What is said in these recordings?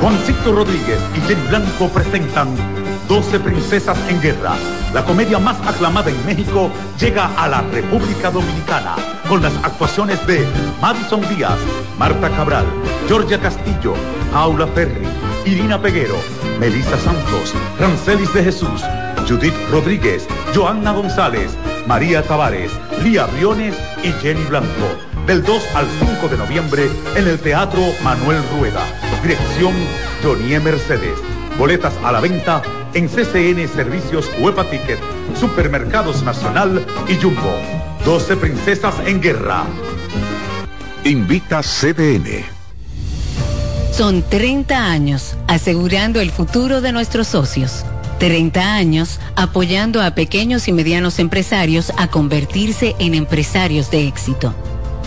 Juancito Rodríguez y Jenny Blanco presentan 12 Princesas en Guerra. La comedia más aclamada en México llega a la República Dominicana con las actuaciones de Madison Díaz, Marta Cabral, Georgia Castillo, Paula Ferri, Irina Peguero, Melissa Santos, Rancelis de Jesús, Judith Rodríguez, Joanna González, María Tavares, Lía Briones y Jenny Blanco. Del 2 al 5 de noviembre en el Teatro Manuel Rueda. Dirección Jonie Mercedes. Boletas a la venta en CCN Servicios Huepa Ticket, Supermercados Nacional y Jumbo. 12 Princesas en Guerra. Invita CDN. Son 30 años asegurando el futuro de nuestros socios. 30 años apoyando a pequeños y medianos empresarios a convertirse en empresarios de éxito.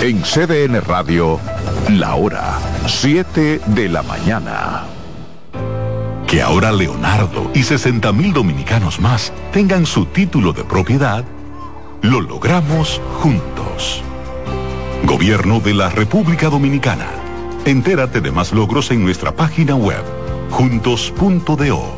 En CDN Radio, la hora 7 de la mañana. Que ahora Leonardo y 60 mil dominicanos más tengan su título de propiedad, lo logramos juntos. Gobierno de la República Dominicana. Entérate de más logros en nuestra página web, juntos.do.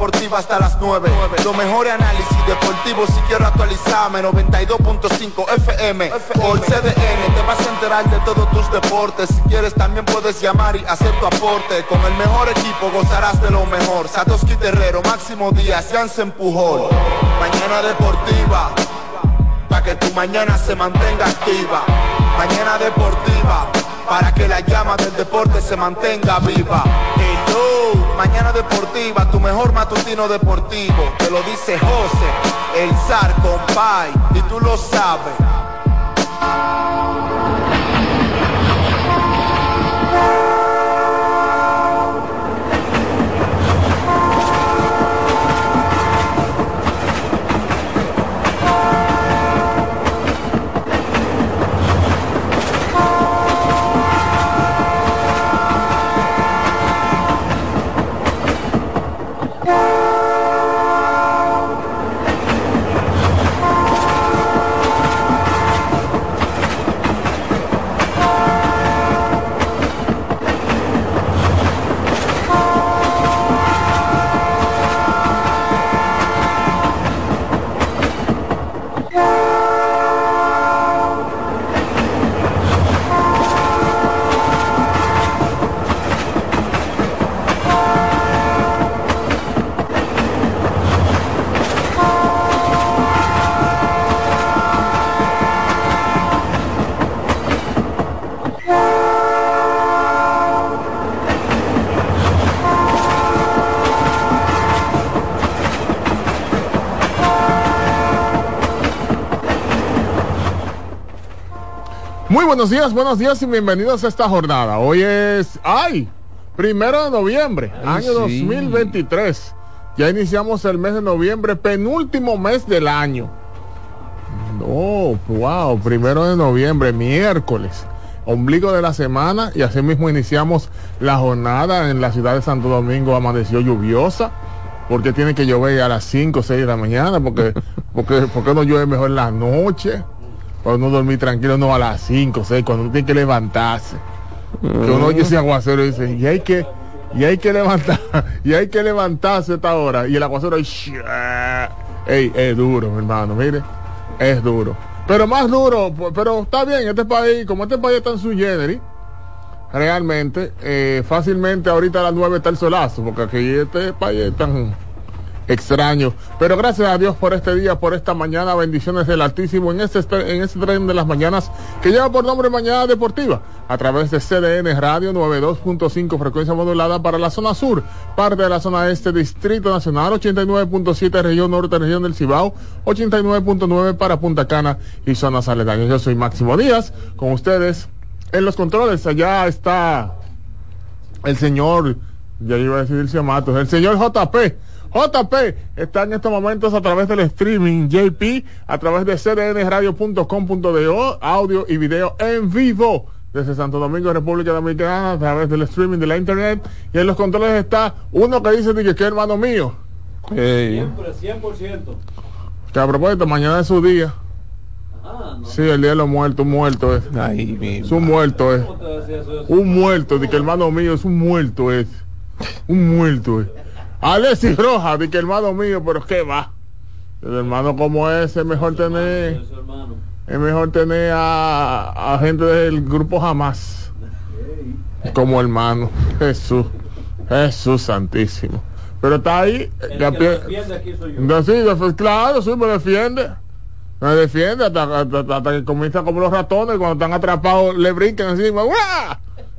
Deportiva hasta las 9. Lo mejor análisis deportivo si quiero actualizarme. 92.5 FM por CDN. Te vas a enterar de todos tus deportes. Si quieres también puedes llamar y hacer tu aporte. Con el mejor equipo gozarás de lo mejor. Satoshi Terrero, Máximo Díaz, Jansen Pujol. Mañana deportiva. Para que tu mañana se mantenga activa. Mañana deportiva. Para que la llama del deporte se mantenga viva. Hello, mañana deportiva, tu mejor matutino deportivo. Te lo dice José, el zar compay, y tú lo sabes. Muy buenos días, buenos días y bienvenidos a esta jornada. Hoy es, ay, primero de noviembre, año 2023. Ya iniciamos el mes de noviembre, penúltimo mes del año. No, wow, primero de noviembre, miércoles, ombligo de la semana y así mismo iniciamos la jornada en la ciudad de Santo Domingo, amaneció lluviosa. porque tiene que llover a las 5 o 6 de la mañana, porque, porque, porque no llueve mejor en la noche, para no dormir tranquilo, no a las 5 o 6, cuando uno tiene que levantarse. Que uno oye ese aguacero y dice, y hay que, y hay que levantar, y hay que levantarse a esta hora, y el aguacero, ey, es duro, mi hermano, mire, es duro. Pero más duro, pero está bien, este país, como este país está en su generis, realmente, eh, fácilmente ahorita a las 9 está el solazo, porque aquí este país es tan extraño. Pero gracias a Dios por este día, por esta mañana, bendiciones del Altísimo en este, en este tren de las mañanas que lleva por nombre Mañana Deportiva, a través de CDN Radio 92.5 frecuencia modulada para la zona sur, parte de la zona este, Distrito Nacional, 89.7 región norte, región del Cibao, 89.9 para Punta Cana y zonas aledañas. Yo soy Máximo Díaz, con ustedes en los controles allá está el señor, ya iba a decir el Matos, el señor JP. JP está en estos momentos a través del streaming JP, a través de cdnradio.com.do, audio y video en vivo desde Santo Domingo, República Dominicana, a través del streaming de la internet. Y en los controles está uno que dice que, es hermano mío. Siempre, 100%. Que a propósito, mañana es su día. Sí, el día de los muertos, un muerto es. es un muerto es. Un muerto, de que hermano mío es un muerto es. Un muerto es. Alexis Rojas, de que hermano mío, pero ¿qué va? El hermano como ese es mejor tener. Es mejor tener a, a gente del grupo jamás. Como hermano. Jesús. Jesús Santísimo. Pero está ahí. El que defiende aquí soy yo. Sí, claro, sí, me defiende me defiende hasta, que comienza como los ratones cuando están atrapados le brincan encima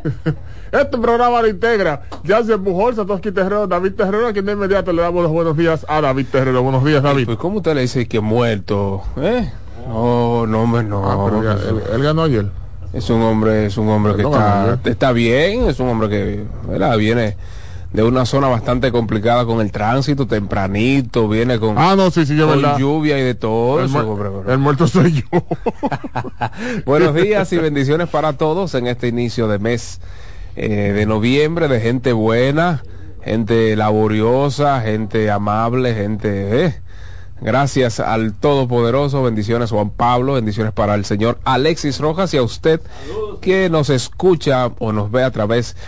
este programa lo integra ya se empujó Satoshi Terrero David Terrero a quien de inmediato le damos los buenos días a David Terrero. Buenos días David. Pues cómo usted le dice que muerto ¿Eh? no no hombre no ah, él, ganó ayer. Es un hombre es un hombre que está, está bien es un hombre que viene de una zona bastante complicada con el tránsito tempranito, viene con, ah, no, sí, sí, lluvia y de todo. El, muerto soy yo. Buenos días y bendiciones para todos en este inicio de mes eh, de noviembre, de gente buena, gente laboriosa, gente amable, gente... Eh. Gracias al Todopoderoso, bendiciones Juan Pablo, bendiciones para el señor Alexis Rojas y a usted que nos escucha o nos ve a través de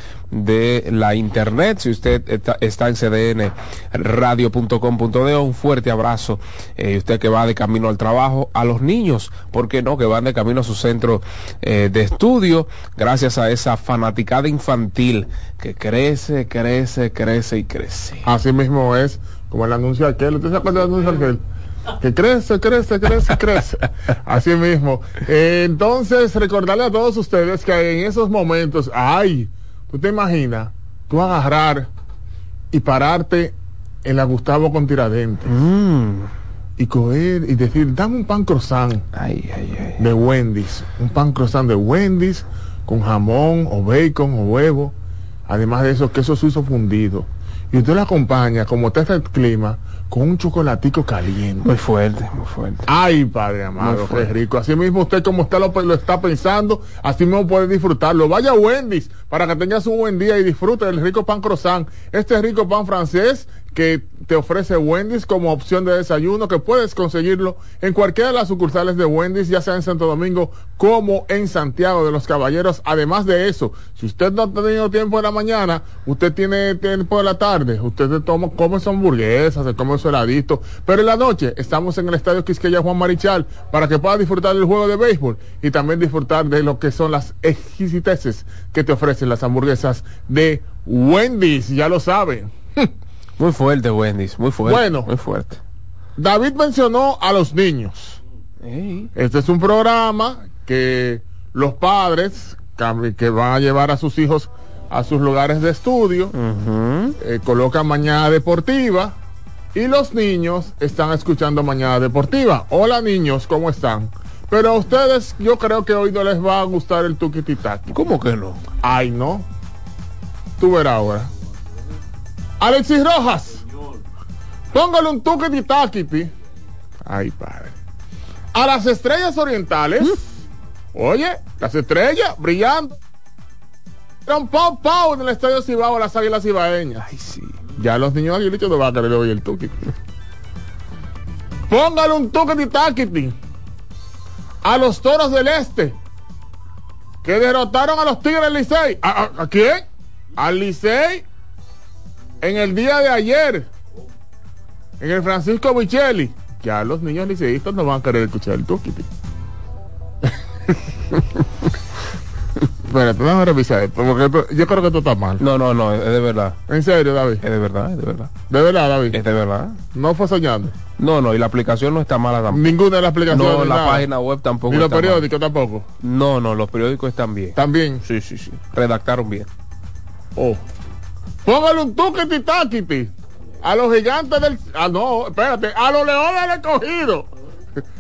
la internet. Si usted está, en cdn radio.com.de, un fuerte abrazo. Eh, usted que va de camino al trabajo, a los niños, ¿por qué no? Que van de camino a su centro eh, de estudio, gracias a esa fanaticada infantil que crece, crece, crece y crece. Así mismo es, como el anuncio aquel. ¿Usted se acuerda del anuncio aquel? que crece, crece, crece, crece. Así mismo. entonces, recordarle a todos ustedes que en esos momentos, ay, ¿Tú te imaginas tú agarrar y pararte en la Gustavo con Tiradentes mm. y coger y decir, dame un pan croissant de Wendy's, un pan croissant de Wendy's con jamón o bacon o huevo, además de eso, queso suizo fundido. Y usted lo acompaña, como está el clima, con un chocolatico caliente. Muy fuerte, muy fuerte. Ay, padre amado, qué rico. Así mismo usted como usted lo, lo, está pensando, así mismo puede disfrutarlo. Vaya a Wendy's para que tenga su buen día y disfrute del rico pan croissant. Este rico pan francés que te ofrece Wendy's como opción de desayuno, que puedes conseguirlo en cualquiera de las sucursales de Wendy's, ya sea en Santo Domingo como en Santiago de los Caballeros. Además de eso, si usted no ha tenido tiempo en la mañana, usted tiene tiempo en la tarde, usted toma, come su hamburguesa, se come su heladito, pero en la noche estamos en el Estadio Quisqueya Juan Marichal para que pueda disfrutar del juego de béisbol y también disfrutar de lo que son las exquisiteces que te ofrecen las hamburguesas de Wendy's, ya lo saben. Muy fuerte, Wendy's, muy fuerte. Bueno, muy fuerte. David mencionó a los niños. Este es un programa que los padres que van a llevar a sus hijos a sus lugares de estudio eh, colocan mañana deportiva y los niños están escuchando mañana deportiva. Hola niños, ¿cómo están? Pero a ustedes yo creo que hoy no les va a gustar el tuquititac. ¿Cómo que no? Ay, no. Tú verás ahora. Alexis Rojas. Póngale un de taquiti. Ay, padre. A las estrellas orientales. ¿Mm? Oye, las estrellas brillantes. Un pau pau en el estadio Cibao, las águilas cibaeñas. Ay, sí. Ya los niños aguilitos no van a querer oír el tuki. Póngale un tuki taquiti a los toros del este que derrotaron a los Tigres del Licey. ¿A, a, quién? Al Licey en el día de ayer en el Francisco Micheli. Ya los niños liceístas no van a querer escuchar el tuki. Espérate, déjame revisar esto, porque esto- yo creo que esto está mal. No, no, no, es de verdad. En serio, David. Es de verdad, es de verdad. De verdad, David. Es de verdad. No fue soñando. No, no, y la aplicación no está mala tampoco. Ninguna de las aplicaciones. No, la nada. página web tampoco Ni los mal. periódicos tampoco. No, no, los periódicos están bien. También. Sí, sí, sí. Redactaron bien. Oh. Póngale un tuquiti taquiti a los gigantes del. Ah, no, espérate. A los leones del escogido.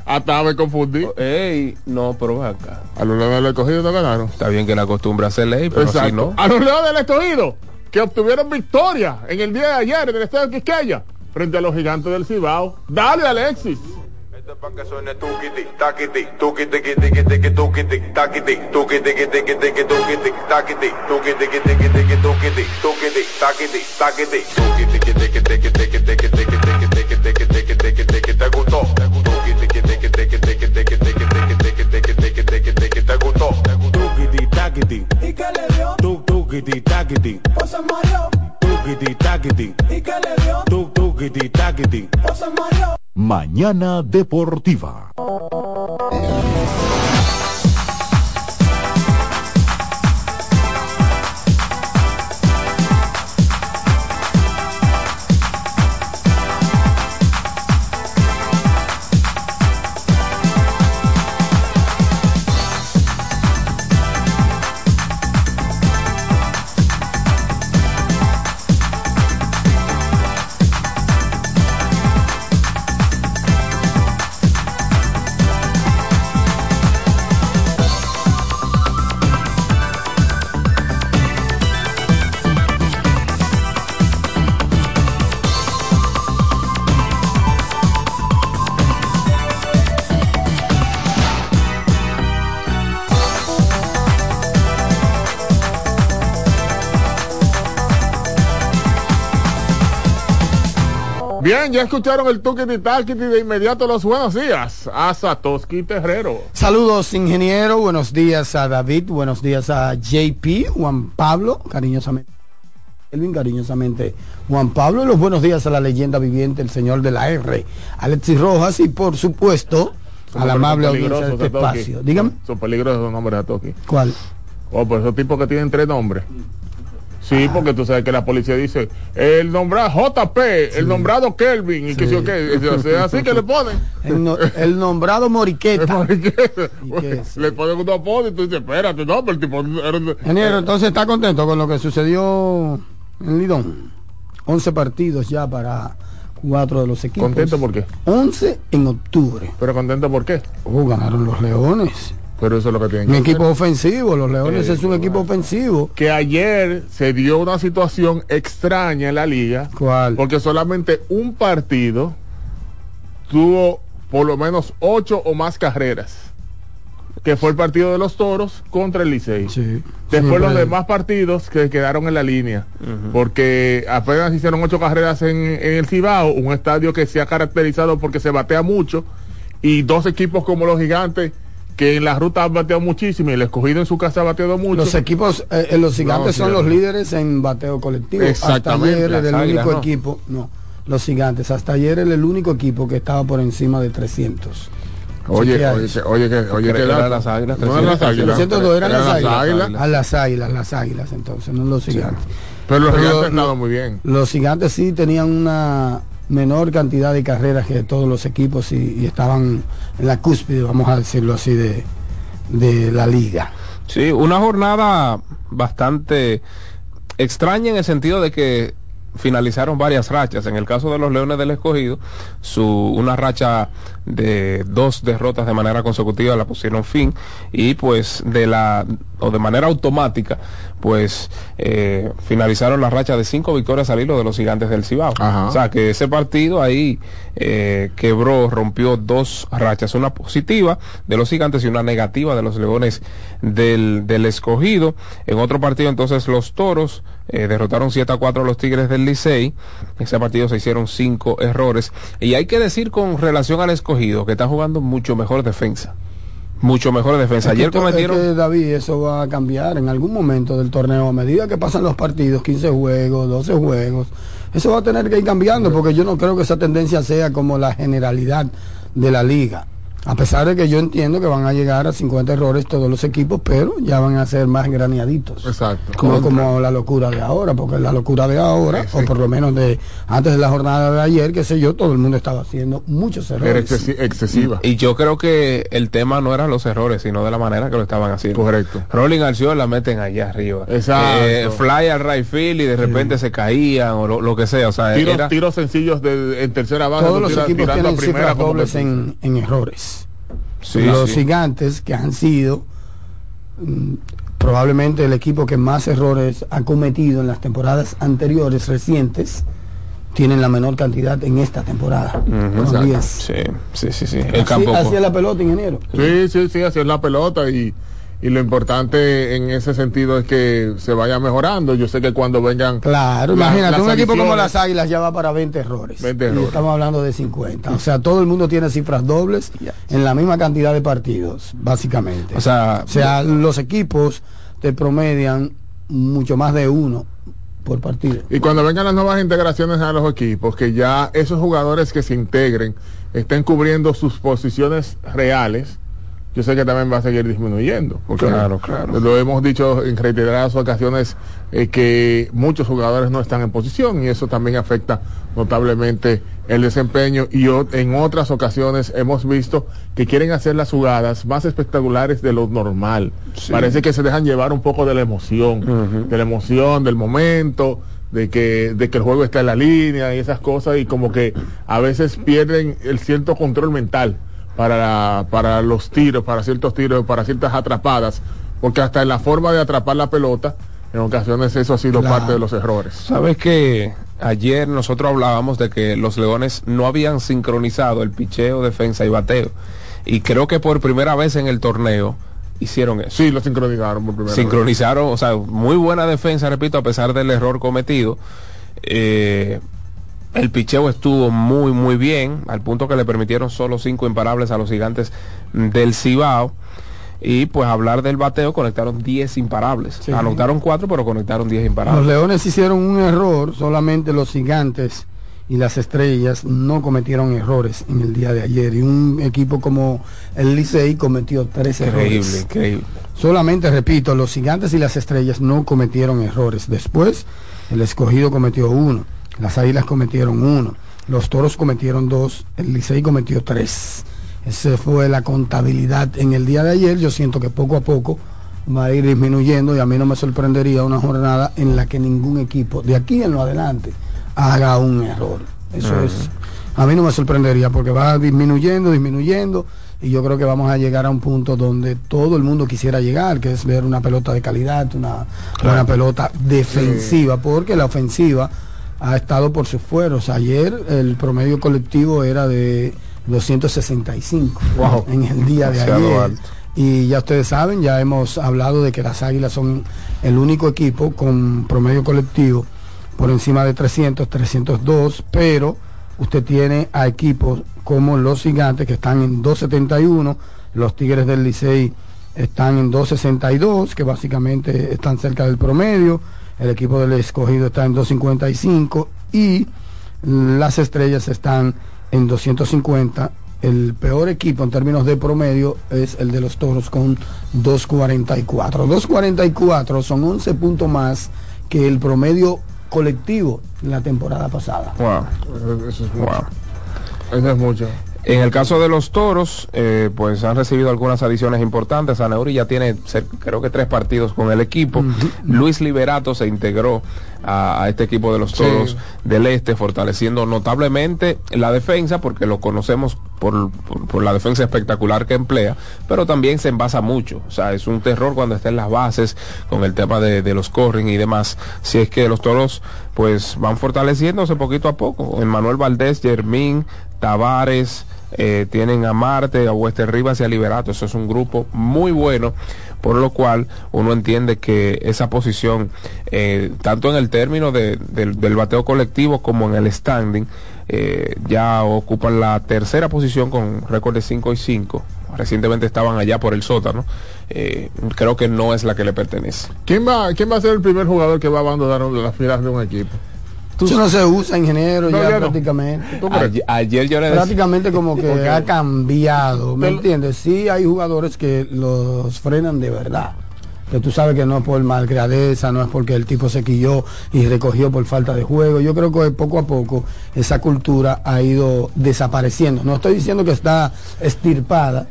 Hasta me confundí. Ey, no, pero acá. A los leones del escogido no ganaron. Está bien que la costumbre hace ley, pero si Exacto. no. A los leones del escogido que obtuvieron victoria en el día de ayer en el estadio Quisqueya frente a los gigantes del Cibao. Dale, Alexis. Esto es pa' que suene tuquiti, taquiti, tuquiti, tiqui, tiqui, tuquiti, taquiti, tuquiti, tiqui, tiqui, tuquiti, taquiti, tuquiti, tiqui, tiqui, tuquiti, tuquiti, taquiti, taquiti, tuquiti, tiqui, tiqui, tiqui, tiqui, tiqui, tiqui, tiqui, tiqui, tiqui, tiqui, tiqui, ¿te gustó? Tuquiti, tiqui, tiqui, tiqui, tiqui, tiqui, tiqui, tiqui, tiqui, tiqui, tiqui, tiqui, tiqui, ¿te gustó? Tukiti takiti. ¿Y qué le dio? Tuk tukiti takiti. ¿O se mareó? Tukiti takiti. ¿Y qué le dio? Tuk tukiti takiti. ¿O se mareó? Mañana Deportiva. Ya escucharon el tuquiti taquiti de inmediato los buenos días a Satoshi Terrero. Saludos, ingeniero. Buenos días a David. Buenos días a JP, Juan Pablo, cariñosamente. Elvin, cariñosamente Juan Pablo. Y los buenos días a la leyenda viviente, el señor de la R, Alexis Rojas. Y por supuesto, a la amable audiencia de este espacio. Dígame. Son peligrosos los nombres de Satoshi. ¿Cuál? Oh, pues esos tipos que tienen tres nombres. Sí, porque tú sabes que la policía dice el nombrado JP, el nombrado Kelvin y que sí o qué. Sea, así que le ponen. El, no- el nombrado Moriqueta. le ponen un apodo y tú dices, espérate, no, pero el tipo Ingeniero, entonces está contento con lo que sucedió en Lidón. 11 partidos ya para cuatro de los equipos. ¿Contento por qué? 11 en octubre. Pero contento por qué? Oh, ganaron los Leones. Pero eso es lo que tienen Un que equipo hacer. ofensivo, los Leones Eh, es un equipo ofensivo. que ayer se dio una situación extraña en la liga. ¿Cuál? Porque solamente un partido tuvo por lo menos ocho o más carreras. Que fue el partido de los toros contra el Licey. Después Siempre. los demás partidos que quedaron en la línea. Porque apenas hicieron ocho carreras en, en el Cibao, un estadio que se ha caracterizado porque se batea mucho. Y dos equipos como los gigantes que en la ruta han bateado muchísimo y el escogido en su casa ha bateado mucho. Los equipos, eh, eh, los gigantes No, son los líderes en bateo colectivo. Exactamente, Hasta ayer era el Águilas, único ¿no? equipo, no, los gigantes. Hasta ayer era el único equipo que estaba por encima de 300. Oye, oye, oye, que, oye, que Eran las Águilas, No eran las 300, águilas. 302 eran las águilas. A las águilas, las águilas, entonces, no los gigantes. Pero los gigantes lo- han estado muy bien. Los gigantes sí tenían una menor cantidad de carreras que todos los equipos y, y estaban en la cúspide, vamos a decirlo así, de, de la liga. Sí, una jornada bastante extraña en el sentido de que finalizaron varias rachas. En el caso de los Leones del Escogido, su una racha de dos derrotas de manera consecutiva la pusieron fin y pues de la o de manera automática pues eh, finalizaron la racha de cinco victorias al hilo de los gigantes del Cibao. Ajá. O sea que ese partido ahí eh, quebró, rompió dos rachas, una positiva de los gigantes y una negativa de los leones del, del escogido. En otro partido entonces los toros eh, derrotaron 7 a 4 a los tigres del Licey. En ese partido se hicieron cinco errores. Y hay que decir con relación al escogido que está jugando mucho mejor defensa. Mucho mejor defensa. Ayer cometieron. David, eso va a cambiar en algún momento del torneo. A medida que pasan los partidos, 15 juegos, 12 juegos, eso va a tener que ir cambiando porque yo no creo que esa tendencia sea como la generalidad de la liga. A pesar de que yo entiendo que van a llegar a 50 errores todos los equipos, pero ya van a ser más graneaditos. Exacto. Como, como la locura de ahora, porque la locura de ahora, o por lo menos de antes de la jornada de ayer, qué sé yo, todo el mundo estaba haciendo muchos errores. Era excesiva. Y yo creo que el tema no eran los errores, sino de la manera que lo estaban haciendo. Correcto. Rolling al la meten allá arriba. Exacto. Eh, fly al right field y de repente se caían o lo, que sea. O sea, tiros, tiros sencillos de, en tercera base. Todos los equipos tienen cifras dobles en, en errores los gigantes que han sido mm, probablemente el equipo que más errores ha cometido en las temporadas anteriores recientes tienen la menor cantidad en esta temporada. Sí, sí, sí, sí. El campo. Hacia la pelota, ingeniero. Sí, sí, sí, hacia la pelota y y lo importante en ese sentido es que se vaya mejorando. Yo sé que cuando vengan. Claro, imagínate, un equipo como las Águilas ya va para 20 errores. 20 errores. estamos hablando de 50. O sea, todo el mundo tiene cifras dobles en la misma cantidad de partidos, básicamente. O sea, o sea los equipos te promedian mucho más de uno por partido. Y cuando vengan las nuevas integraciones a los equipos, que ya esos jugadores que se integren estén cubriendo sus posiciones reales yo sé que también va a seguir disminuyendo. Porque claro, claro. Lo hemos dicho en reiteradas ocasiones eh, que muchos jugadores no están en posición y eso también afecta notablemente el desempeño y en otras ocasiones hemos visto que quieren hacer las jugadas más espectaculares de lo normal. Parece que se dejan llevar un poco de la emoción, de la emoción, del momento, de que, de que el juego está en la línea y esas cosas y como que a veces pierden el cierto control mental para, para los tiros, para ciertos tiros, para ciertas atrapadas, porque hasta en la forma de atrapar la pelota, en ocasiones eso ha sido parte de los errores. Sabes que ayer nosotros hablábamos de que los Leones no habían sincronizado el picheo, defensa y bateo. Y creo que por primera vez en el torneo hicieron eso. Sí, lo sincronizaron por primera Sincronizaron, o sea, muy buena defensa, repito, a pesar del error cometido. Eh, el picheo estuvo muy, muy bien, al punto que le permitieron solo cinco imparables a los gigantes del Cibao. Y pues hablar del bateo, conectaron 10 imparables. Anotaron cuatro, pero conectaron 10 imparables. Los Leones hicieron un error, solamente los gigantes y las estrellas no cometieron errores en el día de ayer. Y un equipo como el Licey cometió tres errores. Increíble, increíble. Solamente, repito, los gigantes y las estrellas no cometieron errores. Después, el escogido cometió uno. Las Águilas cometieron uno, los Toros cometieron dos, el Licey cometió tres. Esa fue la contabilidad en el día de ayer. Yo siento que poco a poco va a ir disminuyendo y a mí no me sorprendería una jornada en la que ningún equipo de aquí en lo adelante haga un error. Eso es, a mí no me sorprendería porque va disminuyendo, disminuyendo y yo creo que vamos a llegar a un punto donde todo el mundo quisiera llegar, que es ver una pelota de calidad, una, una pelota defensiva, porque la ofensiva ha estado por sus fueros. Ayer el promedio colectivo era de 265 en el día de ayer. Y ya ustedes saben, ya hemos hablado de que las Águilas son el único equipo con promedio colectivo por encima de 300, 302, pero usted tiene a equipos como los Gigantes que están en 271, los Tigres del Licey están en 262, que básicamente están cerca del promedio el equipo del escogido está en 255 y las estrellas están en 250. El peor equipo en términos de promedio es el de los toros con 244. 244 son 11 puntos más que el promedio colectivo la temporada pasada. Wow. Eso es mucho. Eso es mucho. En el caso de los toros, eh, pues han recibido algunas adiciones importantes. Aneuri ya tiene, creo que tres partidos con el equipo. Luis Liberato se integró a, este equipo de los toros del este, fortaleciendo notablemente la defensa, porque lo conocemos por, la defensa espectacular que emplea, pero también se envasa mucho. O sea, es un terror cuando está en las bases, con el tema de, de los corring y demás. Si es que los toros, pues van fortaleciéndose poquito a poco. Manuel Valdés, Germín, Tavares, eh, tienen a Marte, a Wester Rivas y a Liberato. Eso es un grupo muy bueno, por lo cual uno entiende que esa posición, eh, tanto en el término de, del, bateo colectivo como en el standing, eh, ya ocupan la tercera posición con récord de 5 y 5. Recientemente estaban allá por el sótano. Creo que no es la que le pertenece. ¿Quién va, ¿Quién va a ser el primer jugador que va a abandonar las filas de un equipo? Eso no se usa, ingeniero, No, ya ya no. prácticamente. ¿Tú? Ayer, ayer yo le decía, Prácticamente como que ha cambiado, ¿me Pero- entiendes? Sí hay jugadores que los frenan de verdad. Que tú sabes que no es por malcriadeza, no es porque el tipo se quilló y recogió por falta de juego. Yo creo que poco a poco esa cultura ha ido desapareciendo. No estoy diciendo que está estirpada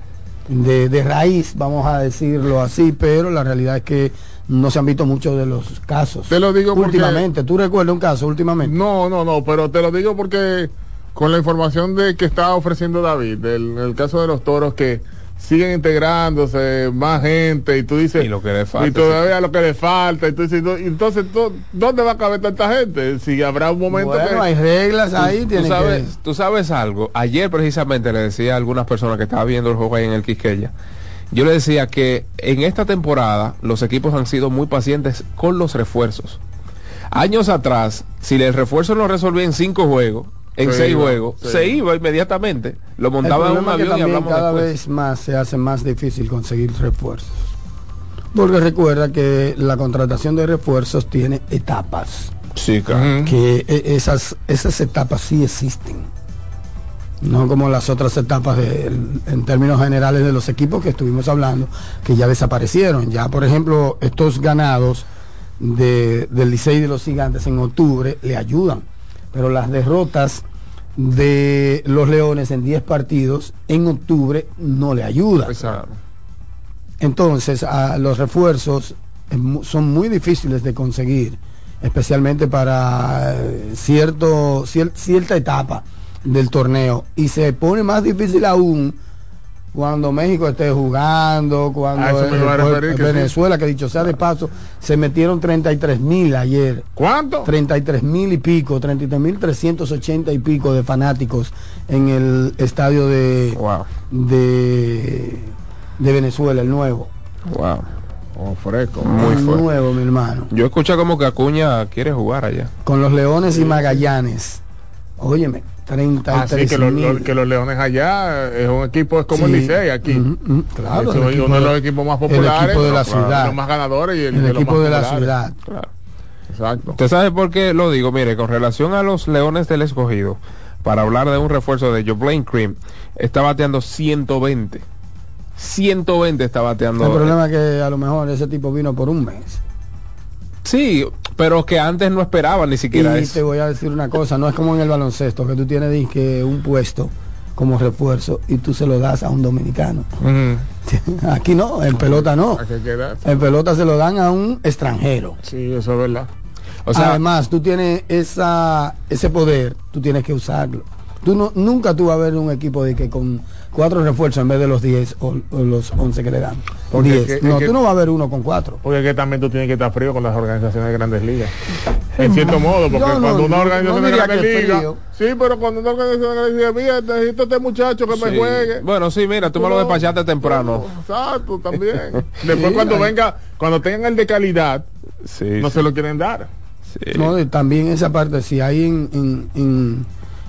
de, de raíz, vamos a decirlo así, pero la realidad es que no se han visto muchos de los casos. Te lo digo porque- últimamente. ¿Tú recuerdas un caso últimamente? No, no, no, pero te lo digo porque con la información de que está ofreciendo David, del el caso de los toros que siguen integrándose más gente y tú dices Y lo que le falta, y todavía lo que le falta y tú dices entonces ¿dó- ¿dónde va a caber tanta gente? Si habrá un momento Bueno, que hay reglas ahí, tú tienen sabes, que... tú sabes algo. Ayer precisamente le decía a algunas personas que estaban viendo el juego ahí en el Quisqueya. Yo le decía que en esta temporada los equipos han sido muy pacientes con los refuerzos. Años atrás, si el refuerzo no resolvía en cinco juegos, en Se seis iba, juegos, se se iba. iba inmediatamente. Lo montaba en un problema es que avión y hablamos cada después. vez más se hace más difícil conseguir refuerzos. Porque recuerda que la contratación de refuerzos tiene etapas. Sí, claro. Que e- esas, esas etapas sí existen. No como las otras etapas de- en términos generales de los equipos que estuvimos hablando, que ya desaparecieron. Ya, por ejemplo, estos ganados de, del Licey de los Gigantes en octubre le ayudan. Pero las derrotas de los Leones en 10 partidos en octubre no le ayudan. Entonces, a los refuerzos son muy difíciles de conseguir, especialmente para eh, cierto, cier- cierta etapa del torneo. Y se pone más difícil aún cuando México esté jugando, cuando A eso me iba a referir, que sí. Venezuela, que dicho sea de paso, se metieron 33 mil ayer. ¿Cuánto? 33 mil y pico, 33 mil 380 y pico de fanáticos en el estadio de, Wow, de, de Venezuela, el nuevo. wow. Oh, fresco. Muy fuerte. nuevo, mi hermano. Yo escuché como que Acuña quiere jugar allá. Con los Leones y Magallanes. Óyeme, 33 Así que, lo- mil. lo- que los Leones allá es un equipo, es como el Sí. Licey aquí. Claro, el es equipo uno de los equipos más el populares. equipo de la claro, ciudad. Los más ganadores y el, el de los equipo más de la ciudad. Claro. Exacto. ¿Usted sabe por qué lo digo? Mire, con relación a los Leones del Escogido, para hablar de un refuerzo de Joe Blaine Cream, está bateando 120. 120 está bateando. El problema es que a lo mejor ese tipo vino por un mes. Sí, pero que antes no esperaban ni siquiera y eso. te voy a decir una cosa, no es como en el baloncesto, que tú tienes dizque, un puesto como refuerzo y tú se lo das a un dominicano. Ujú. Aquí no, en pelota no. Que. En pelota se lo dan a un extranjero. Sí, eso es verdad. O sea, Además, tú tienes esa, ese poder, tú tienes que usarlo. Tú no, nunca tú vas a ver un equipo de que con cuatro refuerzos en vez de los 10 o, o los 11 que le dan. Porque 10. es que- no, es que- tú no vas a ver uno con cuatro. Porque es que también tú tienes que estar frío con las organizaciones de grandes ligas. En cierto modo, porque no- cuando una organización no de grandes ligas. Sí, pero cuando una organización de grandes ligas, mira, necesito este muchacho que me juegue. Bueno, sí, mira, tú me lo despachaste temprano. Exacto, también. Después Sí, cuando venga, cuando tengan el de calidad, Sí, no sí, se lo quieren dar. sí. No, y también esa parte, si hay en, en, en,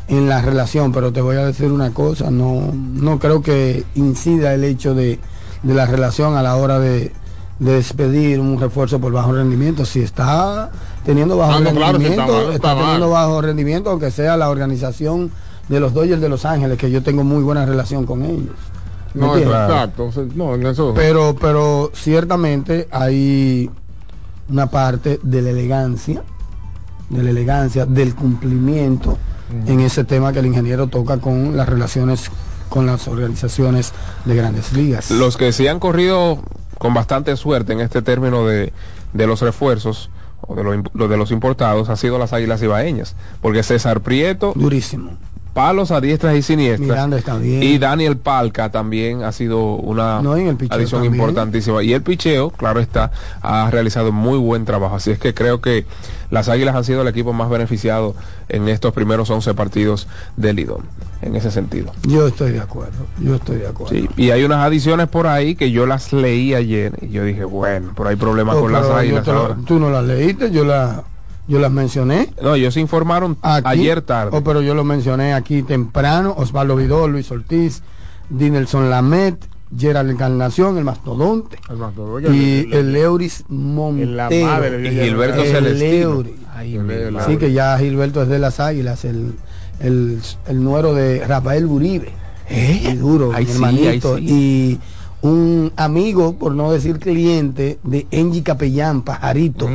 en la relación, pero te voy a decir una cosa, no, no creo que incida el hecho de, de la relación a la hora de, de despedir un refuerzo por bajo rendimiento. Si está teniendo bajo Ah, no, claro, está rendimiento, mal, está, está teniendo bajo rendimiento, aunque sea la organización de los Dodgers de Los Ángeles, que yo tengo muy buena relación con ellos. ¿Me No, exacto. No, en eso. Pero, pero ciertamente hay una parte de la elegancia, de la elegancia, del cumplimiento en ese tema que el ingeniero toca con las relaciones con las organizaciones de grandes ligas. Los que sí han corrido con bastante suerte en este término de, de los refuerzos o de, lo de los importados ha sido las Águilas Ibaeñas, porque César Prieto Durísimo. Palos a diestras y siniestras. Miranda está bien. Y Daniel Palca también ha sido una No, adición importantísima. Y el picheo, claro está, ha realizado muy buen trabajo. Así es que creo que las Águilas han sido el equipo más beneficiado en estos primeros 11 partidos del Lidón, en ese sentido. Yo estoy de acuerdo, yo estoy de acuerdo. Sí, y hay unas adiciones por ahí que yo las leí ayer y yo dije, bueno, pero hay problemas con las Águilas ahora. tú no las leíste, yo la yo las mencioné. No, ellos se informaron Aquí, ayer tarde. Oh, pero yo lo mencioné aquí temprano. Osvaldo Vidal, Luis Ortiz, Dinelson Lamet, Gerald Encarnación, el mastodonte. y el Euris Montero. madre, Y Gilberto el Celestino. Euris. Ay, El. Sí, que ya Gilberto es de las águilas, el, el, el nuero de Rafael Uribe. Y duro, Ay, mi sí, hermanito. ay, sí. Y un amigo, por no decir cliente, de Engie Capellán, Pajarito,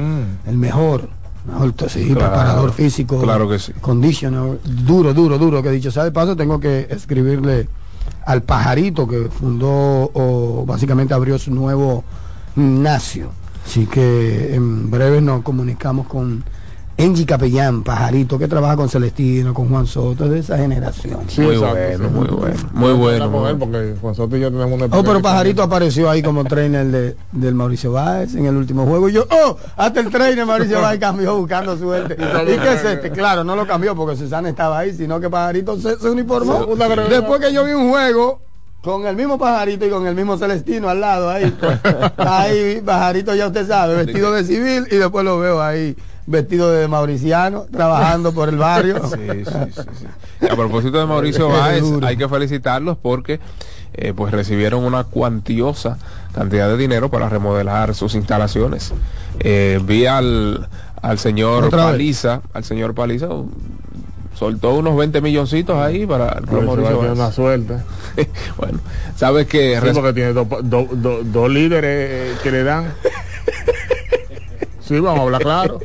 el mejor. Mejor sí. Claro, preparador físico. claro que sí. Conditioner, duro, duro, duro. Que dicho sea de paso, tengo que escribirle al Pajarito que fundó o básicamente abrió su nuevo gimnasio. Así que en breve nos comunicamos con Engie Capellán, Pajarito, que trabaja con Celestino, con Juan Soto, de esa generación. Sí, muy exacto, bueno, sí. muy bueno, muy bueno. muy bueno. porque con nosotros ya tenemos una Oh, pero. Pajarito apareció ahí como trainer de, del Mauricio Báez en el último juego. Y yo, oh, hasta el trainer Mauricio Báez cambió buscando suerte. ¿Y qué es este? Claro, no lo cambió porque Susana estaba ahí, sino que Pajarito se, se uniformó. Después que yo vi un juego con el mismo Pajarito y con el mismo Celestino al lado ahí. ahí, Pajarito ya usted sabe, vestido de civil y después lo veo ahí vestido de mauriciano, trabajando por el barrio. Sí, sí, sí, sí. A propósito de Mauricio Báez, hay que felicitarlos porque eh, pues recibieron una cuantiosa cantidad de dinero para remodelar sus instalaciones. Eh, vi al, al señor. Paliza, al señor Paliza, soltó unos 20 milloncitos ahí para Mauricio una suerte. bueno, sabes que Sí, porque tiene dos, dos, dos- dos líderes eh, que le dan. Sí, vamos a hablar claro.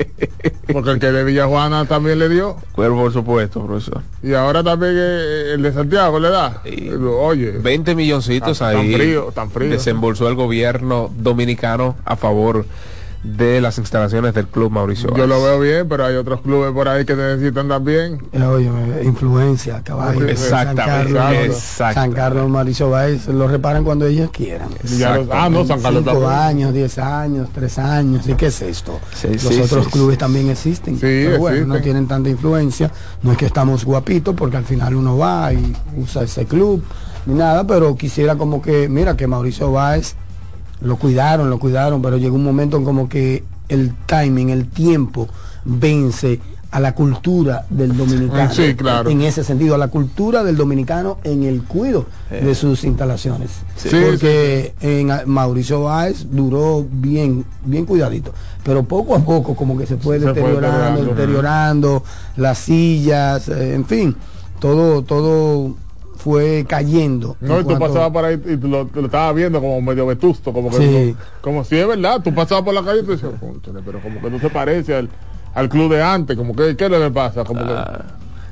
Porque el que de Villajuana también le dio. Bueno, por supuesto, profesor. Y ahora también eh, el de Santiago le da. Y- Oye, 20 milloncitos Tan- tan ahí frío, tan frío. desembolsó el gobierno dominicano a favor de las instalaciones del Club Mauricio yo lo veo bien, pero hay otros clubes por ahí que necesitan también. Eh, Oye, influencia, caballo. Exactamente, San Carlos, exactamente. San Carlos Mauricio Báez lo reparan cuando ellos quieran. Los- ah, no, San Carlos Cinco años, diez años, tres años. ¿Y qué es esto? Sí, Los sí, otros sí, clubes también existen. Sí, pero bueno, no tienen tanta influencia. No es que estamos guapitos porque al final uno va y usa ese club ni nada, pero quisiera como que, mira, que Mauricio Báez lo cuidaron, lo cuidaron, pero llegó un momento en como que el timing, el tiempo vence a la cultura del dominicano. Sí, claro. En ese sentido, a la cultura del dominicano en el cuido de sus instalaciones. Sí, Porque en Mauricio Báez duró bien, bien cuidadito. Pero poco a poco como que se fue Se fue deteriorando, deteriorando. deteriorando, las sillas, eh, en fin, todo, todo fue cayendo. No, y tú cuanto- pasabas por ahí y tú lo, lo estabas viendo como medio vetusto, como que Sí. como si es verdad, tú pasabas por la calle y tú decías, "Cónchale, pero como que no se parece al, al club de antes, como que ¿qué le pasa? Como que, Ah,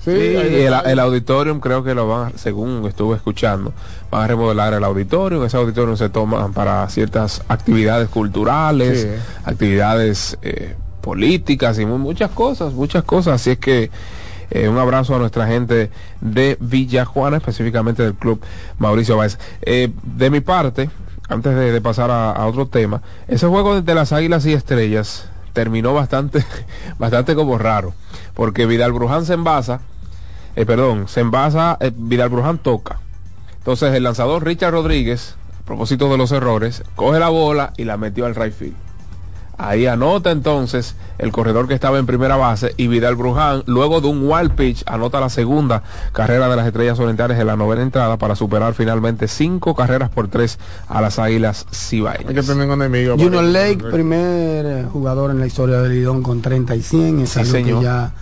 sí, Sí, el, el auditorium creo que lo van, a- según estuve escuchando, van a remodelar el auditorio. Ese auditorium se toma para ciertas actividades culturales, Sí. actividades eh, políticas y mu- muchas cosas, muchas cosas. Así es que eh, un abrazo a nuestra gente de Villa Juana, específicamente del club Mauricio Báez. Eh, de mi parte, antes de, pasar a, otro tema, ese juego de, las Águilas y Estrellas terminó bastante, bastante como raro, porque Vidal Bruján se envasa, eh, perdón, se envasa, Vidal Bruján toca. Entonces el lanzador Richard Rodríguez, a propósito de los errores, coge la bola y la metió al right field. Ahí anota entonces el corredor que estaba en primera base y Vidal Bruján, luego de un wild pitch, anota la segunda carrera de las Estrellas Orientales en la novena entrada para superar finalmente cinco carreras por tres a las Águilas hay que Cibaeñas. tener un enemigo. Junior para- Lake, primer eh, jugador en la historia del Lidón con 30 y 100, es Sí, algo señor. que ya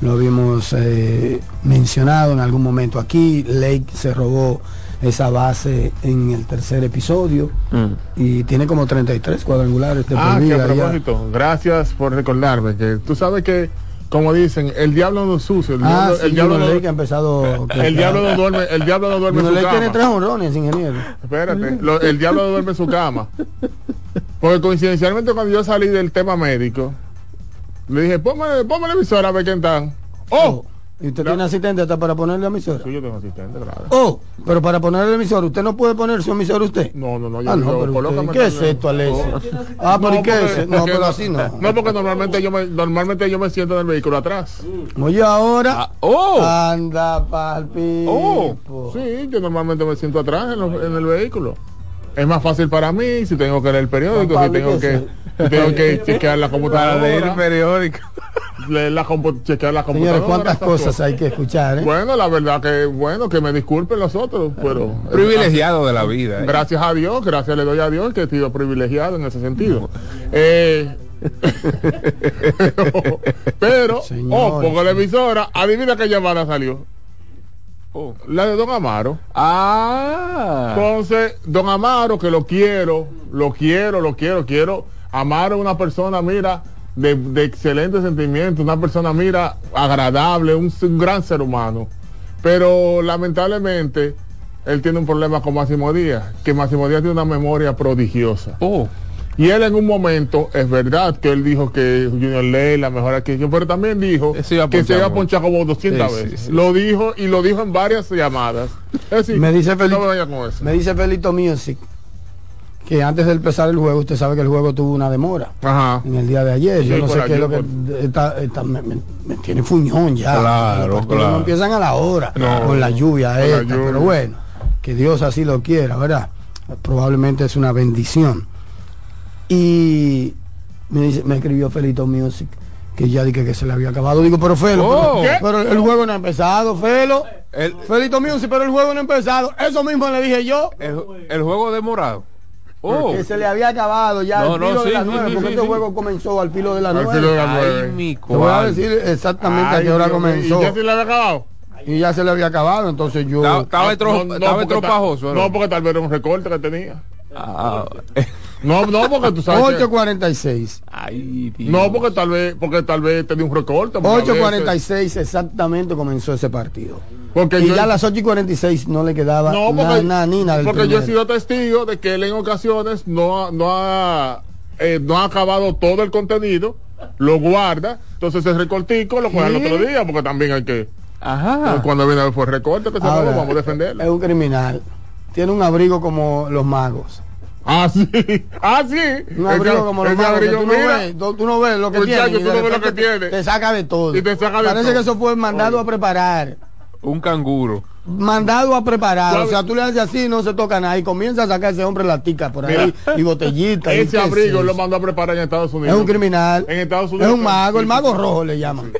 lo habíamos eh, mencionado en algún momento aquí. Lake se robó esa base en el tercer episodio Mm. y tiene como 33 cuadrangulares de Ah, que a vida ya. propósito, gracias por recordarme que tú sabes que, como dicen, el diablo no es sucio, el Ah, diablo, sí, el diablo no, Lake ha empezado... el diablo no duerme, el diablo no duerme en su Lake tiene tres cama. honrones, ingeniero. Espérate, lo- el diablo no duerme en su cama. Porque coincidencialmente cuando yo salí del tema médico, le dije, ponme, ponme la emisora a ver quién está. ¡Oh! ¿Y usted tiene asistente hasta para ponerle la emisora? Sí, yo tengo asistente, claro. Oh, pero para ponerle el emisor, ¿usted no puede poner su emisor usted? No, no, no. Yo, Ah, no, yo- pero usted- ¿qué es esto, Alessio? No. Ah, pero ¿y qué porque- es? No, porque pero así no. No, porque normalmente yo me, normalmente yo me siento en el vehículo atrás. Oye, ahora. Ah, oh. Anda, palpi. Oh, sí, yo normalmente me siento atrás en, los- en el vehículo. Es más fácil para mí si tengo que leer el periódico, si tengo ¿qué que, tengo que chequear la computadora. Para leer el periódico. leer la chequear la computadora. Señores, ¿cuántas cosas hay que escuchar? eh? Bueno, la verdad que, bueno, que me disculpen los otros, pero... Privilegiado de la vida. ¿eh? Gracias a Dios, gracias le doy a Dios que he sido privilegiado en ese sentido. Eh, pero, pero, oh, pongo la emisora, adivina qué llamada salió. Oh. La de Don Amaro. Ah. Entonces, Don Amaro, que lo quiero, lo quiero, lo quiero, quiero. Amaro es una persona, mira, de, de excelente sentimiento, una persona, mira, agradable, un, un gran ser humano. Pero lamentablemente, él tiene un problema con Máximo Díaz, que Máximo Díaz tiene una memoria prodigiosa. Oh. Y él en un momento, es verdad que él dijo que Junior Ley la mejor adquisición, pero también dijo iba a que se ponchar iba a ponchar como 200 Sí, sí, veces. sí. Lo dijo y lo dijo en varias llamadas. Es decir, Me dice Felito, no me vaya con eso. me dice Felito Music que antes de empezar el juego, usted sabe que el juego tuvo una demora Ajá. en el día de ayer. Yo no sé qué es lo que está, está- me, me- me tiene fuñón ya. Claro, Los claro. no empiezan a la hora No, con la lluvia la esta, lluvia. pero bueno, que Dios así lo quiera, ¿verdad? Probablemente es una bendición. Y me, dice, me escribió Felito Music que ya dije que se le había acabado. Digo, pero Felo, Oh. pero, pero el juego no ha empezado, Felo. El, Felito Music, pero el juego no ha empezado. Eso mismo le dije yo. el, el juego demorado. Oh. Que se le había acabado ya No, al no, filo sí, de las sí, nueve, sí, porque sí, este sí. juego comenzó al filo de las Al nueve. filo de las Ay, Te voy a decir exactamente a Ay, qué hora comenzó. ¿Y ya se le había acabado? Y ya se le había acabado, entonces yo... Estaba- Estaba Ah, no, no, estaba porque tal- ¿no? No, porque tal vez era un recorte que tenía. Ah, No, no, porque tú sabes. que- 8.46. Ay, Dios. no, porque tal vez, porque tal vez tenía un recorte. porque a veces- 8.46 exactamente comenzó ese partido. Porque y yo- ya a las 8 y 46 no le quedaba No, nada, porque, ni nada porque yo he sido testigo de que él en ocasiones no ha, no ha, eh, no ha acabado todo el contenido, lo guarda, entonces el recortico lo coge el ¿Qué? otro día, porque también hay que, Ajá. cuando viene fue recorte, que se Ahora, lo vamos a defenderlo. Es un criminal. Tiene un abrigo como los magos. Ah, sí, ah, sí. Un abrigo como los magos. abrigo, tú, no ves, tú, tú no ves lo que Muchacho, tiene. y tú de no ves lo repente que te- tiene. Te saca de todo. Y te saca de Parece todo. que eso fue mandado Oye. a preparar. Un canguro. mandado a preparar. ¿Sabe? O sea, tú le haces así, no se toca nada. Y comienza a sacar ese hombre la tica por ahí y botellita. Ese abrigo lo mandó a preparar en Estados Es Unidos. un criminal. En Estados Es Unidos. un mago, el mago rojo le llaman.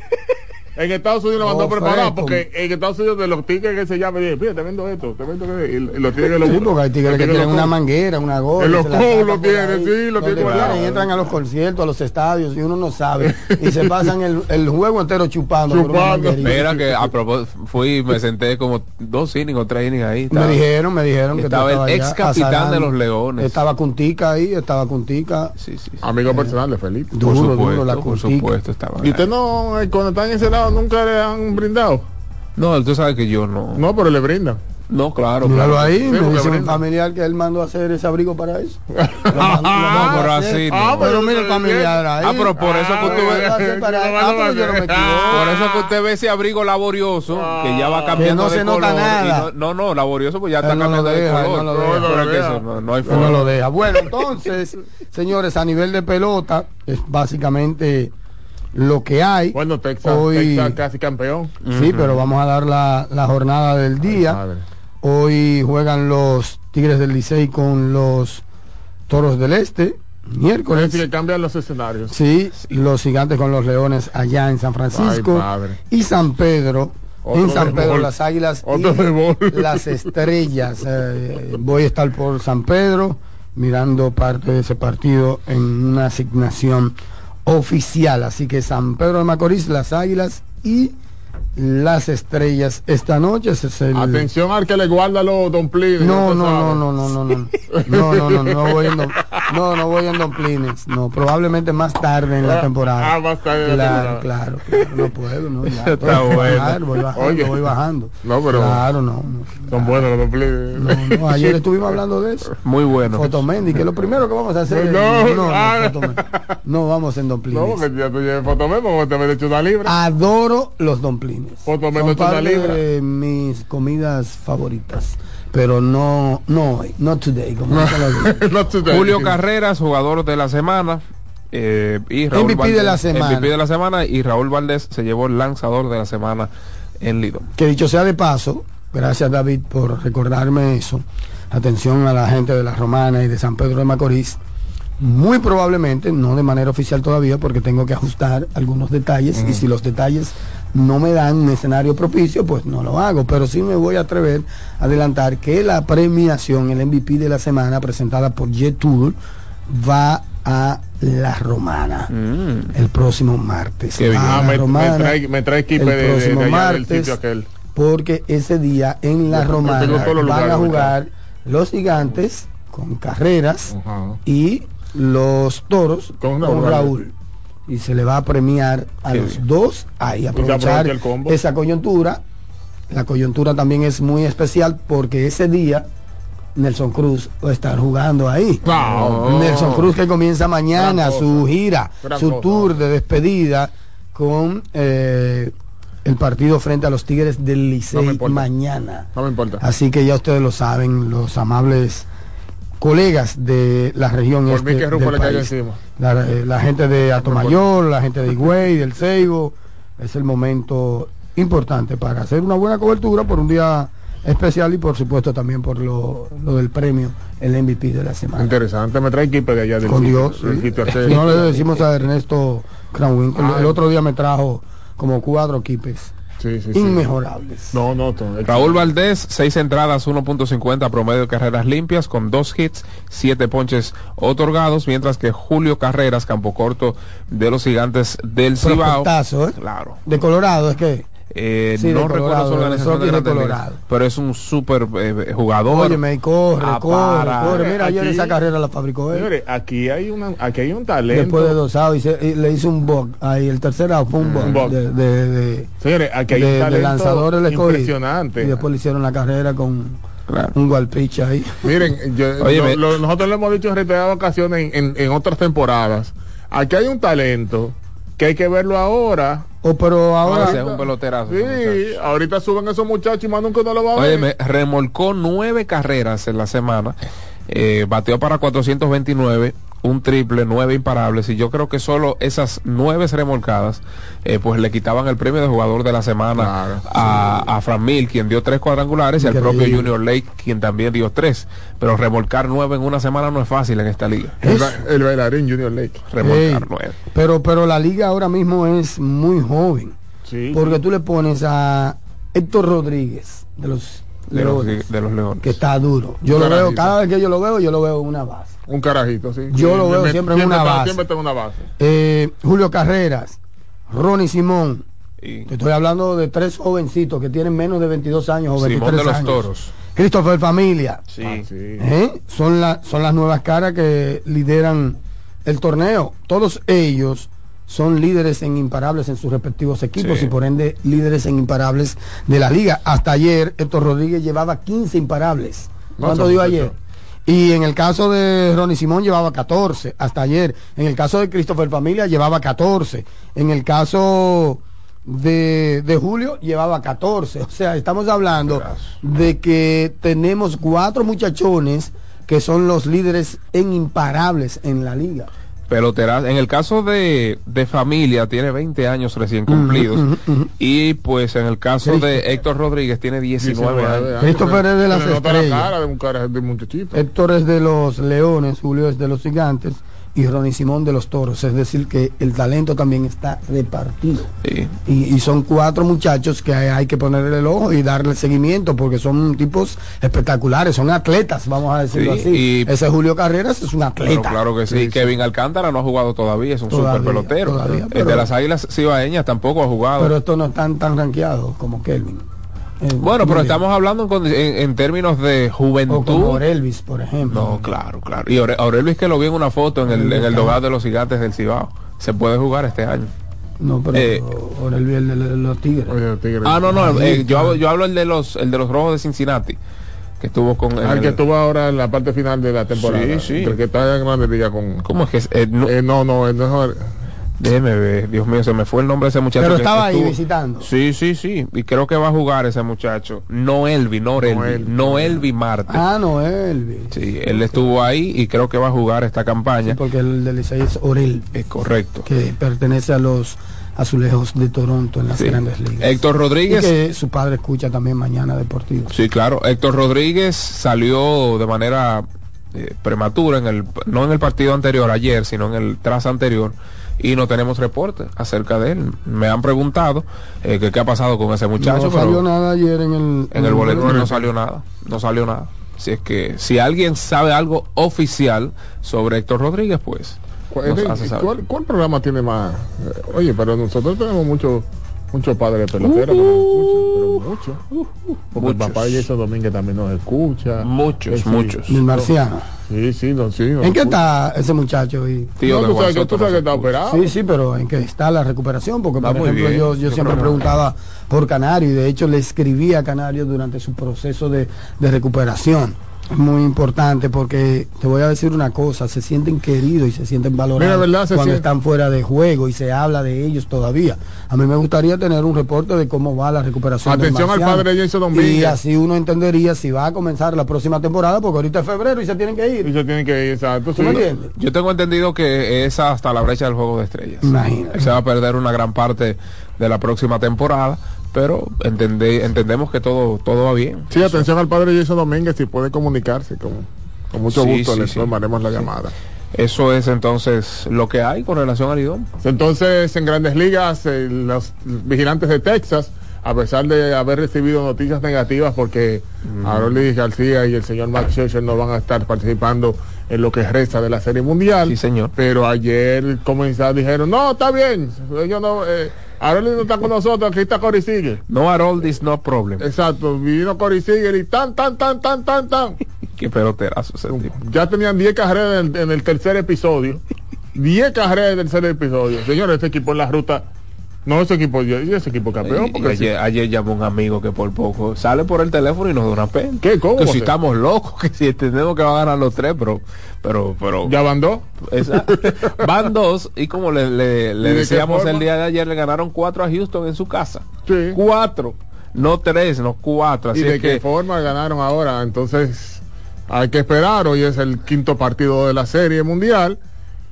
En Estados Unidos lo mandó fresco. porque en Estados Unidos de los tigres que se llaman, dije, "Mira, te vendo esto, te vendo que y, los tigres lo Sí, porque hay tigres que tienen una manguera, una gorra. En los lo tienen, sí, lo tienen guardado. entran a los conciertos, a los estadios, y uno no sabe. Y se pasan el, el juego entero chupando. Chupando. Mira que a propósito, fui, me senté como dos innings o tres innings ahí. Me dijeron, me dijeron que Estaba el ex capitán de los Leones. Estaba Cuntica ahí, estaba Cuntica. Sí, sí, sí. Amigo personal de Felipe. Por Duro, supuesto, duro la por Cuntica. supuesto estaba. ¿Y usted no, eh, cuando está en ese lado, nunca le han brindado? No, tú sabes que yo no. No, pero le brindan. No, claro, Míralo claro. ahí, Sí, me porque dice un brinda. familiar que él mandó a hacer ese abrigo para eso. Pero así no. Ah, Pero el familiar ahí. Ah, pero por eso que Ah, usted Lo ve, para- Ah, pero yo no me equivoco. por eso que usted ve ese abrigo laborioso que ya va cambiando no de se nota color. y nada. No, no, no, laborioso pues ya está Él cambiando de deja, color. no lo deja. Que hay Él no forma. lo deja. Bueno, entonces, señores, a nivel de pelota, es básicamente lo que hay. Bueno, Texas, Hoy- Texas casi campeón. Sí, pero vamos a dar la, la jornada del día. Hoy juegan los Tigres del Licey con los Toros del Este. Es Miércoles. decir, que cambian los escenarios. Sí, los gigantes con los leones allá en San Francisco. Ay, y San Pedro. Otro en San Pedro, bol. las águilas y las estrellas. Eh, voy a estar por San Pedro mirando parte de ese partido en una asignación oficial. Así que San Pedro de Macorís, las águilas y las estrellas esta noche. Ese es el... Atención al que le guarda los Don Plin. No, no, no, no, no, no, no, no, no, no, no, voy, no, No, no voy en domplines. No, probablemente más tarde en la temporada. Ah, más tarde en la claro, temporada. claro, claro, no puedo, no. Ya, Está que bueno. bajar, voy bajando, Oye. voy bajando. No, pero- Claro, no. no. Son buenos los domplines. No, no, ayer estuvimos hablando de eso. Muy bueno. Fotomendi, que lo primero que vamos a hacer No, es- no, no, ah. Fotomendi. No vamos en domplines. No, porque ya tú lleves fotomemo, porque te me he hecho una libra. Adoro los domplines. Fotomemo Son hecho una parte libra. de mis comidas favoritas. Pero no, no hoy, not today, como Not today. Julio Carreras, jugador de la semana. eh, y Raúl MVP de la semana. MVP de la semana y Raúl Valdés se llevó el lanzador de la semana en Lidón. Que dicho sea de paso, gracias David por recordarme eso. Atención a la gente de la Romana y de San Pedro de Macorís. Muy probablemente, no de manera oficial todavía, porque tengo que ajustar algunos detalles y si los detalles no me dan un escenario propicio, pues no lo hago. Pero sí me voy a atrever a adelantar que la premiación, el MVP de la semana presentada por Jet Tour, va a la Romana el próximo martes. Mm. Qué bien. Ah, la me, trae, me trae equipo el de, de, de próximo del martes, sitio aquel. porque ese día en la Yo- Romana van a jugar los gigantes con carreras y los toros Con con, Raúl. Y se le va a premiar a Qué los bien. dos ahí aprovecha aprovechar el combo. esa coyuntura. La coyuntura también es muy especial porque ese día Nelson Cruz va a estar jugando ahí. Nelson Cruz que comienza mañana Gran cosa. su gira, Gran su cosa. tour de despedida con eh, el partido frente a los Tigres del Licey mañana. No me importa. Así que ya ustedes lo saben, los amables colegas de la región Por este mí que Rufo del país. La, eh, la gente de Atomayor, la gente de Higüey, del Ceibo, es el momento importante para hacer una buena cobertura por un día especial y por supuesto también por lo, lo del premio, el MVP de la semana. Interesante, me trae equipo de allá del Con sitio, Dios, del sí. sitio. Si no le decimos a Ernesto Cranwin, el, el otro día me trajo como cuatro equipes Sí, sí, sí. inmejorables. No, no, no. Raúl Valdés, 6 entradas, 1.50 promedio de carreras limpias, con dos hits, 7 ponches otorgados, mientras que Julio Carreras, campo corto de los gigantes del Cibao. ¿eh? Claro. De Colorado, es que. Eh, Sí, de no recuerdo Colorado, su organización de Grandes Ligas, pero es un súper eh, jugador. Óyeme, y corre, Ah, corre, corre. Mira, ayer Aquí- esa carrera la fabricó él. Señores, aquí hay, una, aquí hay un talento. Después de dos outs, y se- y le hizo un bug. Ahí el tercer out fue un bug. Un bug. De, de, de, Señores, aquí hay de- un de lanzadores impresionante. Y después le hicieron la carrera con Claro. un golpiche ahí. Miren, yo- Oye, lo- me- lo- nosotros le hemos dicho en reiteradas ocasiones en, en- en otras temporadas. Aquí hay un talento que hay que verlo ahora. Oh, pero ahora. Ese es un peloterazo. Sí, ahorita suben esos muchachos y más nunca no lo va a Oye, ver. me remolcó nueve carreras en la semana, eh, bateó para 429, un triple, nueve imparables, y yo creo que solo esas nueve remolcadas, eh, pues le quitaban el premio de jugador de la semana Claro, a, a Fran Mil, quien dio tres cuadrangulares, y al propio Junior Lake, quien también dio tres. Pero remolcar nueve en una semana no es fácil en esta liga. el, ba- el bailarín Junior Lake. Remolcar Ey, nueve. pero, pero la liga ahora mismo es muy joven. Sí. Porque tú le pones a Héctor Rodríguez de los De los, Leones, de los Leones. que está duro. Yo Un lo veo, cada vez que yo lo veo, yo lo veo en una base. Un carajito, sí. Yo lo veo me- siempre en una está- base. Siempre una base. Eh, Julio Carreras, Ronnie Simón. Y Te estoy hablando de tres jovencitos que tienen menos de 22 años o 23 Simón de los años. Toros. Christopher Familia. Sí. Ah, sí. ¿eh? Son, la- son las nuevas caras que lideran el torneo. Todos ellos son líderes en imparables en sus respectivos equipos Sí. y por ende líderes en imparables de la liga. Hasta ayer Héctor Rodríguez llevaba 15 imparables. ¿Cuánto dio ayer? Y en el caso de Ronnie Simón llevaba 14 hasta ayer. En el caso de Christopher Familia llevaba 14. En el caso de, de Julio llevaba 14. O sea, estamos hablando de que tenemos cuatro muchachones que son los líderes en imparables en la liga. Peloteras. En el caso de, de familia, tiene 20 años recién cumplidos. Y pues en el caso de Héctor Rodríguez, tiene 19, años. Christopher es de las nota la estrellas. cara de un cara de muchachito. Héctor es de los Leones, Julio es de los Gigantes y Ronnie Simón de los Toros. Es decir, que el talento también está repartido. Sí. Y, y son cuatro muchachos que hay, hay que ponerle el ojo y darle seguimiento porque son tipos espectaculares, son atletas, vamos a decirlo Sí, así. y- Ese Julio Carreras es un Pero atleta. claro que sí. Kevin Alcántara no ha jugado todavía, es un Todavía, super pelotero. todavía, el pero- de las Águilas Cibaeñas tampoco ha jugado. Pero estos no están tan rankeados como Kelvin. Eh, Bueno, pero estamos hablando en, en- en términos de O como juventud. Orelvis, por ejemplo. No, claro, claro. Y Aure- Aurelio es que lo vi en una foto en el, en el dogado de los gigantes del Cibao. Se puede jugar este año. No, pero Eh, Orelvis el de los- tigres. El Tigre. Ah, no, no. Eh, yo, hablo, yo hablo el de los el de los rojos de Cincinnati. Que estuvo con. en Al que el- estuvo ahora en la parte final de la temporada. Sí, sí. El que está en Grande Liga con. ¿Cómo es que es? Eh, no, Eh, no, no, no, déjeme ver. Dios mío, se me fue el nombre de ese muchacho. Pero que estaba ahí visitando. Sí, sí, sí. Y creo que va a jugar ese muchacho. No Elvi, no Elvi. Elvi. No Elvi Marte. Ah, no, Elvis. Sí, él estuvo ahí y creo que va a jugar esta campaña. Porque el del Licey es Orel, Es correcto. que pertenece a los azulejos de Toronto en las Sí. grandes ligas. Héctor Y Rodríguez. que su padre escucha también mañana deportivo. Sí, claro. Héctor Rodríguez salió de manera eh, prematura en el no en el partido anterior ayer, sino en el tras anterior y no tenemos reporte acerca de él. Me han preguntado eh, que qué ha pasado con ese muchacho, no salió pero nada ayer en el en el boletín no salió nada, no salió nada. Si es que si alguien sabe algo oficial sobre Héctor Rodríguez, pues ¿Cuál, nos hace saber. cuál- cuál programa tiene más? Eh, Oye, pero nosotros tenemos muchos muchos padres peloteros que nos escuchan, pero muchos. Porque el papá de Jason Domínguez también nos escucha. Muchos, muchos. El marciano. Sí, sí, no, sí. ¿En qué está ese muchacho? Tío No, de tú sabes que, Soto tú sabes nos que está operado. Sí, sí, pero en qué está la recuperación, porque por ejemplo bien. yo, siempre preguntaba por Canario y de hecho le escribí a Canario durante su proceso de, de recuperación. Muy importante porque te voy a decir una cosa, se sienten queridos y se sienten valorados Mira, ¿verdad? Se cuando siente- están fuera de juego y se habla de ellos todavía. A mí me gustaría tener un reporte de cómo va la recuperación. del Atención al padre Jason Domínguez. Y así uno entendería si va a comenzar la próxima temporada, porque ahorita es febrero y se tienen que Y ir. se tienen que ir, exacto. Yo tengo entendido que es hasta la brecha del juego de estrellas. Imagínate. Se va a perder una gran parte de la próxima temporada, pero entendé- entendemos que todo, todo va bien. Sí, atención al padre Jason Domínguez, si puede comunicarse, con, con mucho Sí, gusto sí, le sí. tomaremos la llamada. Eso es entonces lo que hay con relación al IDOM. Entonces, en grandes ligas, eh, los vigilantes de Texas, a pesar de haber recibido noticias negativas, porque Arolis García y el señor Max Scherzer no van a estar participando en lo que resta de la Serie Mundial. Sí, señor. Pero ayer comisados dijeron, no, está bien, ellos no, eh, Arolis no está con nosotros, aquí está Cory Seager. No this no problem. Exacto, vino Cory Seager y tan, tan, tan, tan, tan, tan. Qué peloterazo ese tipo. Ya tenían 10 carreras en, en el tercer episodio. 10 carreras en el tercer episodio. Señores, este equipo en la ruta. No, ese equipo, ese equipo campeón. Porque ayer, ayer llamó un amigo que por poco sale por el teléfono y nos da una pena. ¿Qué? ¿Cómo Que si estamos locos, que si entendemos que va a ganar los tres, pero, pero, pero. ya van dos. Esa- van dos y como le, le- le ¿Y de qué decíamos el día de ayer, le ganaron cuatro a Houston en su casa. Sí. Cuatro, no tres, no cuatro. Así ¿Y de es qué que forma ganaron ahora? Entonces, hay que esperar. Hoy es el quinto partido de la Serie Mundial.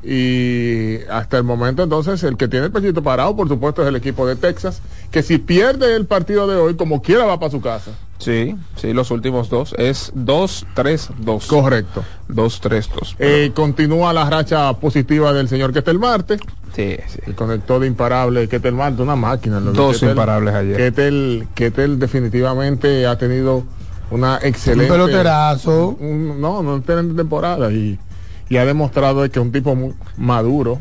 Y hasta el momento, entonces, el que tiene el pechito parado, por supuesto, es el equipo de Texas. Que si pierde el partido de hoy, como quiera, va para su casa. sí, sí, los últimos dos es dos, tres, dos. Correcto. Dos, tres, dos. Eh, continúa la racha positiva del señor Ketel Marte. sí, sí. El conector de imparable, Ketel Marte, una máquina. lo Dos Ketel. imparables ayer. Ketel, Ketel definitivamente ha tenido una Un excelente... peloterazo. un- no, no excelente temporada y, y ha demostrado que es un tipo muy maduro,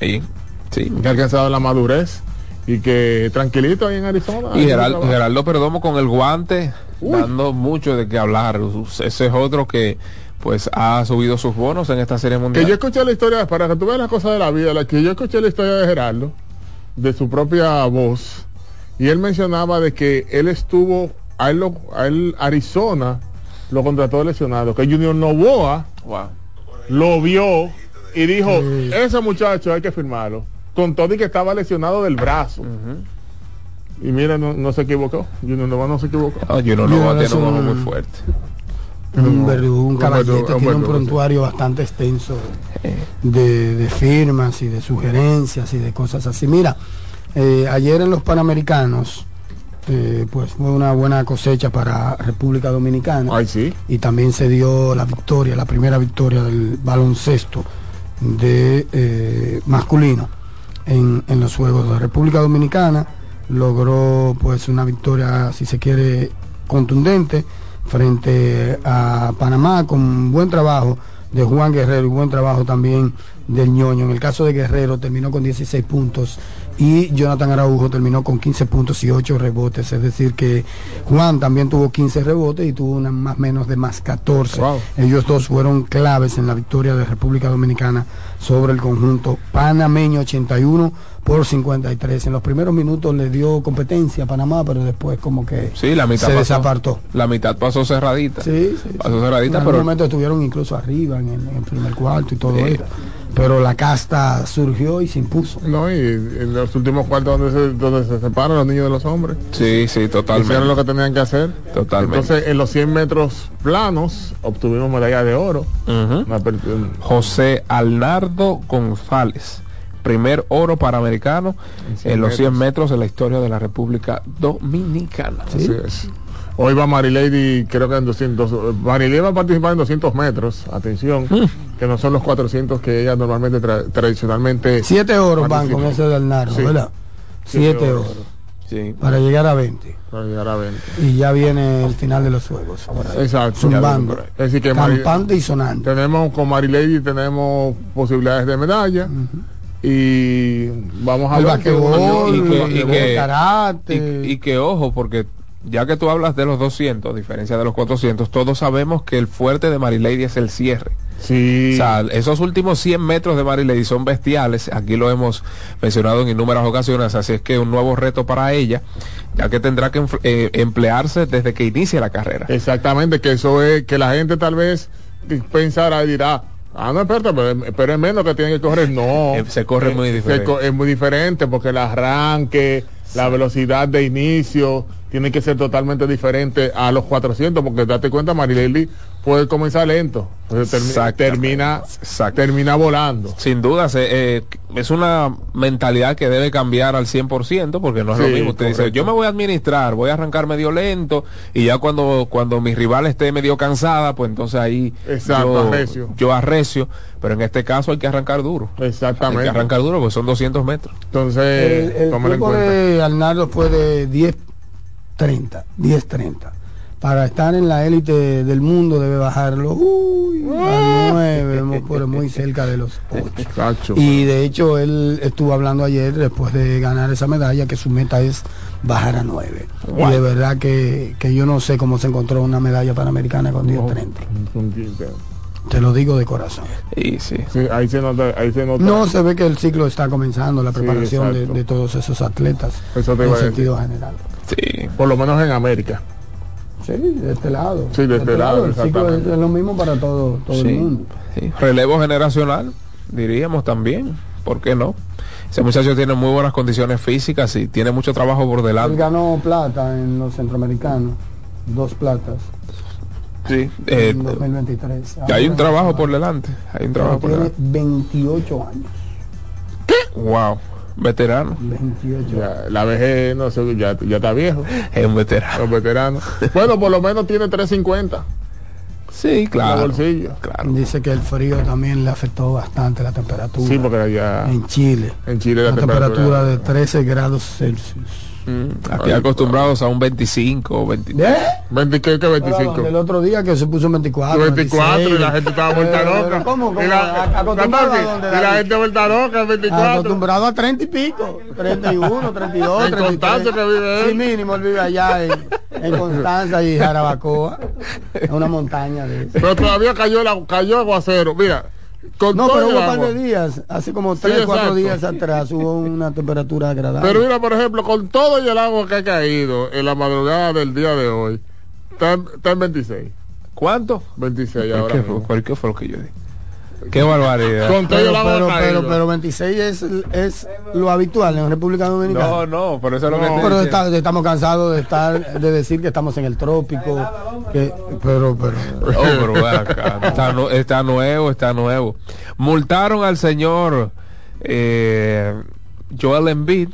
Sí, sí. que ha alcanzado la madurez y que tranquilito ahí en Arizona. Y trabaja. Geraldo Perdomo con el guante, Uy. dando mucho de qué hablar. Ese es otro que pues ha subido sus bonos en esta serie Que mundial. yo escuché la historia, para que tú veas las cosas de la vida, la que yo escuché la historia de Gerardo, de su propia voz, y él mencionaba de que él estuvo, a él, lo- a él Arizona lo contrató lesionado, que Junior Novoa Wow. Lo vio y dijo, ese muchacho hay que firmarlo, con todo y que estaba lesionado del brazo. Y mira, no, no se equivocó, Junior Novoa no se equivocó. Ah, Junior Yo Novoa no tiene un ojo no. muy fuerte. un verdugo, un caballete, tiene un prontuario bastante extenso de, de firmas y de sugerencias y de cosas así. Mira, eh, ayer en los Panamericanos, eh, pues fue una buena cosecha para República Dominicana Ay, sí. y también se dio la victoria, la primera victoria del baloncesto de eh, masculino en, en los Juegos de República Dominicana logró pues una victoria si se quiere contundente frente a Panamá con buen trabajo de Juan Guerrero y buen trabajo también del ñoño. En el caso de Guerrero terminó con 16 puntos y Jonathan Araujo terminó con 15 puntos y 8 rebotes, es decir que Juan también tuvo 15 rebotes y tuvo una más menos de más 14. Ellos dos fueron claves en la victoria de República Dominicana sobre el conjunto panameño 81 por 53. En los primeros minutos le dio competencia a Panamá, pero después como que sí, la mitad se pasó, desapartó. La mitad pasó cerradita. Sí, sí. Pasó cerradita, en pero... momento estuvieron incluso arriba en el, primer cuarto y todo eso. Pero la casta surgió y se impuso. No, y en los últimos cuartos donde se, donde se separan los niños de los hombres. Sí, sí, totalmente. Hicieron lo que tenían que hacer. Totalmente. Entonces, en los 100 metros planos, obtuvimos medalla de oro. José Alnardo González primer oro panamericano en, los 100 metros de la historia de la República Dominicana. Así es. Hoy va Marilady, creo que en 200. Marilady va a participar en 200 metros, atención, mm. que no son los 400 que ella normalmente, tradicionalmente. Siete oros van con ese del Nardo, ¿verdad? Siete, oros. Sí. Para llegar a 20. Para llegar a 20. Y ya viene el final de los juegos. Exacto. Zumbando. Es decir, que Campante y sonante. Tenemos con Marilady tenemos posibilidades de medalla y vamos a ver y y, que, ojo porque ya que tú hablas de los 200 a diferencia de los 400 todos sabemos que el fuerte de Marilady es el cierre Sí. O sea, esos últimos 100 metros de Marilady son bestiales. Aquí lo hemos mencionado en innumerables ocasiones. Así es que un nuevo reto para ella, ya que tendrá que eh, emplearse desde que inicie la carrera. Exactamente, que eso es que la gente tal vez pensará y dirá, Ah, no, espérate, pero, es menos que tiene que correr. No. Eh, se corre muy diferente. es muy diferente porque el arranque, la velocidad de inicio, tiene que ser totalmente diferente a los 400, porque date cuenta, Marileli puede comenzar lento, termina, termina volando. Sin duda, eh, es una mentalidad que debe cambiar al 100%, porque no es lo mismo. Usted dice, yo me voy a administrar, voy a arrancar medio lento, y ya cuando, cuando mi rival esté medio cansada, pues entonces ahí yo, arrecio. Pero en este caso hay que arrancar duro. Exactamente. Hay que arrancar duro, porque son 200 metros. Entonces, el, el de Arnaldo fue de 10 30, 10, 30. Para estar en la élite del mundo debe bajarlo uy, a 9, por muy cerca de los 8. Y de hecho él estuvo hablando ayer después de ganar esa medalla que su meta es bajar a 9. Y de verdad que, que, yo no sé cómo se encontró una medalla panamericana con 10, 30. Te lo digo de corazón. Y sí. ahí, se nota, ahí se nota. No, se ve que el ciclo está comenzando, la preparación de, de, todos esos atletas Eso en sentido general. Sí. Por lo menos en América. Sí, de este lado. Sí, de, este, lado. El ciclo es, lo mismo para todo, todo el mundo. Relevo generacional, diríamos también. ¿Por qué no? Ese muchacho tiene muy buenas condiciones físicas y tiene mucho trabajo por delante. Él ganó plata en los centroamericanos, dos platas. Sí, eh, en 2023. hay un trabajo por delante. Hay un trabajo por tiene 28 años. Wow veterano. 28. la vejez, no sé, ya, ya está viejo. Es un veterano. Un veterano. bueno, por lo menos tiene 350. Sí, claro. bolsillo. claro. Dice que el frío también le afectó bastante la temperatura. Sí, porque allá. En Chile. En Chile la, temperatura de 13 grados Celsius. Mm, aquí acostumbrados a un 25 o 20. ¿Eh? ¿20 qué, qué 25? El otro día que se puso 24. 24 26. y la gente estaba vuelta loca. ¿Cómo? ¿Cómo? Y la, acostumbrado a dónde, y la gente vuelta loca, 24. Acostumbrado a 30 y pico. 31, 32, en 33. Constanza que vive él. Sí, mínimo, él vive allá en, en Constanza y Jarabacoa. Es una montaña de eso. Pero todavía cayó, la, cayó aguacero. Mira, no, pero hubo un par de días, hace como 3 o 4 días atrás hubo una temperatura agradable. Pero mira, por ejemplo, con todo el agua que ha caído en la madrugada del día de hoy, está, en 26. ¿Cuánto? 26 ahora. ¿Qué, ¿Qué fue lo que yo dije? Qué barbaridad. pero, pero, 26 es, es lo habitual en República Dominicana. No, no, por eso es lo que Pero estamos cansados de estar, de decir que estamos en el trópico. Que, pero, pero. Oh, pero acá. Está, está, nuevo, está nuevo. Multaron al señor eh, Joel Embiid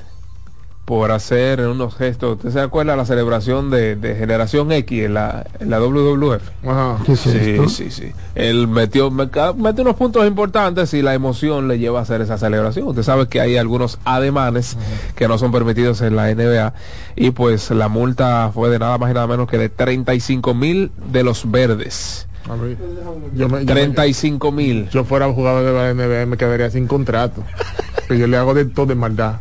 por hacer unos gestos. ¿Usted se acuerda de la celebración de, Generación X en la, en la WWF? Ajá. sí, sí, sí. Él metió, metió unos puntos importantes y la emoción le lleva a hacer esa celebración. Usted sabe que hay algunos ademanes que no son permitidos en la NBA y pues la multa fue de nada más y nada menos que de 35 mil de los verdes. Yo 35 mil. Yo fuera un jugador de la NBA me quedaría sin contrato. que yo le hago de todo de maldad.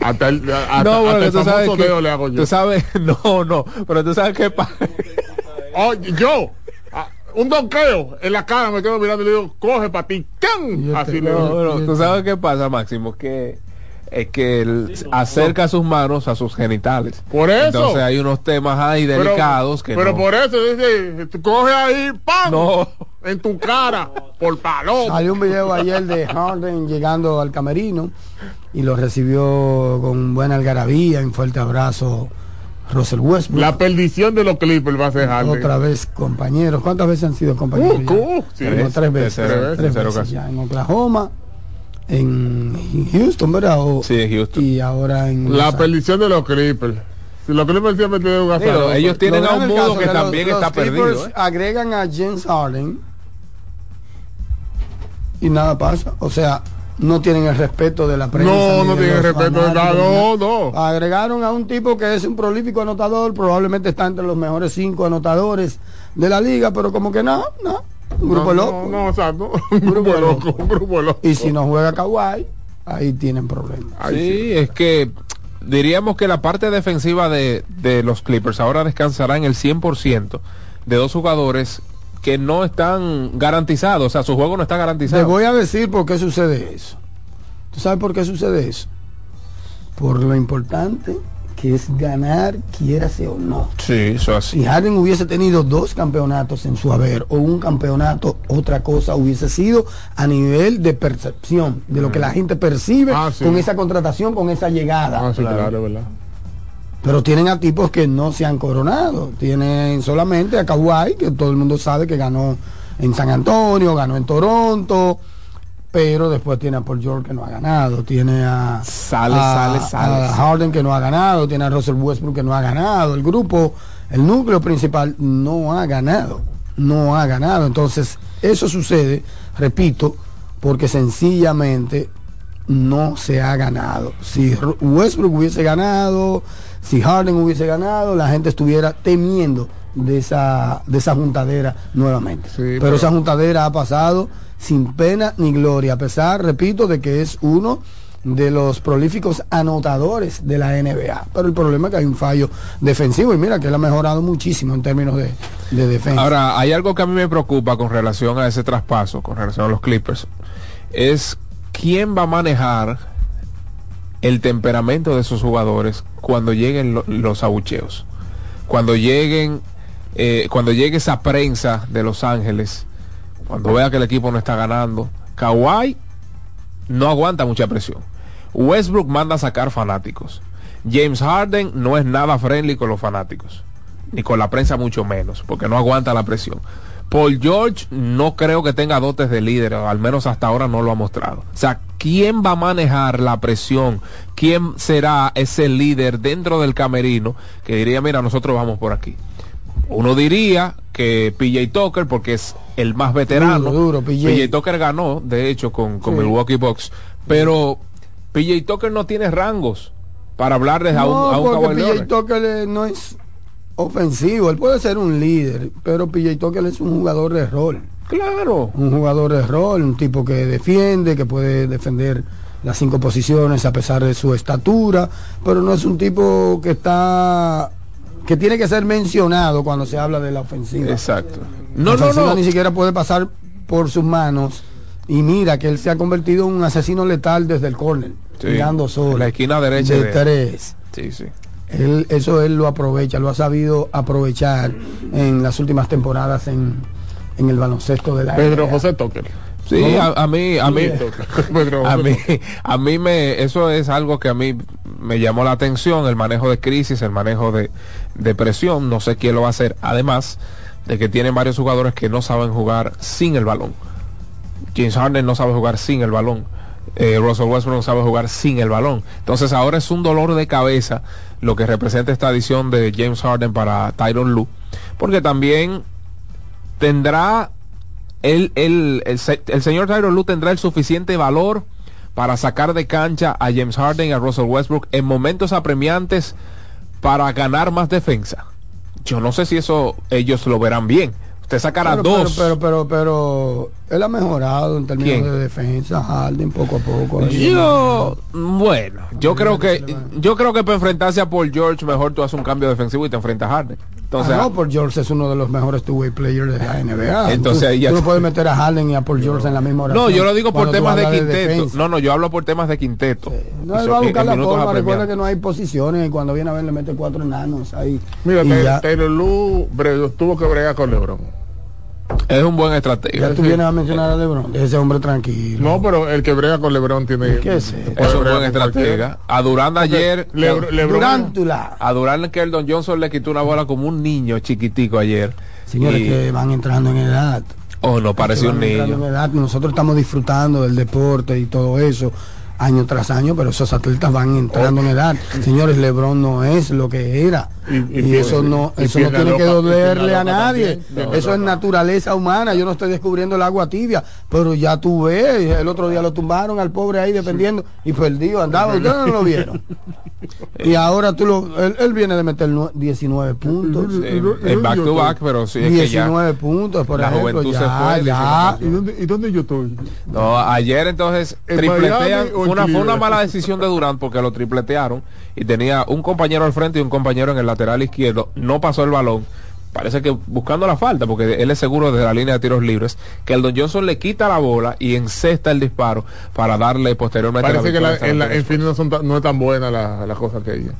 Hasta el, hasta, no, bueno, hasta tú sabes famoso que- dedo le hago yo. Tú sabes, no, no, pero tú sabes qué pasa. Oh, yo, ah, un donqueo en la cara me quedo mirando y le digo, coge para ti. ¡Can! Así le No, digo. bueno, tú sabes qué pasa, Máximo, que es que él acerca sus manos a sus genitales. Por eso. Entonces hay unos temas ahí Pero- delicados que Pero no. por eso dice, coge ahí, ¡pam! No. En tu cara, por palo. Salió un video ayer de Harden llegando al camerino y lo recibió con buena algarabía, un fuerte abrazo Russell Westbrook. La perdición de los Clippers va a ser Harden. Otra vez compañeros. ¿Cuántas veces han sido compañeros? Uh, uh, sí. Tres veces. Tres veces ya. En Oklahoma, en Houston, ¿verdad? O- Sí, en Houston. Y ahora en La Los perdición de los Clippers. Si los Clippers siempre tienen un Digo, azaroso. ellos tienen a un el mudo que los- también los está Clippers perdido. ¿eh? Agregan a James Harden y nada pasa. O sea, no tienen el respeto de la prensa. No, no tienen los respeto de nada, no, no. Agregaron a un tipo que es un prolífico anotador, probablemente está entre los mejores cinco anotadores de la liga, pero como que no, no. Un grupo no, loco. No, no, exacto. Un grupo loco, un grupo loco. Y si no juega Kawhi, ahí tienen problemas. Ay, sí, es que diríamos que la parte defensiva de, de los Clippers ahora descansará en el 100% de dos jugadores que no están garantizados, o sea, su juego no está Te garantizado. voy a decir por qué sucede eso. ¿Tú sabes por qué sucede eso? Por lo importante que es ganar, quierase o no. Sí, eso así. Si Harden hubiese tenido dos campeonatos en su haber o un campeonato, otra cosa hubiese sido a nivel de percepción, de lo que la gente percibe Ah, sí. con esa contratación, con esa llegada. Ah, sí, claro, verdad. Pero tienen a tipos que no se han coronado. Tienen solamente a Kawhi, que todo el mundo sabe que ganó en San Antonio, ganó en Toronto. Pero después tiene a Paul George que no ha ganado. Tiene a, Sale, a- sale, sale. a Harden que no ha ganado. Tiene a Russell Westbrook que no ha ganado. El grupo, el núcleo principal no ha ganado. No ha ganado. Entonces, eso sucede, repito, porque sencillamente no se ha ganado. Si Westbrook hubiese ganado, si Harden hubiese ganado, la gente estuviera temiendo de esa, de esa juntadera nuevamente. pero, pero- esa juntadera ha pasado sin pena ni gloria, a pesar, repito, de que es uno de los prolíficos anotadores de la NBA. Pero el problema es que hay un fallo defensivo y mira que él ha mejorado muchísimo en términos de, de defensa. Ahora, hay algo que a mí me preocupa con relación a ese traspaso, con relación a los Clippers, es quién va a manejar el temperamento de esos jugadores cuando lleguen lo- los abucheos, cuando lleguen, eh, cuando llegue esa prensa de Los Ángeles, cuando vea que el equipo no está ganando, Kawhi no aguanta mucha presión. Westbrook manda a sacar fanáticos. James Harden no es nada friendly con los fanáticos, ni con la prensa mucho menos, porque no aguanta la presión. Paul George no creo que tenga dotes de líder, al menos hasta ahora no lo ha mostrado. O sea, ¿quién va a manejar la presión? ¿Quién será ese líder dentro del camerino que diría, mira, nosotros vamos por aquí? Uno diría que PJ Tucker, porque es el más veterano. Duro, duro, PJ. PJ Tucker ganó, de hecho, con, con Sí. Milwaukee Bucks. Pero PJ Tucker no tiene rangos para hablarles a un, a un porque PJ Leonard. Tucker eh, no es ofensivo, él puede ser un líder, pero PJ Tucker es un jugador de rol. Claro. Un jugador de rol, un tipo que defiende, que puede defender las cinco posiciones a pesar de su estatura, pero no es un tipo que está que tiene que ser mencionado cuando se habla de la ofensiva. Exacto. La No, no, ofensiva no. ni siquiera puede pasar por sus manos. Y mira que él se ha convertido en un asesino letal desde el córner, Sí, tirando solo. la esquina derecha de de- tres. Sí, sí. Él, eso él lo aprovecha, lo ha sabido aprovechar en las últimas temporadas en, en el baloncesto de la Pedro NBA. José Tucker. Sí, a, a mí, a mí, Pedro a José mí, a mí me, eso es algo que a mí me llamó la atención, el manejo de crisis, el manejo de, de presión, no sé quién lo va a hacer, además de que tienen varios jugadores que no saben jugar sin el balón. James Harden no sabe jugar sin el balón. Eh, Russell Westbrook no sabe jugar sin el balón. Entonces ahora es un dolor de cabeza lo que representa esta adición de James Harden para Tyron Lue, porque también tendrá el, el, el, se- el señor Tyron Lue tendrá el suficiente valor para sacar de cancha a James Harden y a Russell Westbrook en momentos apremiantes para ganar más defensa. Yo no sé si eso ellos lo verán bien, Usted sacará Pero, dos. Pero, pero, pero, pero él ha mejorado en términos ¿Quién? de defensa, Harden poco a poco. Yo, bueno, yo creo que yo creo que para enfrentarse a Paul George mejor tú haces un cambio defensivo y te enfrentas a Harden. Entonces, Ah, no, Paul George es uno de los mejores two-way players de la NBA. Entonces, tú, ahí ya- tú no puedes meter a Harden y a Paul George en la misma oración. no, yo lo digo por temas de quinteto. no, no, yo hablo por temas de quinteto. No, él va a buscar la forma. Recuerda que no hay posiciones y cuando viene a ver le mete cuatro enanos ahí. Mira, Taylor bre- tuvo que bregar con LeBron. Es un buen estratega. ya tú vienes a mencionar a LeBron. Ese hombre tranquilo. No, pero el que brega con LeBron tiene. ¿Qué es un buen estratega. A Durán ayer. Lebr- LeBron- Durántula. A Durán que el Don Johnson le quitó una bola como un niño chiquitico ayer. Señores Y- que van entrando en edad. Oh, no, pareció un niño. en edad. Nosotros estamos disfrutando del deporte y todo eso año tras año, pero esos atletas van entrando en edad. Señores, LeBron no es lo que era. Y- Y, y pierde- eso no, y eso no tiene loca- que dolerle a nadie. Eso es naturaleza humana. Yo no estoy descubriendo el agua tibia, pero ya tú ves, el otro día lo tumbaron al pobre ahí dependiendo y perdido andaba. Ustedes no lo vieron. Y ahora tú lo, él, él viene de meter nue- 19 puntos. En back to back, pero sí es que ya. 19 puntos, por la ejemplo. juventud se ya, fue, ya. ¿Y dónde, ¿Y dónde yo estoy? No, ayer entonces ¿En tripletean. En Una, fue una mala decisión de Durant porque lo tripletearon y tenía un compañero al frente y un compañero en el lateral izquierdo. No pasó el balón. Parece que buscando la falta, porque él es seguro de la línea de tiros libres, que el Don Johnson le quita la bola y encesta el disparo para darle posteriormente Parece que la en, la, en fin no, son tan- no es tan buena la, la cosa que ella.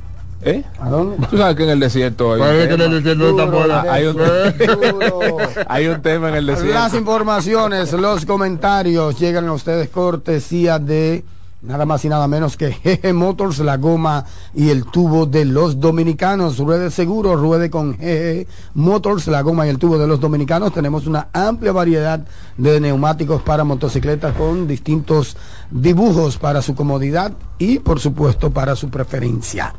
¿Eh? ¿A dónde? Tú sabes que en el desierto hay Parece que tema. no es tan Duro, buena. hay un-. Hay un tema en el Las desierto. informaciones, los comentarios llegan a ustedes cortesía de nada más y nada menos que GG Motors, la goma y el tubo de los dominicanos. Ruede seguro, ruede con GG Motors, la goma y el tubo de los dominicanos. Tenemos una amplia variedad de neumáticos para motocicletas con distintos dibujos para su comodidad y por supuesto para su preferencia.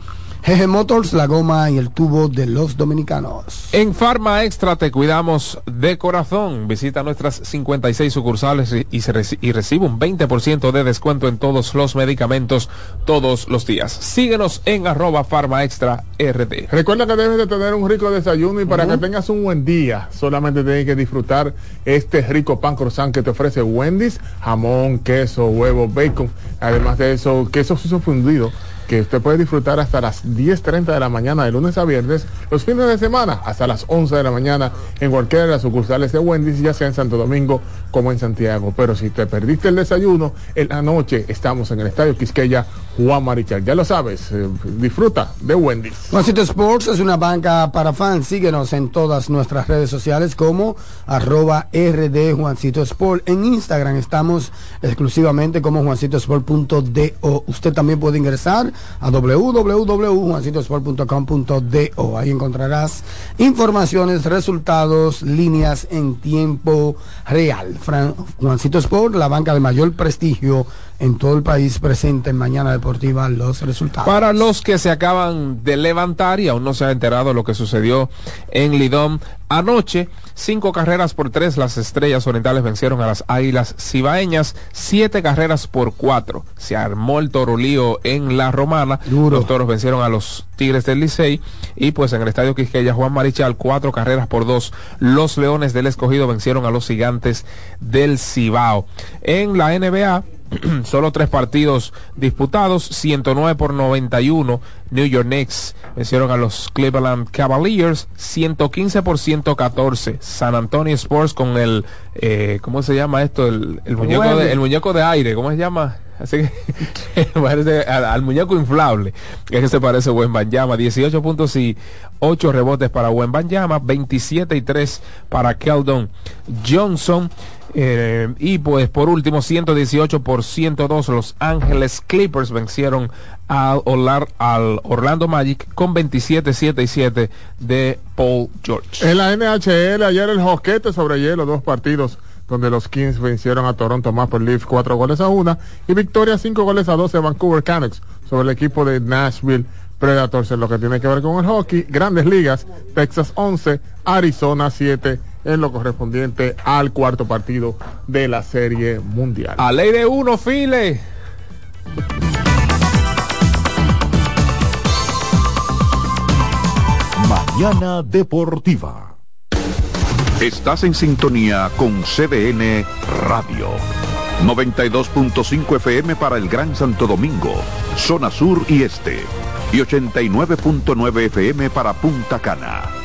GG Motors, la goma y el tubo de los dominicanos. En Farma Extra te cuidamos de corazón. Visita nuestras 56 sucursales y, y se reci- y recibe un 20% de descuento en todos los medicamentos todos los días. Síguenos en arroba Farma Extra RD. Recuerda que debes de tener un rico desayuno y para que tengas un buen día, solamente tienes que disfrutar este rico pan croissant que te ofrece Wendy's, jamón, queso, huevo, bacon, además de eso, queso fundido que usted puede disfrutar hasta las 10.30 de la mañana de lunes a viernes, los fines de semana hasta las 11 de la mañana en cualquiera de las sucursales de Wendy's, ya sea en Santo Domingo como en Santiago. Pero si te perdiste el desayuno, en la noche estamos en el Estadio Quisqueya Juan Marichal. Ya lo sabes, eh, disfruta de Wendy's. Juancito Sports es una banca para fans. Síguenos en todas nuestras redes sociales como arroba RD Juancito Sport. En Instagram estamos exclusivamente como juancitosport.do. Usted también puede ingresar a www.juancitosport.com.do. Ahí encontrarás informaciones, resultados, líneas en tiempo real. Fran- Juancito Sport, la banca de mayor prestigio en todo el país, presente en Mañana Deportiva los resultados. Para los que se acaban de levantar y aún no se ha enterado lo que sucedió en Lidón anoche, cinco carreras por tres, las estrellas orientales vencieron a las águilas cibaeñas, siete carreras por cuatro. Se armó el torolío en la romana, Duro. los toros vencieron a los tigres del Licey y pues en el estadio Quisqueya Juan Marichal, cuatro carreras por dos. Los leones del escogido vencieron a los gigantes del Cibao. En la NBA, solo tres partidos disputados, 109 por 91. New York Knicks vencieron a los Cleveland Cavaliers, 115 por 114. San Antonio Sports con el, eh, ¿cómo se llama esto? El, el muñeco, de, el muñeco de aire, ¿cómo se llama? Así que parece al, al muñeco inflable, que es que se parece a Buen Banyama, 18 puntos y 8 rebotes para Buen Banyama, 27 y 3 para Keldon Johnson. Eh, y pues por último, 118 por 102, Los Ángeles Clippers vencieron al, al Orlando Magic con 27, 7 y 7 de Paul George. En la NHL, ayer el Joquete sobre hielo, dos partidos donde los Kings vencieron a Toronto Maple Leafs cuatro goles a una y victoria cinco goles a dos de Vancouver Canucks sobre el equipo de Nashville Predators en lo que tiene que ver con el hockey. Grandes ligas, Texas 11, Arizona 7 en lo correspondiente al cuarto partido de la Serie Mundial. A ley de uno, File. Mañana Deportiva. Estás en sintonía con CDN Radio. 92.5 FM para el Gran Santo Domingo, zona sur y este. Y 89.9 FM para Punta Cana.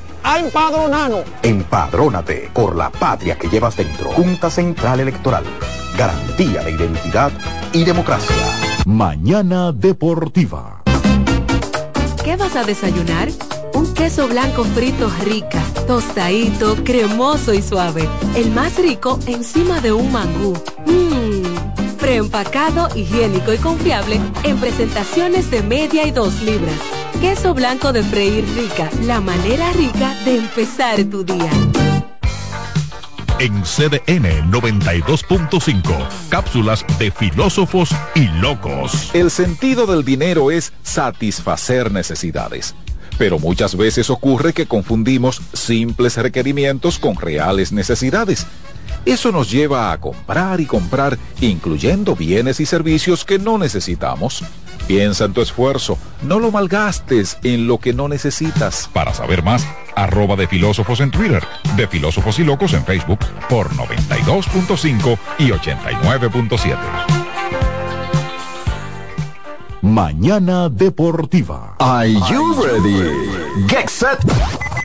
a empadronarnos. Empadrónate por la patria que llevas dentro. Junta Central Electoral. Garantía de identidad y democracia. Mañana Deportiva. ¿Qué vas a desayunar? Un queso blanco frito rica, tostadito, cremoso y suave. El más rico encima de un mangú. Mmm, preempacado, higiénico y confiable en presentaciones de media y dos libras. Queso blanco de freír rica, la manera rica de empezar tu día. En CDN 92.5, cápsulas de filósofos y locos. El sentido del dinero es satisfacer necesidades. Pero muchas veces ocurre que confundimos simples requerimientos con reales necesidades. Eso nos lleva a comprar y comprar, incluyendo bienes y servicios que no necesitamos. Piensa en tu esfuerzo, no lo malgastes en lo que no necesitas. Para saber más, arroba de filósofos en Twitter, de filósofos y locos en Facebook por 92.5 y 89.7. Mañana Deportiva. Are you ready? Get set.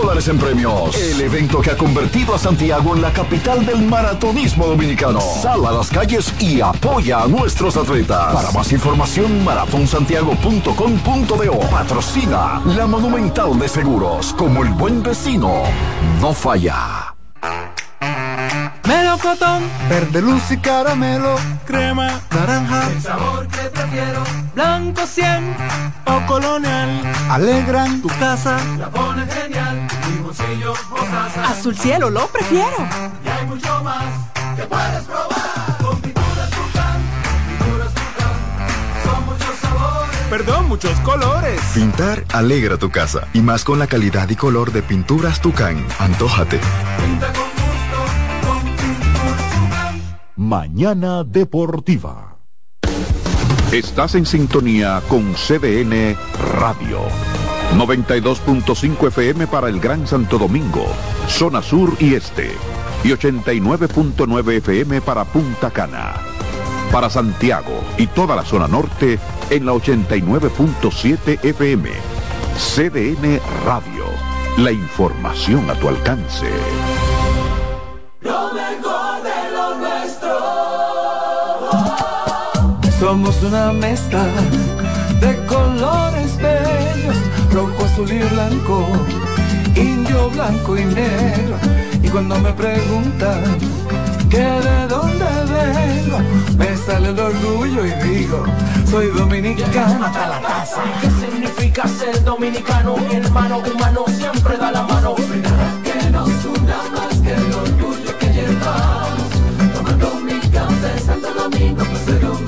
dólares en premios. El evento que ha convertido a Santiago en la capital del maratonismo dominicano. Sal a las calles y apoya a nuestros atletas. Para más información, maratonsantiago.com.do. Patrocina la Monumental de Seguros. Como el buen vecino, no falla. Melocotón, verde luz y caramelo, crema, naranja, el sabor que prefiero, blanco 100 o colonial, alegran tu casa, la pone genial, mi bolsillo mostaza, azul cielo lo prefiero, y hay mucho más que puedes probar, con pinturas Tucán, pinturas Tucán, son muchos sabores, perdón, muchos colores. Pintar alegra tu casa, y más con la calidad y color de pinturas Tucán, antójate. Pinta con Mañana Deportiva. Estás en sintonía con CDN Radio. 92.5 FM para el Gran Santo Domingo, zona sur y este. Y 89.9 FM para Punta Cana. Para Santiago y toda la zona norte en la 89.7 FM. CDN Radio. La información a tu alcance. Lo mejor de lo nuestro. Somos una mezcla de colores rojo, azul y blanco, indio, blanco y negro. Y cuando me preguntan que de dónde vengo, me sale el orgullo y digo, soy dominicano hasta la casa. ¿Qué significa ser dominicano? Mi hermano humano siempre da la mano. Nada que nos una más que el orgullo que llevamos. Tomando mi café Santo Domingo, pues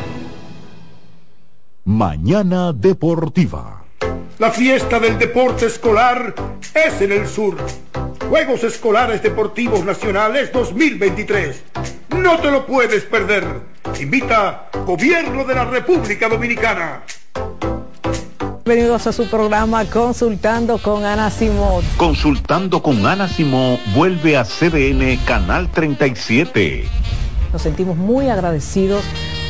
Mañana Deportiva. La fiesta del deporte escolar es en el sur. Juegos Escolares Deportivos Nacionales 2023. No te lo puedes perder. Invita Gobierno de la República Dominicana. Bienvenidos a su programa Consultando con Ana Simón. Consultando con Ana Simón vuelve a CDN Canal 37. Nos sentimos muy agradecidos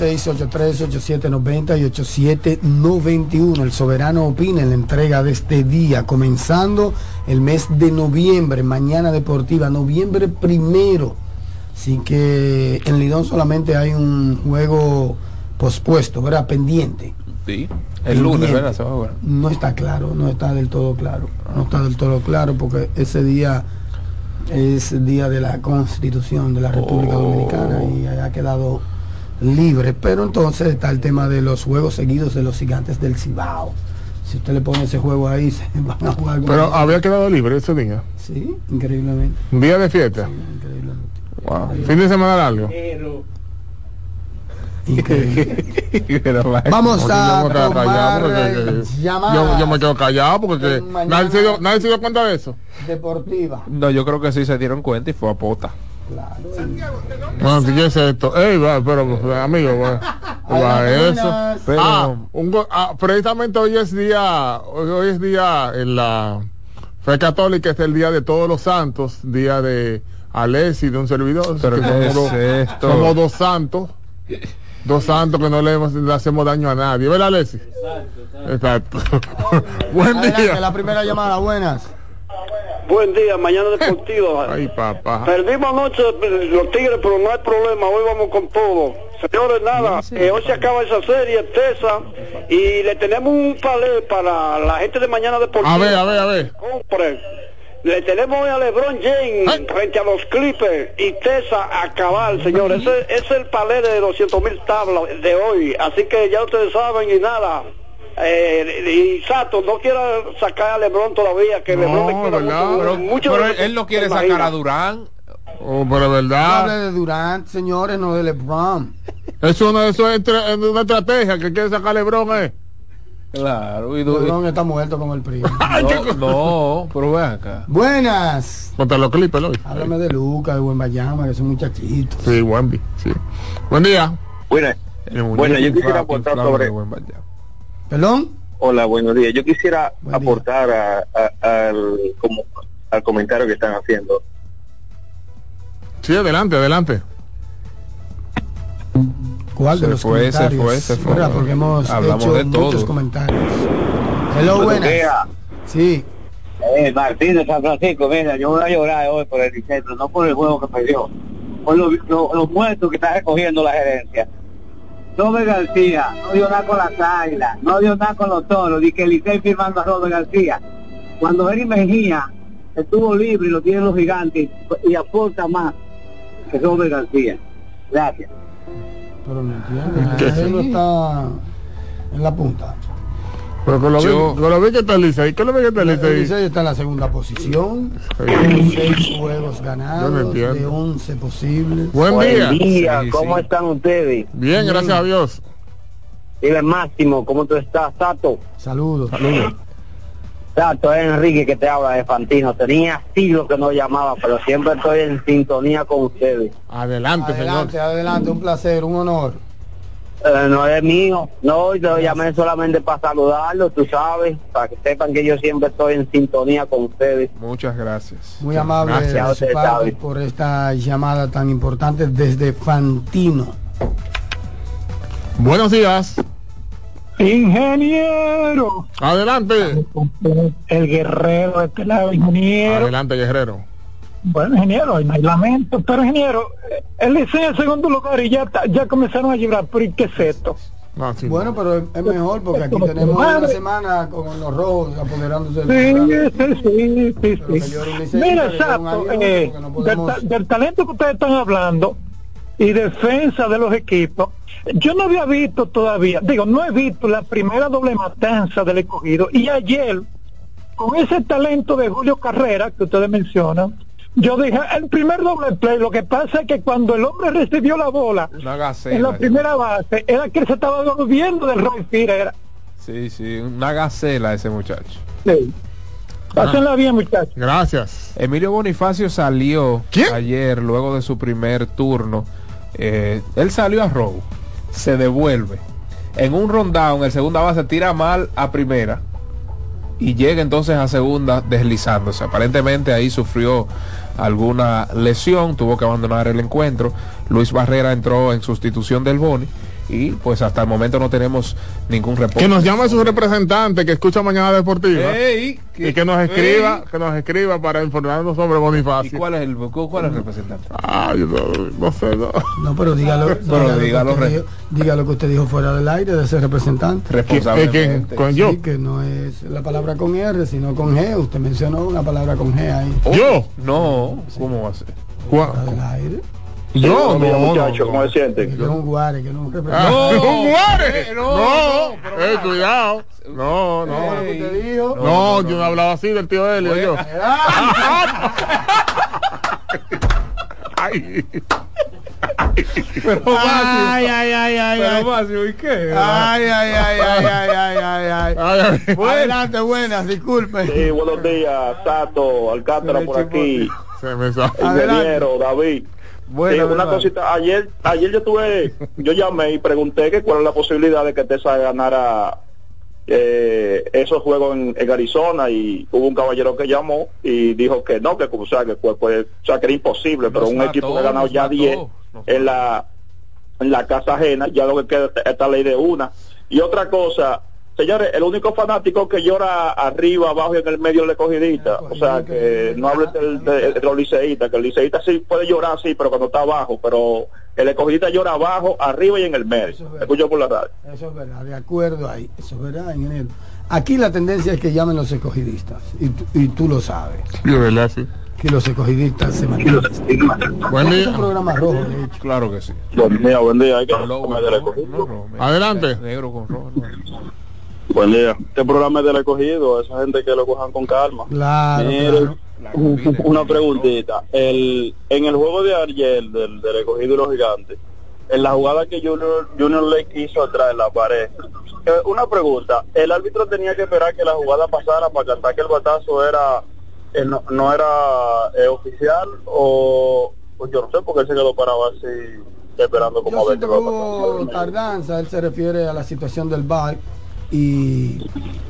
Nueve 8790 y 8791. El soberano opina en la entrega de este día, comenzando el mes de noviembre, mañana deportiva, noviembre primero. Así que en Lidón solamente hay un juego pospuesto, ¿verdad? Pendiente. Sí, el lunes. ¿verdad? Se va a jugar. No está claro, no está del todo claro. No está del todo claro porque ese día es el día de la constitución de la República Dominicana y ha quedado libre. Pero entonces está el tema de los juegos seguidos de los gigantes del Cibao. Si usted le pone ese juego ahí, se van a jugar. Pero había quedado libre ese día. Sí, increíblemente. Un día de fiesta. Wow. Fin de semana largo. Vamos Porque a yo me quedo tomar, eh, yo, yo me quedo callado porque nadie, se dio, nadie se dio cuenta de eso. Deportiva. No, yo creo que sí se dieron cuenta y fue a pota. Bueno, ¿qué es esto? Ey, va, pero amigo, va, va eso. Pero- ah, un ah, precisamente hoy es día, hoy, hoy es día en la fe católica, es el día de todos los santos, día de Alessi, de un servidor. Pero ¿qué somos es dos- esto? Somos dos santos. Dos santos que no le, hemos- le hacemos daño a nadie. ¿Verdad, Alessi? Exacto. Buen Adelante, día. la primera llamada, buenas. Buen día, mañana deportiva. Ay, papá. Perdimos anoche los Tigres, pero no hay problema, hoy vamos con todo. Señores, nada, eh, hoy se acaba esa serie, Tesa, y le tenemos un palé para la gente de Mañana Deportiva. A ver, a ver, a ver. Compren. Le tenemos hoy a LeBron James frente a los Clippers y Tesa a cabal, señor. Ese es el palé de 200 mil tablas de hoy. Así que ya ustedes saben y nada. Eh, y Sato, no quiera sacar a LeBron todavía, que LeBron le mucho, Pero, mucho pero de- él, él no quiere sacar imagina. a Durán. Oh, pero No verdad. hable de Durant, señores, no de LeBron. Es una, eso es entre- es una estrategia que quiere sacar Lebron, eh. Claro, y LeBron está muerto como el primo. no, no, pero ven acá. Buenas. Contra los Clippers hoy. Háblame de Lucas, de Buen Bayama, que son muchachitos. Sí, Wemby, sí. Buen día. Buena. Bueno, yo quisiera aportar sobre... ¿Perdón? Hola, buenos días. Yo quisiera aportar a- a- al, como, al comentario que están haciendo. Sí, adelante, adelante. ¿Cuál de los fue, se comentarios? fue, se fue. Porque hemos Hablamos hecho de muchos todo. comentarios. Hello, buenas. Sí. Eh, Martín de San Francisco, mira, yo voy a llorar hoy por el Licentro, no por el juego que perdió, por los, los- los muertos que está recogiendo la gerencia. Robert García no dio nada con las águilas, no dio nada con los toros, ni que el Licey firmando a Robert García. Cuando Eric Mejía estuvo libre y lo tienen los gigantes y aporta más que Robert García. Gracias. Pero no entiendo. Él no está en la punta. Pero con lo, Yo- con lo que está el Licey, ¿qué es lo bien que está el El Licey? Está en la segunda posición, Sí. con seis juegos Yo no ganados de 11 posibles. Buen día. día, Sí, ¿cómo sí. están ustedes? Bien, gracias a Dios. Dile Máximo, ¿cómo tú estás, Tato? Saludos. Saludos. Tato, es Enrique que te habla de Fantino. Tenía siglos que no llamaba, pero siempre estoy en sintonía con ustedes. Adelante, Adelante, adelante, un placer, un honor. Eh, no es mío, no, yo llamé solamente para saludarlo, tú sabes, para que sepan que yo siempre estoy en sintonía con ustedes. Muchas gracias. Muy amable Gracias, usted por esta llamada tan importante desde Fantino. Buenos días. Ingeniero. Adelante. El guerrero de este lado, ingeniero. Adelante, guerrero. Bueno, ingeniero, no hay lamento, pero ingeniero, eh, él dice en segundo lugar y ya está- ya comenzaron a llorar, pero ¿y qué es esto? Bueno, pero es, mejor porque aquí tenemos una semana con los rojos apoderándose Sí, del sí, sí, sí, sí. liceo, Mira, exacto, eh, no del, podemos- del talento que ustedes están hablando y defensa de los equipos, yo no había visto todavía, digo, no he visto la primera doble matanza del escogido y ayer, con ese talento de Julio Carrera que ustedes mencionan, yo dije, el primer doble play, lo que pasa es que cuando el hombre recibió la bola Una en la primera base, era que él se estaba volviendo del Roy Fira. Sí, sí, una gacela ese muchacho. Sí. Pásenla bien, muchachos. Gracias. Emilio Bonifacio salió ayer, luego de su primer turno. Eh, él salió a robo, se devuelve. En un rundown, el segunda base tira mal a primera y llega entonces a segunda deslizándose. Aparentemente ahí sufrió alguna lesión, tuvo que abandonar el encuentro. Luis Barrera entró en sustitución del Boni y pues hasta el momento no tenemos ningún reporte. Que nos llame su representante que escucha Mañana Deportiva. Ey, y que nos escriba, que nos escriba para informarnos sobre Bonifacio. ¿Y cuál es el, cuál es el representante? Ah, yo no, no sé, no. No, pero dígalo, Pero dígalo, dígalo, que usted dijo, diga lo que usted dijo fuera del aire de ese representante. Responsablemente. ¿Que- con Sí, yo? que no es la palabra con R, sino con G. Usted mencionó una palabra con G ahí. ¿Yo? No, ¿cómo va a ser? Fuera del aire. Yo, Buenos días, no, muchachos, no, ¿cómo se sienten? Que no es un guare, que no es un Ah, representante. ¡Un guare! eh, No, no, eh, cuidado. No, no. ¿Qué te dijo? No, yo no hablaba así del tío Elio, yo. Ay. Pero Ay, ay, ay, ay, Pero ay. Macio, ¿y qué? Ay, ay, ay, ay, ay, ay, ay, ay. Adelante, buenas, disculpen. Sí, buenos días, Sato, Alcántara por aquí, Se me sale. ingeniero, David. Bueno, Sí, una cosita, ayer, ayer yo tuve, yo llamé y pregunté que cuál es la posibilidad de que Tesa ganara eh, esos juegos en, en Arizona y hubo un caballero que llamó y dijo que no, que o sea, que, pues, pues, o sea, que era imposible, pero un equipo que ha ganado ya mató, 10 nos en la en la casa ajena, ya lo que queda es esta ley de una. Y otra cosa, señores, el único fanático que llora arriba, abajo y en el medio es el escogidista. O sea, que no hables del- de, de los liceístas, que el liceísta sí puede llorar, sí, pero cuando está abajo, pero el escogidista llora abajo, arriba y en el medio. Escucho por la radio. Eso es verdad, de acuerdo ahí. Eso es verdad, ingeniero. Aquí la tendencia es que llamen los escogidistas. Y, tú- y tú lo sabes. Yo, ¿verdad? Sí. Que los escogidistas se mantienen. Buen Es día. un programa rojo, de hecho. Claro que sí. Buen día, buen día. Hay que del no, no, no, Adelante. Negro con rojo. Buen día. Este programa es del escogido, esa gente que lo cojan con calma. Claro, comida, Una preguntita. El, en el juego de ayer del, del escogido y los gigantes, en la jugada que Junior, Junior le quiso atrás en la pared, eh, una pregunta. ¿El árbitro tenía que esperar que la jugada pasara para cantar que el batazo era eh, no, no era eh, oficial o pues yo no sé porque él se quedó parado así esperando como Yo a ver siento qué que hubo tardanza, él se refiere a la situación del VAR y,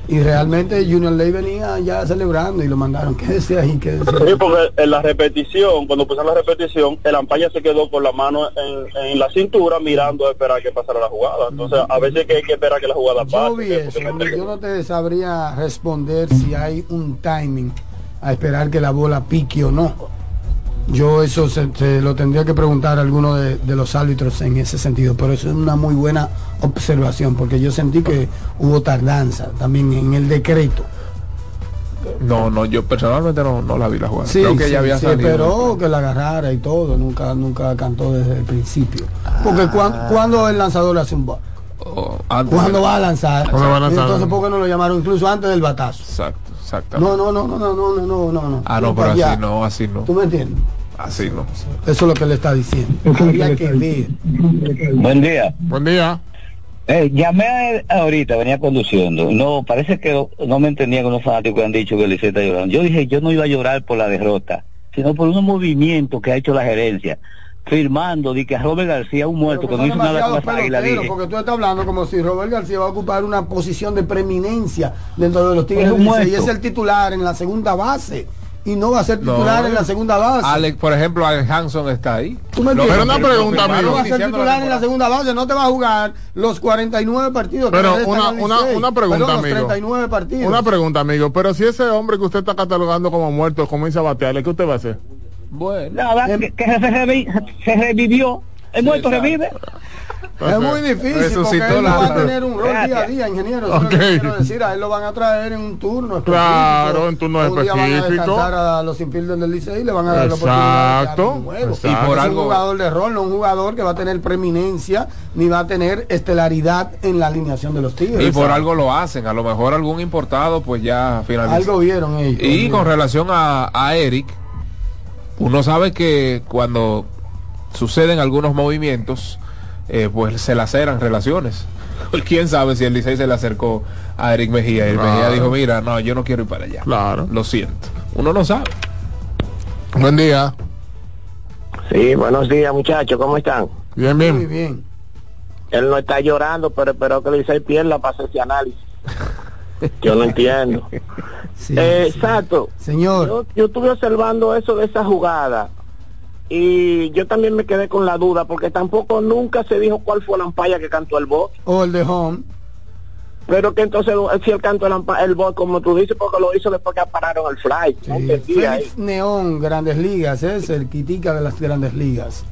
y realmente Junior Ley venía ya celebrando y lo mandaron. ¿Qué decía ahí? ¿Qué decía? Sí, porque en la repetición, cuando pusieron la repetición, el ampalla se quedó con la mano en, en la cintura mirando a esperar que pasara la jugada. Entonces, a veces que hay que esperar que la jugada Yo pase. vi eso, yo no te sabría responder si hay un timing a esperar que la bola pique o no. Yo eso se, se lo tendría que preguntar a alguno de, de los árbitros en ese sentido, pero eso es una muy buena observación, porque yo sentí que hubo tardanza también en el decreto. No, no, yo personalmente no, no la vi la jugada. Sí, Creo que sí, ya había sí, salido. esperó que la agarrara y todo, nunca nunca cantó desde el principio. Porque cuan- cuando el lanzador hace un cuando va a lanzar, Cuando va a lanzar. entonces ¿por qué no lo llamaron incluso antes del batazo? Exacto, exacto. No, no, no, no, no, no, no, no, no, no. Ah, no, pero ya. así no, así no. ¿Tú me entiendes? Así no. Eso es lo que le está diciendo. Habría que ver. Buen día. Buen día. Eh, llamé a él ahorita, venía conduciendo. No, parece que no me entendían con los fanáticos que han dicho que Licey está llorando. Yo dije, yo no iba a llorar por la derrota, sino por unos movimientos que ha hecho la gerencia, firmando de que a Robert García, un muerto, que no hizo nada con dije. porque tú estás hablando como si Robert García va a ocupar una posición de preeminencia dentro de los Tigres y es el titular en la segunda base y no va a ser No. titular en la segunda base. Alex, por ejemplo, Alex Hanson está ahí. ¿Tú me pero una pregunta, No amigo. va a ser titular en la segunda base, no te va a jugar los 49 partidos. Pero una, una, una pregunta, Perdón, los amigo. 39 partidos. Una pregunta, amigo. Pero si ese hombre que usted está catalogando como muerto comienza a batearle, ¿qué usted va a hacer? Bueno. Nada, que, que se, revi- se revivió. El muerto revive. Es muy difícil porque Resucitó él no va a la- tener un rol día a día, ingeniero. Eso es lo Ok. que quiero decir. A él lo van a traer en un turno específico. Claro, en turno Un día van a específico. descansar a los infielders del Licey y le van a dar la oportunidad de Exacto, un exacto. Y por es algo- un jugador de rol, no un jugador que va a tener preeminencia ni va a tener estelaridad en la alineación de los Tigres. Y por algo lo hacen. A lo mejor algún importado, pues ya finalizó. Algo vieron ellos. Y con relación a, a Eric, uno sabe que cuando suceden algunos movimientos, eh, pues se laceran relaciones. ¿Quién sabe si el Licey se le acercó a Eric Mejía? Y el Claro. Mejía dijo, mira, no, yo no quiero ir para allá. Claro. Lo siento. Uno no sabe. Buen día. Sí, buenos días muchachos, ¿cómo están? Bien, Muy bien. bien. Él no está llorando, pero espero que le hice pierda para hacer ese análisis. Yo no entiendo. Sí, Eh, sí. Exacto. Señor, Yo, yo estuve observando eso de esa jugada y yo también me quedé con la duda porque tampoco nunca se dijo cuál fue la ampalla que cantó el bot, o el de home. pero que entonces si él cantó el, el bot como tú dices porque lo hizo después que pararon el fly. Sí. Félix Neón, Grandes Ligas, es el quitica de las Grandes Ligas.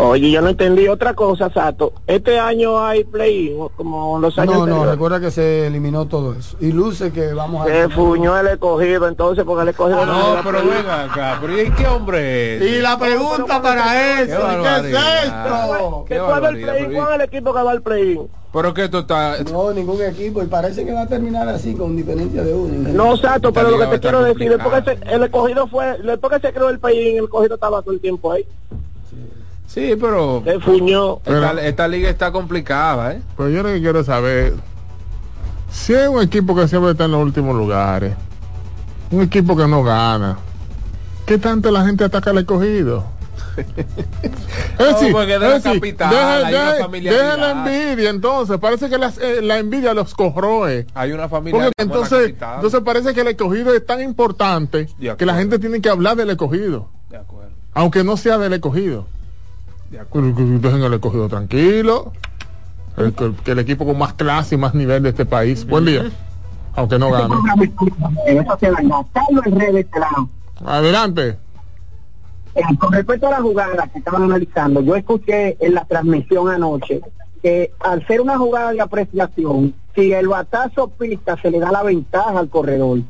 Oye, yo no entendí otra cosa, Sato. Este año hay play como los años No, no, anteriores. recuerda que se eliminó todo eso. Y luce que vamos a... Se fuñó el escogido, entonces, porque el escogido No, era pero venga acá. Pero ¿y qué hombre es? Y la pregunta para eso, ¿y ¿qué es esto? Qué Después del barbaridad, play, ¿cuál es el equipo que va al play? Pero que esto está... No, ningún equipo. Y parece que va a terminar así, con diferencia de uno. No, Sato, pero lo que te va quiero decir, después que complicada. se- el escogido fue, después que se creó el país, el escogido estaba todo el tiempo ahí. Sí, pero... Se fuñó. Esta, esta liga está complicada, ¿eh? Pues yo lo que quiero saber, si hay un equipo que siempre está en los últimos lugares, un equipo que no gana, ¿qué tanto la gente ataca al escogido? Es decir, porque de la es capital deje la envidia entonces, parece que las- eh, la envidia los corroe. Hay una familia... Entonces, entonces parece que el escogido es tan importante que la gente tiene que hablar del escogido, De acuerdo. aunque no sea del escogido. Dejen el escogido tranquilo. El, que, el equipo con más clase y más nivel de este país. Buen día. Aunque no gane. Adelante. Eh, con respecto a la jugada que estaban analizando, yo escuché en la transmisión anoche que al ser una jugada de apreciación, si el batazo pista se le da la ventaja al corredor,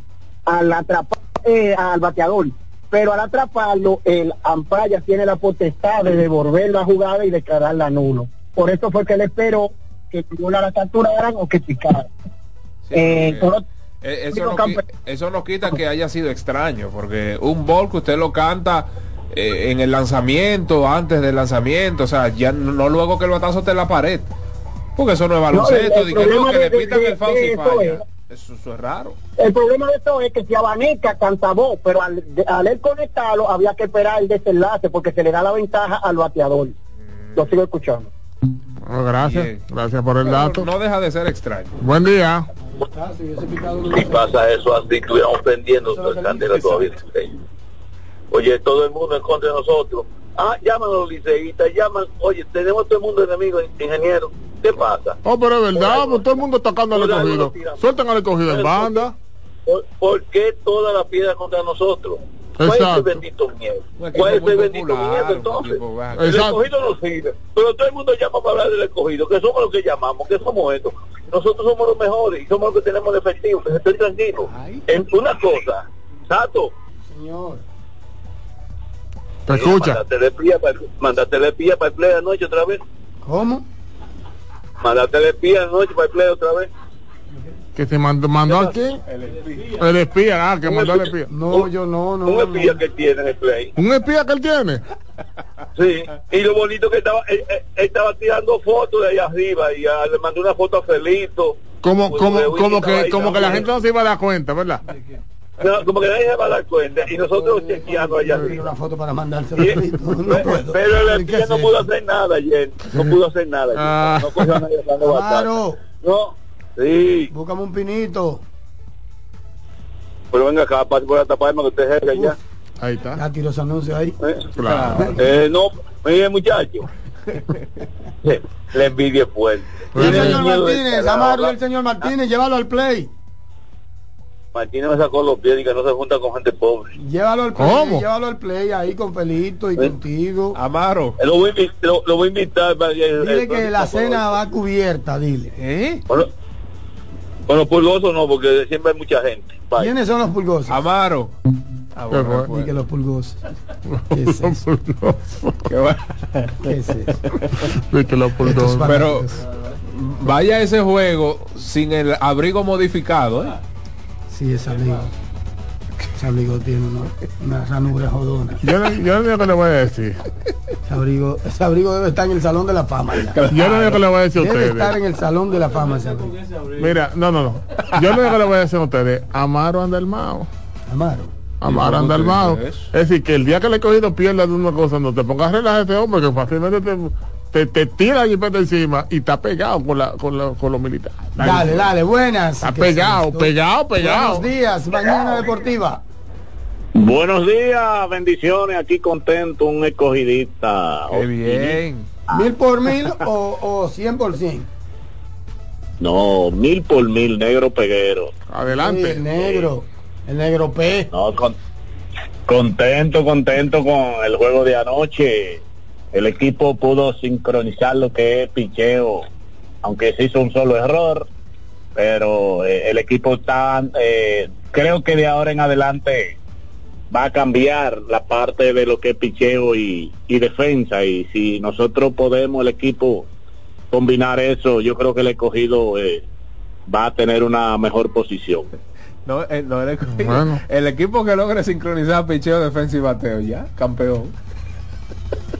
al atrapar eh, al bateador, pero al atraparlo el ampaya tiene la potestad de devolver la jugada y declararla nulo. Por eso fue que él esperó que la capturaran o que picara. Eh, Eh, Eso no, campe- qui- eso no quita que haya sido extraño, porque un bol que usted lo canta eh, en el lanzamiento, antes del lanzamiento, o sea, ya no, no luego que el batazo en la pared. Porque eso no es baloncesto, el que no, le de- pitan de- el foul si falla. Eso, eso es raro. El problema de esto es que si abanica cantabó, pero al, de- al él conectarlo había que esperar el desenlace porque se le da la ventaja al bateador. Lo sigo escuchando. Oh, gracias, Bien. gracias por el dato. No deja de ser extraño. Buen día. Si pasa eso así, estuviéramos prendiendo el candela todavía. Oye, todo el mundo en contra de nosotros. Ah, llaman a los liceístas, llaman. Oye, tenemos todo el mundo enemigo, ingeniero. ¿Qué pasa? Oh, pero es verdad, pues todo el mundo atacando al escogido. Sueltan al escogido en banda. ¿Por, por qué toda la piedra contra nosotros? ¿Cuál es el Exacto. bendito miedo? Equipo ¿Cuál es muy el bendito popular, miedo entonces? El Exacto. escogido no sirve. Pero todo el mundo llama para hablar del escogido, que somos los que llamamos, que somos estos. Nosotros somos los mejores y somos los que tenemos el efectivo, que estén tranquilos. En una cosa, Sato, Señor. Te escucha. Mándate de pía para, para el play anoche otra vez. ¿Cómo? Mándate de pía anoche para el play otra vez. Que se mandó, mandó a quién? El espía, ah, que mandó al espía. No, yo no, no. Un espía que tiene en el play. ¿Un espía que él tiene? Sí, y lo bonito que estaba, él, él- él estaba tirando fotos de allá arriba y ah, le mandó una foto a Felito. Como, Pues, como, como que, como que la gente no se iba a dar cuenta, ¿verdad? No, como que nadie se va a dar cuenta y nosotros chequeando allá arriba. Una foto para mandársela. Y- No puedo. Pero el ¿Qué espía es no pudo hacer nada ayer. No pudo hacer nada. ayer. Ah. No cogió a nadie. Claro. No, sí. Búscame un pinito. Pero venga acá, pase por la taparme que usted es ya. Ahí está. Ya tiró ese anuncio ahí. ¿Eh? Claro. Eh, no, mire muchacho. La envidia fuerte. Y el señor Martínez, amarlo el señor Martínez, llévalo al play. Martínez me sacó los pies y que no se junta con gente pobre. Llévalo al play, ¿Cómo? llévalo al play ahí con Felito y contigo. Amaro. Eh, Lo voy a invitar, lo, lo voy a invitar para que- Dile el- que el- la cena va cubierta, dile. ¿Eh? Bueno, bueno, pulgoso no, porque siempre hay mucha gente. Bye. ¿Quiénes son los pulgosos? Amaro. Ah, ¿Qué bueno? Di que los pulgosos. ¿Qué es eso? qué bueno. ¿Qué es eso? Que lo pulgó. Estos Pero vaya a ese juego sin el abrigo modificado, ¿eh? Sí, ese amigo. Ese amigo tiene una, una ranura jodona. Yo no, yo no sé qué le voy a decir. Ese abrigo, ese abrigo debe estar en el Salón de la Fama. ya. Yo no sé qué le voy a decir a Debe estar ustedes. en el Salón de la Fama ese abrigo. Mira, no, no, no. Yo no sé qué le voy a decir a ustedes. Amaro anda armado. Amaro. Amaro ¿Y anda armado. Es decir, que el día que le he cogido pierda de una cosa, no te pongas a relajar a este hombre, que fácilmente te, te, te tira la jipeta encima y está pegado con, la, con, la, con los militares. Dale, dale, buenas. Está ¿Qué es pegado, pegado, pegado. Buenos días, mañana deportiva. Buenos días, bendiciones, aquí contento, un escogidista. Qué bien. ¿Mil por mil o, o cien por cien? No, mil por mil, negro peguero. Adelante. el negro, el negro P. No, con- contento, contento con el juego de anoche. El equipo pudo sincronizar lo que es picheo, aunque se hizo un solo error, pero eh, el equipo está, eh, creo que de ahora en adelante va a cambiar la parte de lo que es picheo y, y defensa y si nosotros podemos el equipo combinar eso, yo creo que el escogido eh, va a tener una mejor posición. No, eh, no, el, equipo, Bueno. el equipo que logre sincronizar picheo, defensa y bateo, ya, campeón.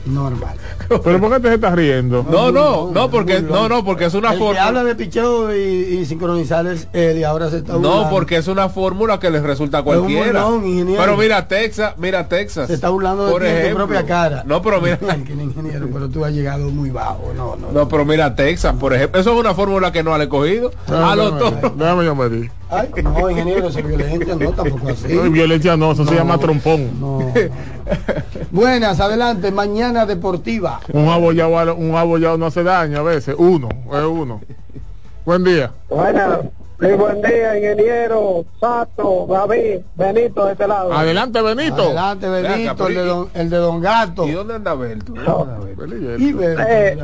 Normal. Pero ¿por qué te estás riendo? No, no, no, porque no, no, porque es una El que habla fórmula. de picheo y, y sincronizar es él y ahora se está No, burlando. porque es una fórmula que les resulta a cualquiera. burlón. Pero mira Texas, mira Texas. se está burlando de por ti en tu propia cara. No, pero mira, Que ingeniero, pero tú has llegado muy bajo. No, no. no, pero mira Texas, por ejemplo, eso es una fórmula que no han escogido. A los Déjame, toros. déjame yo medir. Ay, no, ingeniero, esa violencia no, tampoco así. No, violencia no, eso se llama trompón. No. Buenas, adelante, mañana deportiva. Un abollado, un abollado no hace daño a veces. Uno, es uno. Buen día. Buenas, muy buen día, ingeniero, Sato, David, Benito de este lado. Adelante, Benito. Adelante, Benito, el de don, el de don Gato. ¿Y dónde anda Berto? ¿Dónde anda Berto? Y Berto, Eh,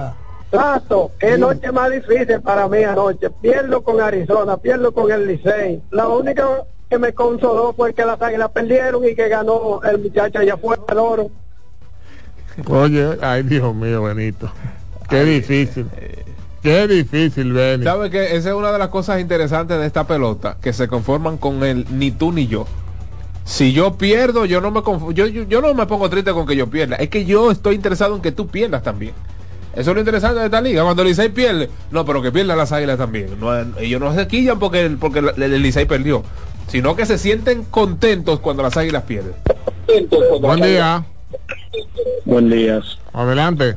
mira. Sato, qué noche más difícil para mí anoche. Pierdo con Arizona, pierdo con el Licey. La única que me consoló fue que las águilas perdieron y que ganó el muchacho allá afuera el oro. Oye, ay, Dios mío, Benito. Qué difícil. Qué difícil, Benito. ¿Sabe que esa es una de las cosas interesantes de esta pelota? Que se conforman con el ni tú ni yo. Si yo pierdo, yo no me conf- yo, yo, yo no me pongo triste con que yo pierda. Es que yo estoy interesado en que tú pierdas también. Eso es lo interesante de esta liga. Cuando el Licey pierde, no, pero que pierdan las águilas también. No, ellos no se quillan porque, el- porque el, el Licey perdió. Sino que se sienten contentos cuando las águilas pierden. Buen día. Buen día. Adelante.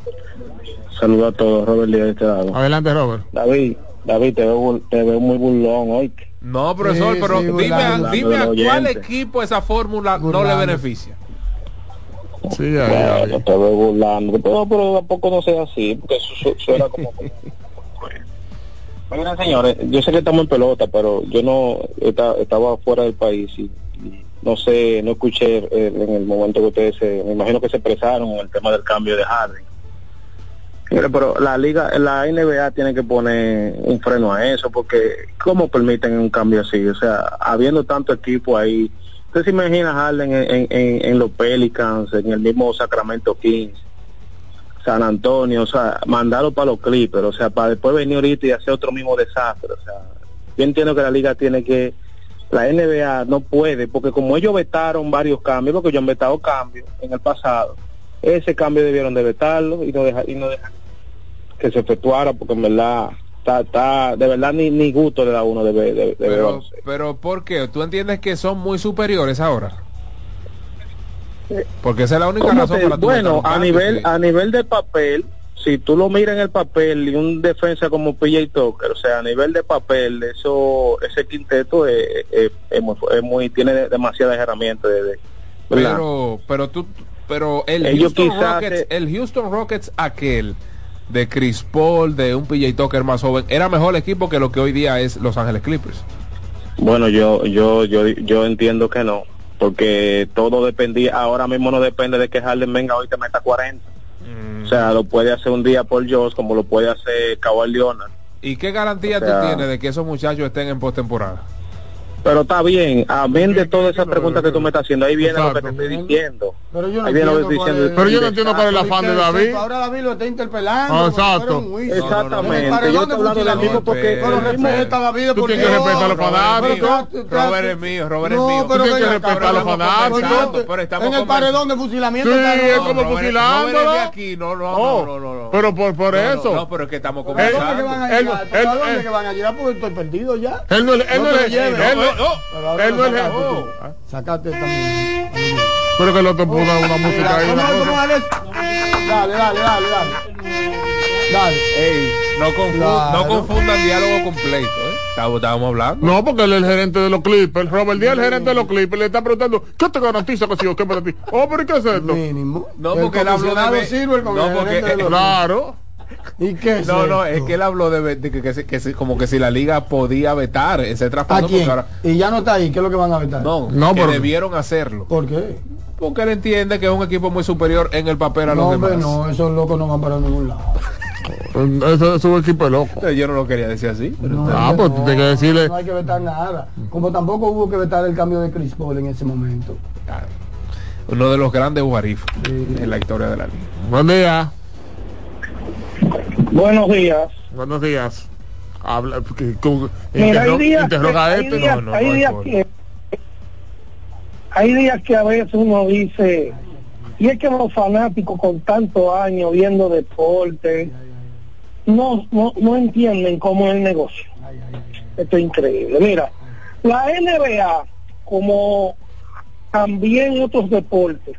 Saludos a todos, Robert Díaz de este lado. Adelante, Robert. David, David, te veo, bul- te veo muy burlón hoy. No, profesor, Sí, pero sí, dime, burlando dime a cuál oyente. equipo esa fórmula no le beneficia. Sí, Bueno, te veo burlando. Pero, pero tampoco no sea así, porque eso su- suena como... Miren, señores, yo sé que estamos en pelota, pero yo no esta- estaba fuera del país y, y no sé, no escuché eh, en el momento que ustedes se, me imagino que se expresaron el tema del cambio de Harden. Mire, pero la liga, la NBA tiene que poner un freno a eso, porque ¿cómo permiten un cambio así? O sea, habiendo tanto equipo ahí, usted se imagina Harden en, en, los Pelicans, en el mismo Sacramento Kings, San Antonio, o sea, mandarlo para los Clippers, o sea, para después venir ahorita y hacer otro mismo desastre, o sea, yo entiendo que la liga tiene que, la NBA no puede, porque como ellos vetaron varios cambios, porque ellos han vetado cambios en el pasado, ese cambio debieron de vetarlo y no dejar, y no dejar que se efectuara, porque en verdad, está, está, de verdad ni, ni gusto le da uno de, de, de Pero, pero ¿por qué? ¿Tú entiendes que son muy superiores ahora? Porque esa es la única ¿Cómo razón te- para tú bueno, a nivel a nivel de papel, si tú lo miras en el papel y un defensa como PJ Tucker, o sea, a nivel de papel, eso ese quinteto es, es- es muy, es muy- tiene demasiadas herramientas de. Pero, pero tú, pero el Ellos Houston Rockets, el Houston Rockets aquel de Chris Paul, de un PJ Tucker más joven, era mejor equipo que lo que hoy día es Los Ángeles Clippers. Bueno, yo yo yo yo entiendo que no, porque todo dependía, ahora mismo no depende de que Harden venga hoy te meta 40. Mm. O sea, lo puede hacer un día por Josh como lo puede hacer Kawhi Leonard. ¿Y qué garantía O sea- tú tienes de que esos muchachos estén en postemporada? Pero está bien, amén de todas esas preguntas que tú me estás haciendo, ahí viene lo que te estoy diciendo. Pero yo no Ahí viene lo que entiendo estoy diciendo. Pero yo no entiendo cuál es el afán de David. Ahora David lo está interpelando. Ah, exacto. Exactamente. En el Yo estoy hablando del mismo porque Pero respeta David Tú tienes que Dios. respetar a los fanáticos. Pero tú- Robert es mío, Robert No, es mío. pero Tú tienes que acá, respetar a los pero fanáticos. estamos- Pero estamos En el conversando. paredón de fusilamiento. Sí, es como de aquí, no, no, Oh, no, no, no. Pero por, No, no, eso. No, pero es que estamos ¿Pero ¿A dónde que conversando. van a llegar? él- ¿Pero ¿A dónde que van a llegar? Porque estoy perdido ya. Él no, él no, te él no- Pero ahora él no es- tú. Sacaste también. Pero que el otro puso una música ahí. Dale, dale, dale, dale. Dale. Ey, no, confu- Claro. no confundan diálogo completo, ¿eh? Estábamos, hablando. No, porque él es el gerente de los Clippers. Robert Díaz, el gerente de los Clippers, le está preguntando, ¿qué te garantiza que sigo? ¿Qué para ti? Oh, pero ¿y ¿qué es esto? Mínimo. No, El porque él habló de... comisionado ve- Silver con no, el porque... gerente de los- Claro. ¿Y qué es No, no, es que él habló de, que, que, que se- como que si la liga podía vetar ese ¿A traspaso Y ya no está ahí. ¿Qué es lo que van a vetar? no, No, que pero- debieron hacerlo. ¿Por qué? Porque él entiende que es un equipo muy superior en el papel a No, los hombre, demás. no. Esos locos no van para ningún lado. Eso es un equipo de loco. Yo no lo quería decir así. pero No, Ah, pues tienes que decirle. No hay que vetar nada. Como tampoco hubo que vetar el cambio de Chris Paul en ese momento. Claro. Uno de los grandes Warif en la historia de la liga. Buen día. Buenos días. Buenos días. Habla, que- que- Mira, hay días, interroga a hay este. días- No, no, hay no hay días que hay días que a veces uno dice y es que los fanáticos con tantos años viendo deporte no, no, no entienden cómo es el negocio. Esto es increíble. Mira, la NBA, como también otros deportes,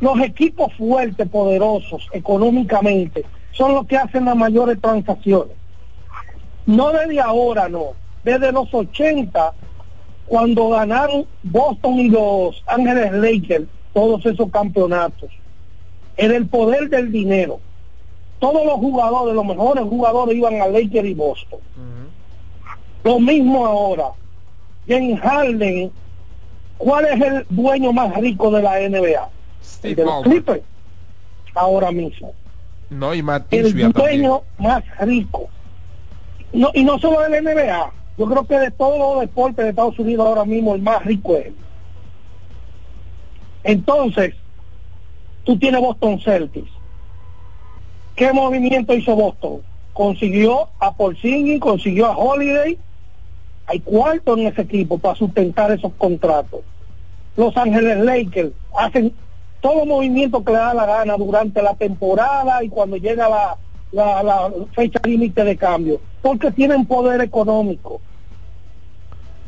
los equipos fuertes, poderosos económicamente, son los que hacen las mayores transacciones. No desde ahora, no. Desde los 80, cuando ganaron Boston y los Ángeles Lakers todos esos campeonatos, era el poder del dinero. Todos los jugadores, los mejores jugadores iban a Lakers y Boston. Lo mismo ahora. James Harden, ¿cuál es el dueño más rico de la NBA? El de los. Clippers. Ahora mismo No, y el también. dueño más rico. No, y no solo del NBA, yo creo que de todos los deportes de Estados Unidos ahora mismo el más rico es él. Entonces, tú tienes Boston Celtics. ¿Qué movimiento hizo Boston? Consiguió a Porzingis, consiguió a Holiday. Hay cuarto en ese equipo para sustentar esos contratos. Los Ángeles Lakers hacen todo movimiento que le da la gana durante la temporada y cuando llega la, fecha límite de cambio, porque tienen poder económico.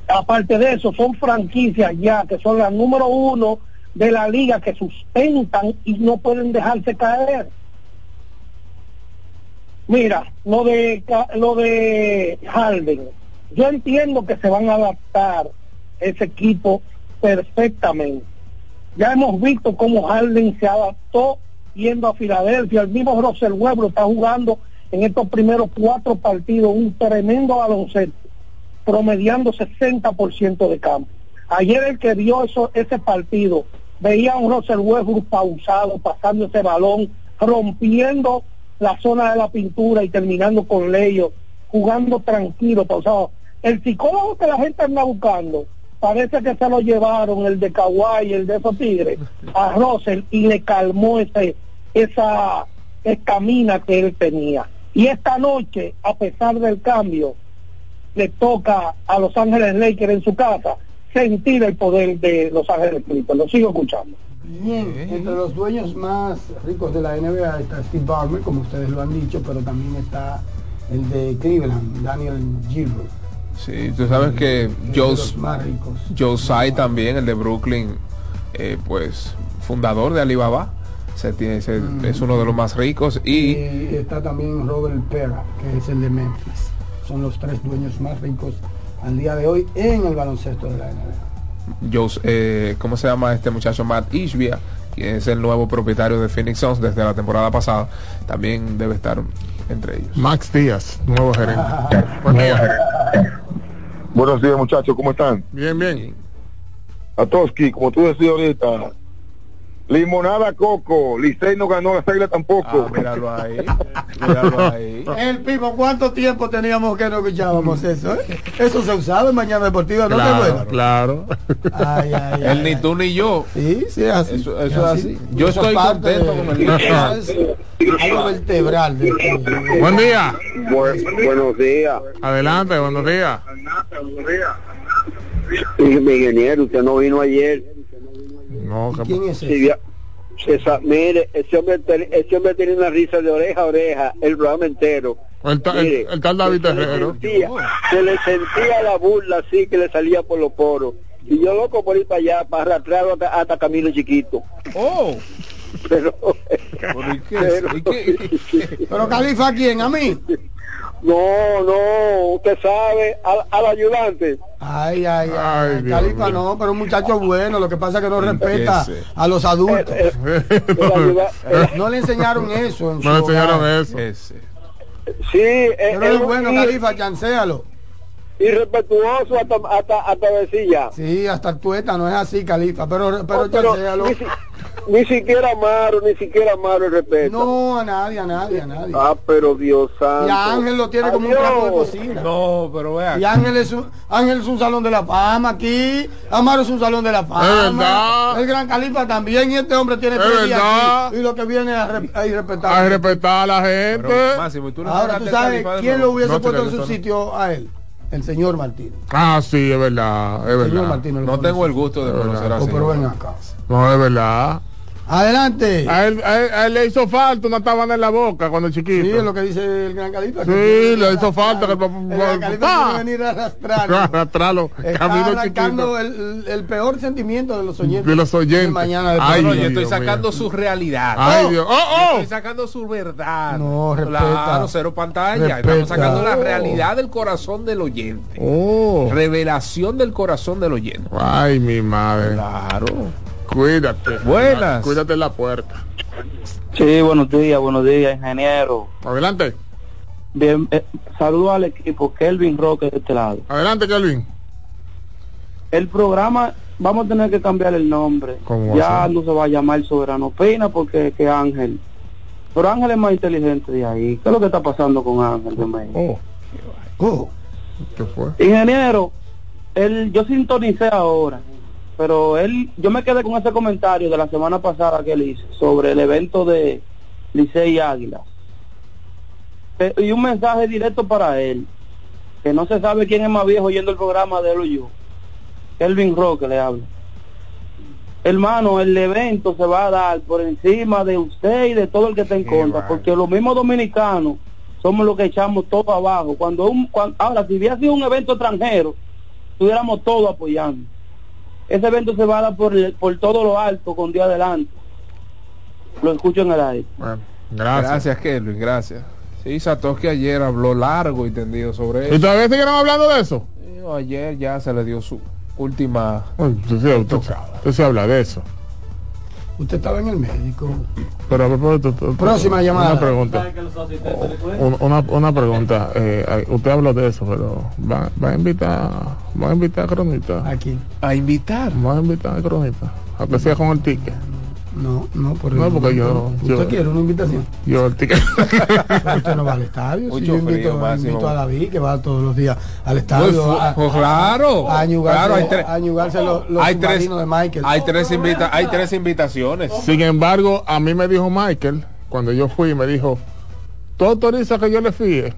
Aparte de eso, son franquicias ya que son las número uno de la liga que sustentan y no pueden dejarse caer. Mira, lo de lo de Harden, yo entiendo que se van a adaptar ese equipo perfectamente. Ya hemos visto cómo Harden se adaptó yendo a Filadelfia. El mismo Russell Westbrook está jugando en estos primeros cuatro partidos un tremendo baloncesto, promediando 60% de campo. Ayer el que vio eso, ese partido, veía a un Russell Westbrook pausado, pasando ese balón, rompiendo la zona de la pintura y terminando con Leyo, jugando tranquilo, pausado. El psicólogo que la gente anda buscando, parece que se lo llevaron, el de Kawhi, el de esos tigres, a Russell y le calmó ese, esa escamina que él tenía. Y esta noche, a pesar del cambio, le toca a Los Ángeles Lakers en su casa sentir el poder de Los Ángeles Clippers. Lo sigo escuchando. Bien, entre los dueños más ricos de la NBA está Steve Ballmer, como ustedes lo han dicho, pero también está el de Cleveland, Daniel Gilbert. Sí, tú sabes que Joe. Joe Tsai también, el de Brooklyn, eh, pues fundador de Alibaba, se tiene, se- es uno de los más ricos y Y está también Robert Pera, que es el de Memphis. Son los tres dueños más ricos al día de hoy en el baloncesto de la NBA. Joe, eh, ¿cómo se llama este muchacho? Matt Ishbia, quien es el nuevo propietario de Phoenix Suns desde la temporada pasada, también debe estar entre ellos. Max Díaz, nuevo gerente. Buenos días, muchachos, ¿cómo están? Bien, bien. Atoski, como tú decías ahorita, limonada coco, Licey no ganó, la águila tampoco. Ah, míralo ahí, míralo ahí. El Pipo, ¿cuánto tiempo teníamos que no escuchábamos eso? eh? Eso se usaba en Mañana Deportiva, ¿no? Claro, bueno. claro. Ay, ay, El ni tú ni yo. Sí, sí, es así. Eso, eso es así. Yo Eso estoy parte contento de- con el es algo vertebral. de- Buen día. buenos días. Adelante, buenos días. Mi ingeniero, usted no vino ayer. No, ¿Quién es esa- mire, ese hombre, ese hombre tiene una risa de oreja a oreja, el programa entero. El, ta- el- Mire, el tal David se le Terrero. sentía- se le sentía la burla así que le salía por los poros. Y yo loco por ir para allá, para arrastrarlo hasta, hasta Camino Chiquito. Oh. Pero, pero, Pero Califa, ¿a quién? ¿A mí? No, no, usted sabe, al, al ayudante. Ay, ay, ay. Califa no, pero un muchacho bueno, lo que pasa es que no respeta Ese. a los adultos. Eh, No le enseñaron eso en su No le enseñaron hogar. eso. Sí, eh, Pero es eh, bueno, y- Califa, chancéalo. Irrespetuoso hasta, hasta, hasta decía. Sí, hasta tueta, no es así, Califa, pero, pero No, pero chancéalo. ni, si- ni siquiera Amaro, ni siquiera Amaro respeta. No, a nadie, a nadie, a nadie. Ah, pero Dios santo. Y a Ángel lo tiene como un trapo de cocina. No, pero vea. Y Ángel es, un, Ángel es un salón de la fama aquí. Amaro es un salón de la fama. Es verdad. El gran Califa también. Y este hombre tiene Es tres días verdad. aquí. Y lo que viene es a, re- a irrespetar. A respetar a la gente. Pero, Máximo, ¿y tú no Ahora, ¿tú sabes quién lo hubiese No, puesto en su no. sitio a él? El señor Martín. Ah, sí, es verdad, es El señor verdad. Martín lo No tengo en el gusto de conocer al Oh, pero señor. ven acá. No, es verdad. Adelante. A él, a él- a él le hizo falta una tabana en la boca cuando chiquito. Sí, es lo que dice el gran Califa. Sí, le hizo falta que el gran papá- quiere venir a arrastrarlo. Arrastrarlo. Está Camino arrancando el, el peor sentimiento de los oyentes. De los oyentes. mañana de Ay, No, Deportivo. yo estoy Dios sacando mío. su realidad. Ay, Oh. Dios. Yo ¡Oh, Estoy sacando su verdad. No, respeta. Claro, cero pantalla. Respeta. Estamos sacando la Oh. realidad del corazón del oyente. oh! Oh. Revelación del corazón del oyente. Ay, mi madre. Claro. Cuídate. Buenas. Cuídate en la puerta. Sí, buenos días, buenos días, ingeniero. Adelante. Bien, eh, saludo al equipo, Kelvin Roque de este lado. Adelante, Kelvin. El programa, vamos a tener que cambiar el nombre. ¿Cómo Ya no se va a llamar Soberano Pina porque que Ángel. Pero Ángel es más inteligente de ahí. ¿Qué es lo que está pasando con Ángel de México? Oh, Oh, ¿qué fue? Ingeniero, él, yo sintonicé ahora, pero él, yo me quedé con ese comentario de la semana pasada que él hizo sobre el evento de Licey y Águila. Eh, Y un mensaje directo para él, que no se sabe quién es más viejo oyendo el programa de él o yo. Kelvin Roque le habla. Hermano, el evento se va a dar por encima de usted y de todo el que está en contra, porque los mismos dominicanos somos los que echamos todo abajo. Cuando un, cuan- ahora, si hubiera sido un evento extranjero, estuviéramos todos apoyando. Ese evento se va a dar por, el- por todo lo alto, con Dios adelante. Lo escucho en el aire. Bueno, gracias. Gracias, Kelvin. Gracias. Sí, Satoshi ayer habló largo y tendido sobre eso. ¿Y todavía siguieron hablando de eso? Ayer ya se le dio su última. Usted se habla de eso. Usted estaba en el médico. Pero a propósito, Próxima una llamada. pregunta. Un- Una, una pregunta. eh, usted habló de eso, pero va, va a invitar, va a invitar a Cronita. Aquí. A invitar. Va a invitar a Cronita. Aunque sea con el ticket. No, no, por el No, porque yo- momento. yo- ¿Usted quiere una invitación? Yo el ticket. Usted no va al estadio. Si Mucho yo invito, frío, Máximo. invito a David, que va todos los días al estadio. a, pues claro. a añugarse, Claro, hay tres- a añugarse los, los hay tres, de Michael. hay tres invita hay tres invitaciones. Sin embargo, a mí me dijo Michael, cuando yo fui, me dijo, ¿tú autorizas que yo le fíe?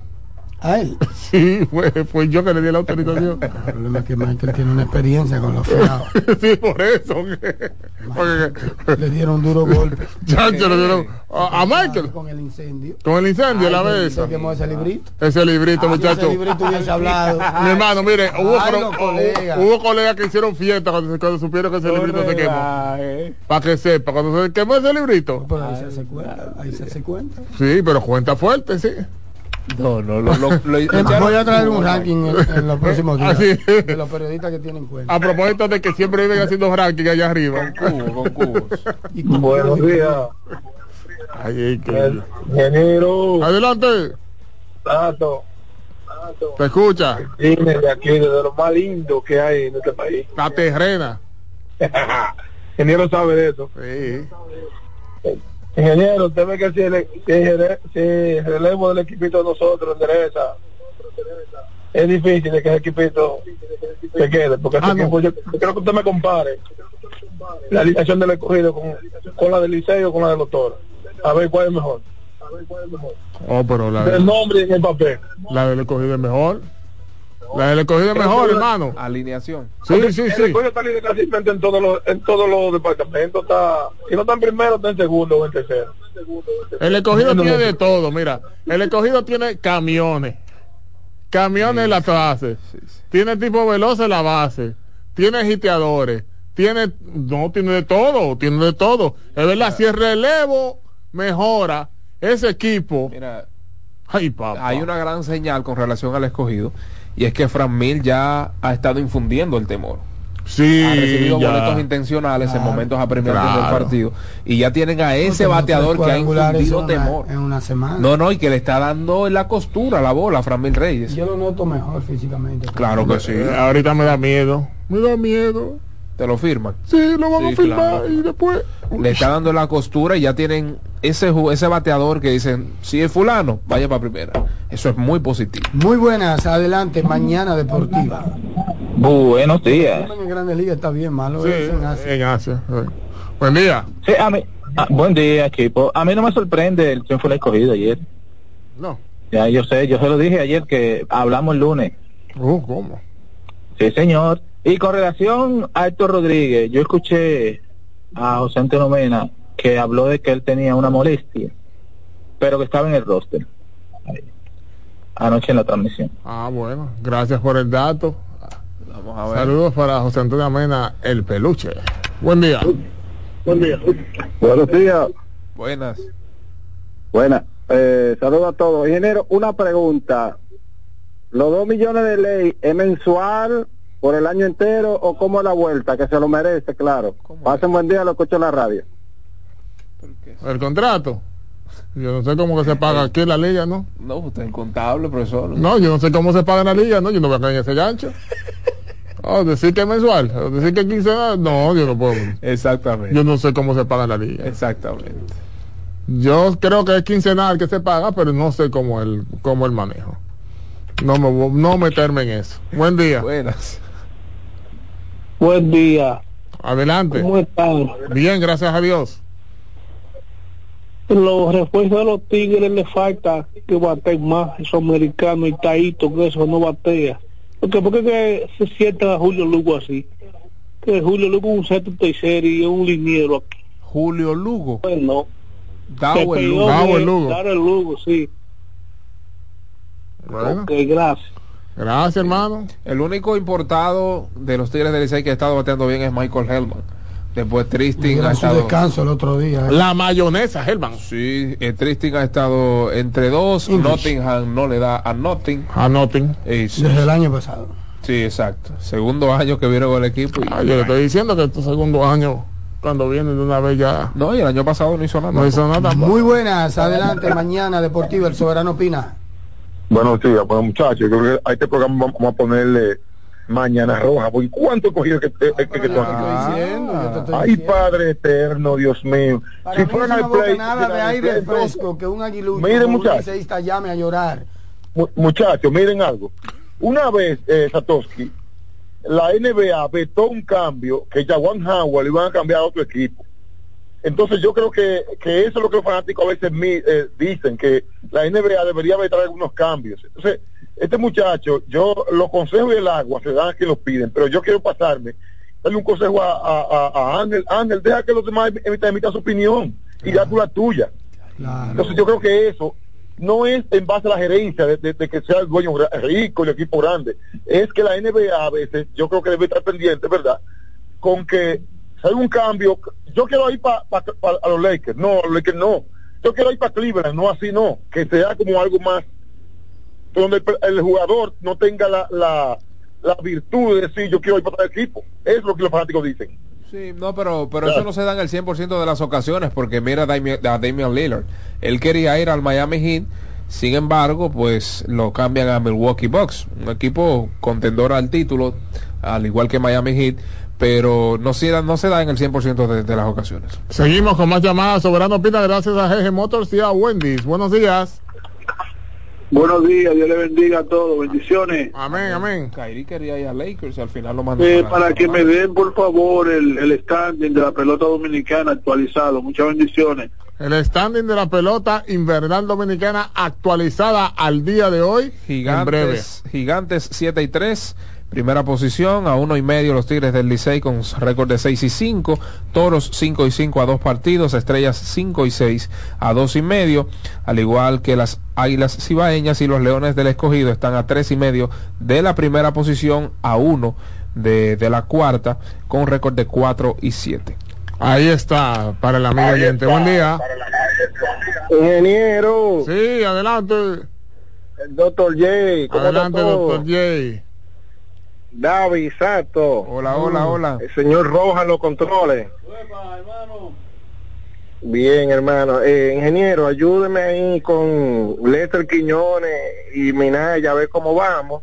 ¿A él? Sí, fue, fue yo que le di la autorización. El problema es que Michael tiene una experiencia con los fiados. sí, por eso. Porque, Le dieron duro golpe. Chacho, le dieron a, a Michael Con el incendio. con el incendio Ay, la vez. Se quemó ese librito. Ese librito, Ah, muchacho. ese librito hubiese hablado. Mi hermano, mire, hubo, Ay, colegas. hubo colegas que hicieron fiesta cuando, cuando supieron que ese librito se quemó. Para que sepa, cuando se quemó ese librito. Pero ahí se hace cuenta. Ahí se hace cuenta. Sí, pero cuenta fuerte, sí. No, no, lo, lo, lo- Voy a traer un ranking en, en los próximos días Así. de los periodistas que tienen cuenta. A propósito de que siempre viven haciendo ranking allá arriba. con cubos. Buenos días. Ay, ay, que- Ingeniero. Adelante, Tato. te escucha. Dime de aquí, de lo más lindo que hay en este país. La terrena. Ingeniero sabe de eso. Sí. Ingeniero, usted ve que si el, si el- si el relevo del equipito de nosotros endereza, es difícil de que el equipito se quede, porque ese Ah, no. yo, yo creo que usted me compare la alineación del escogido con, con la del liceo con la de los toros. A ver cuál es mejor. Oh, pero la, El nombre en el papel. la del escogido es mejor. La del escogido es mejor, hermano. Alineación. Sí, sí, El sí. escogido está líder casi en todos los, en todos los departamentos. Está, si no está en primero, está en segundo o en tercero. El escogido tiene de todo, mira. El escogido tiene camiones. Camiones en la base. Tiene tipo veloz en la base. Tiene agiteadores. Tiene, no, tiene de todo, tiene de todo. Es verdad, si el relevo mejora ese equipo. Mira, Ay, papá. hay una gran señal con relación al escogido y es que Fran Mil ya ha estado infundiendo el temor. Sí, ha recibido ya. boletos intencionales en momentos apremiantes del partido y ya tienen a ese bateador que ha infundido en una- temor. En una semana. No, no, y que le está dando en la costura la bola a Fran Mil Reyes. Yo lo noto mejor físicamente. Claro que sí. Eh, ahorita me da miedo. Me da miedo. Te lo firman. Sí, lo van Sí, a claro. y después. Le está dando en la costura y ya tienen ese ese bateador que dicen, si es fulano, vaya para primera. Eso es muy positivo. Muy buenas, adelante, mañana deportiva. Buenos días. En Grandes Ligas está bien, malo Sí, es en Asia. en Asia. sí. Buen día. Sí, a mí, ah, buen día, equipo. A mí no me sorprende el triunfo del escogido ayer. No. Ya yo sé, yo se lo dije ayer que hablamos el lunes. Uh, ¿cómo? Sí, señor. Y con relación a Héctor Rodríguez, yo escuché a José Antonio Mena que habló de que él tenía una molestia, pero que estaba en el roster. Ahí. Anoche en la transmisión. Ah, bueno. Gracias por el dato. Vamos a ver. Saludos para José Antonio Amena, el peluche. Buen día. Buen día. Buenos días. Buenas. Buenas. Eh, saludos a todos. Ingeniero, una pregunta. ¿Los dos millones de ley es mensual por el año entero o como la vuelta? Que se lo merece, claro. Pasen buen día, lo escucho en la radio. El contrato. Yo no sé cómo que se paga aquí en la liga, ¿no? No, usted es contable, profesor. No, yo no sé cómo se paga en la liga, ¿no? Yo no voy a caer en ese gancho. Oh, decir que es mensual, o decir que es quincenal, no, yo no puedo. Exactamente. Yo no sé cómo se paga en la liga. Exactamente. Yo creo que es quincenal que se paga, pero no sé cómo el, cómo el manejo. No me voy- no meterme en eso. Buen día. Buenas. Buen día. Adelante. ¿Cómo están? Bien, gracias a Dios. Los refuerzos de los Tigres le falta que baten más, esos americanos y Taito, que eso no batea. Porque, porque que se sienta a Julio Lugo así. Que Julio Lugo es un centro tercero y es un liniero aquí. Julio Lugo. Dao el Lugo. de- Dao el Lugo. Dar el Lugo, sí. Bueno, Ok, gracias. gracias, hermano. El único importado de los Tigres del Licey que ha estado bateando bien es Michael Hellman. Después Tristin ha Tuvieron su estado. descanso el otro día. ¿eh? La mayonesa, Helman. Sí, eh, Tristin ha estado entre dos. English. Nottingham no le da a Notting. A Notting. Eh, sí, Desde el año pasado. sí, exacto. Segundo año que viene con el equipo. y- Ah, yo le estoy diciendo que este segundo año, cuando viene de una vez ya, No, y el año pasado no hizo nada. no hizo nada. Muy buenas, adelante, mañana Deportiva, el Soberano Opina. Buenos días, bueno muchachos, yo creo que a este programa vamos a ponerle Mañana Roja, porque ¿cuánto cogido que, que, que, que tú has diciendo, Ay, Padre eterno, Dios mío. Para si una al play, bocanada de aire fresco que un aguilucho Miren, muchachos. llame a llorar. Mu- Muchachos, miren algo. Una vez, eh, Satoshi, la NBA vetó un cambio que Jawan Howard le iban a cambiar a otro equipo. Entonces yo creo que, que eso es lo que los fanáticos a veces eh, dicen, que la NBA debería vetar algunos cambios. Entonces, este muchacho, yo los consejos del agua se dan a quien los piden, pero yo quiero pasarme, darle un consejo a, a, a- Ángel, Ángel, deja que los demás emitan, emitan su opinión y da tú la tuya. Entonces yo creo que eso no es en base a la gerencia de, de- de que sea el dueño rico y el equipo grande, es que la NBA a veces yo creo que debe estar pendiente, ¿verdad? Con que hay un cambio, yo quiero ir para a los Lakers, no, los Lakers no, yo quiero ir para Cleveland, no así no, que sea como algo más donde el, el jugador no tenga la, la, la virtud de decir yo quiero ir para otro equipo, es lo que los fanáticos dicen. Sí, no, pero, pero eso no se da en el 100% de las ocasiones, porque mira a Damian, a Damian Lillard. Él quería ir al Miami Heat, sin embargo, pues lo cambian a Milwaukee Bucks, un equipo contendor al título, al igual que Miami Heat, pero no se da, no se da en el 100% de, de las ocasiones. Seguimos con más llamadas. Soberano Pina, gracias a GG Motors y a Wendy's. Buenos días. Buenos días, Dios le bendiga a todos, bendiciones. Amén, amén. Kyrie quería ir a Lakers y al final lo mandó Eh, para- que me den, por favor, el, el standing de la pelota dominicana actualizado. Muchas bendiciones. El standing de la pelota invernal dominicana actualizada al día de hoy. En breve. Gigantes, Gigantes 7 y 3, primera posición, a uno y medio los Tigres del Licey con récord de 6 y 5, Toros 5 y 5 a dos partidos, Estrellas 5 y 6 a dos y medio, al igual que las Águilas Cibaeñas y los Leones del Escogido están a tres y medio de la primera posición a uno de, de la cuarta con récord de 4 y 7. Ahí está, para el amigo oyente. Buen día. Ingeniero. Sí, adelante. El doctor J. ¿Cómo Adelante, doctor J. David, Sato. Hola, hola, hola. El señor Rojas los controles. Bien, hermano. Eh, ingeniero, ayúdeme ahí con Lester Quiñones y Minaya a ver cómo vamos.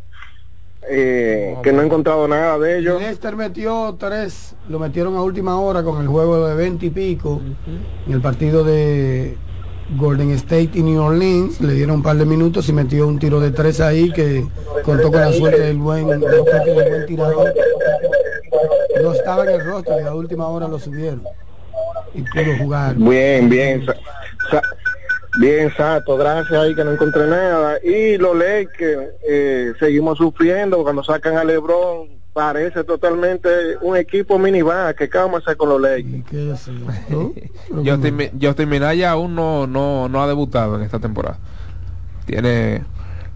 Eh, que no he encontrado nada de ellos. Lester metió tres, lo metieron a última hora con el juego de 20 y pico en el partido de Golden State y New Orleans. Le dieron un par de minutos y metió un tiro de tres ahí que contó con la suerte del buen, buen tirador. No estaba en el rostro y a última hora lo subieron y pudo jugar. Bien, bien. Bien, Sato. Gracias ahí que no encontré nada. Y los Lakers eh, seguimos sufriendo cuando sacan a LeBron. Parece totalmente un equipo minivan. ¿Qué vamos a hacer con los Lakers? Justin, Justin Minaya aún no, no, no ha debutado en esta temporada. Tiene,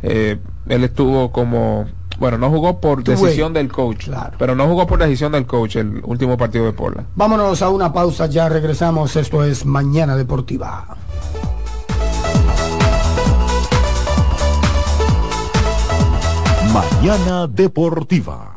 eh, él estuvo como, bueno, no jugó por decisión del coach, pero no jugó por decisión del coach el último partido de Portland. Vámonos a una pausa, ya regresamos. Esto es Mañana Deportiva. Mañana Deportiva.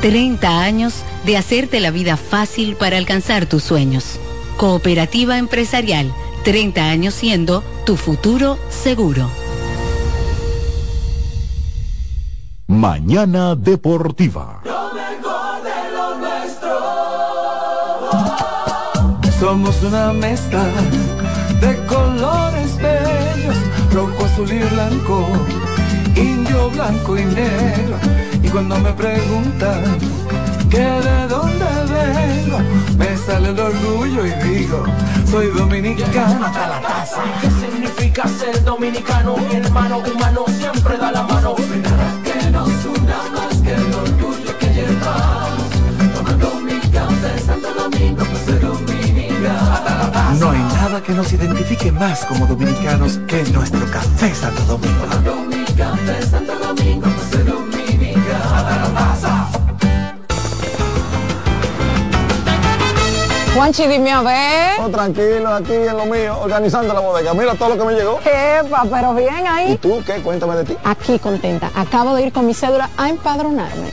30 años de hacerte la vida fácil para alcanzar tus sueños. Cooperativa Empresarial, 30 años siendo tu futuro seguro. Mañana Deportiva. Somos una mezcla de colores bellos, rojo, azul y blanco, indio, blanco y negro. Y cuando me preguntan que de dónde vengo, me sale el orgullo y digo, soy dominicano hasta la casa. ¿Qué significa ser dominicano? Mi hermano humano siempre da la mano. No hay nada que nos una más que el orgullo que llevamos. Tomando mi café Santo Domingo, pues soy dominicano. No hay nada que nos identifique más como dominicanos que nuestro café Santo Domingo. Tomando mi café Santo Domingo, pues soy dominicano. Juanchi, dime a ver. Oh, tranquilo, aquí en lo mío, organizando la bodega. Mira todo lo que me llegó. Epa, pero bien ahí. ¿Y tú qué? Cuéntame de ti. Aquí contenta. Acabo de ir con mi cédula a empadronarme.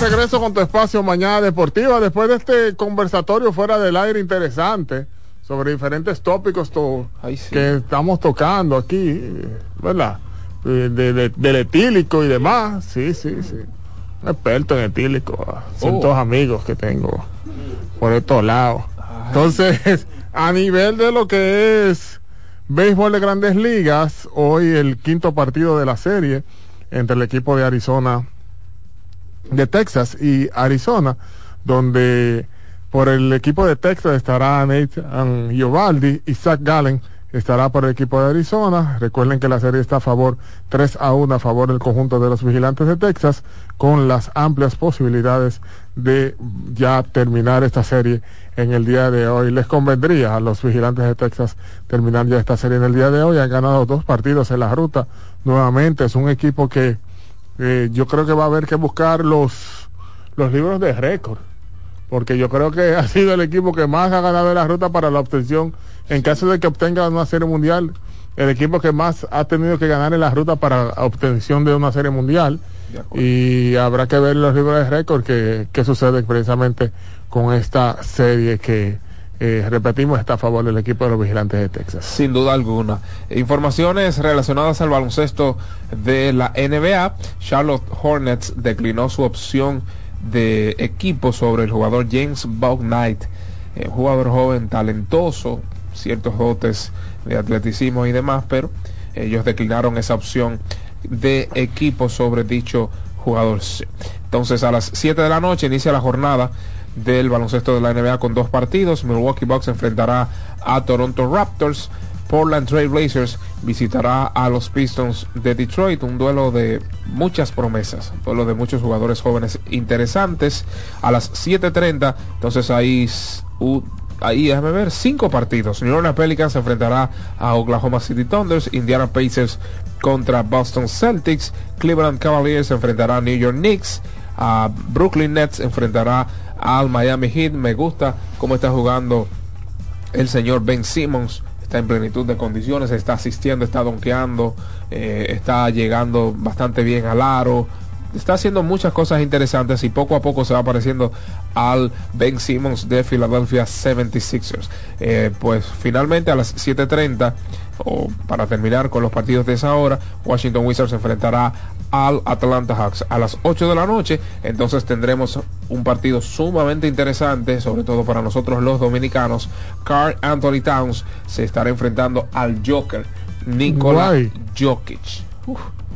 De regreso con tu espacio Mañana Deportiva. Después de este conversatorio fuera del aire interesante sobre diferentes tópicos to- que estamos tocando aquí, ¿verdad? Eh, De, de- del etílico y demás. Sí, sí, sí. Un experto en etílico. Son Oh. todos amigos que tengo por estos lados. Entonces, a nivel de lo que es béisbol de grandes ligas, hoy el quinto partido de la serie entre el equipo de Arizona de Texas y Arizona, donde por el equipo de Texas estará Nathan Giovaldi y Zach Gallen estará por el equipo de Arizona. Recuerden que la serie está a favor 3 a 1 a favor del conjunto de los vigilantes de Texas, con las amplias posibilidades de ya terminar esta serie en el día de hoy. Les convendría a los vigilantes de Texas terminar ya esta serie en el día de hoy. Han ganado dos partidos en la ruta. Nuevamente es un equipo que eh, yo creo que va a haber que buscar los, los libros de récord, porque yo creo que ha sido el equipo que más ha ganado en la ruta para la obtención, en caso de que obtenga una serie mundial, el equipo que más ha tenido que ganar en la ruta para obtención de una serie mundial. Y habrá que ver los libros de récord que, que sucede precisamente con esta serie que, eh, repetimos, está a favor del equipo de los vigilantes de Texas. Sin duda alguna. Informaciones relacionadas al baloncesto de la NBA. Charlotte Hornets declinó su opción de equipo sobre el jugador James Knight, un jugador joven, talentoso, ciertos dotes de atleticismo y demás, pero ellos declinaron esa opción de equipo sobre dicho jugador. Entonces a las 7 de la noche inicia la jornada del baloncesto de la NBA con dos partidos. Milwaukee Bucks enfrentará a Toronto Raptors. Portland Trail Blazers visitará a los Pistons de Detroit, un duelo de muchas promesas, un duelo de muchos jugadores jóvenes interesantes. A las 7.30, entonces ahí, ahí déjame ver, cinco partidos. New Orleans Pelicans enfrentará a Oklahoma City Thunders, Indiana Pacers contra Boston Celtics, Cleveland Cavaliers enfrentará a New York Knicks, a Brooklyn Nets enfrentará al Miami Heat. Me gusta cómo está jugando el señor Ben Simmons. Está en plenitud de condiciones, está asistiendo, está donkeando, eh, está llegando bastante bien al aro, está haciendo muchas cosas interesantes y poco a poco se va apareciendo al Ben Simmons de Philadelphia 76ers. Eh, pues finalmente a las 7.30 o para terminar con los partidos de esa hora, Washington Wizards enfrentará al Atlanta Hawks a las 8 de la noche. Entonces tendremos un partido sumamente interesante, sobre todo para nosotros los dominicanos. Carl Anthony Towns se estará enfrentando al Joker, Nikola Jokic.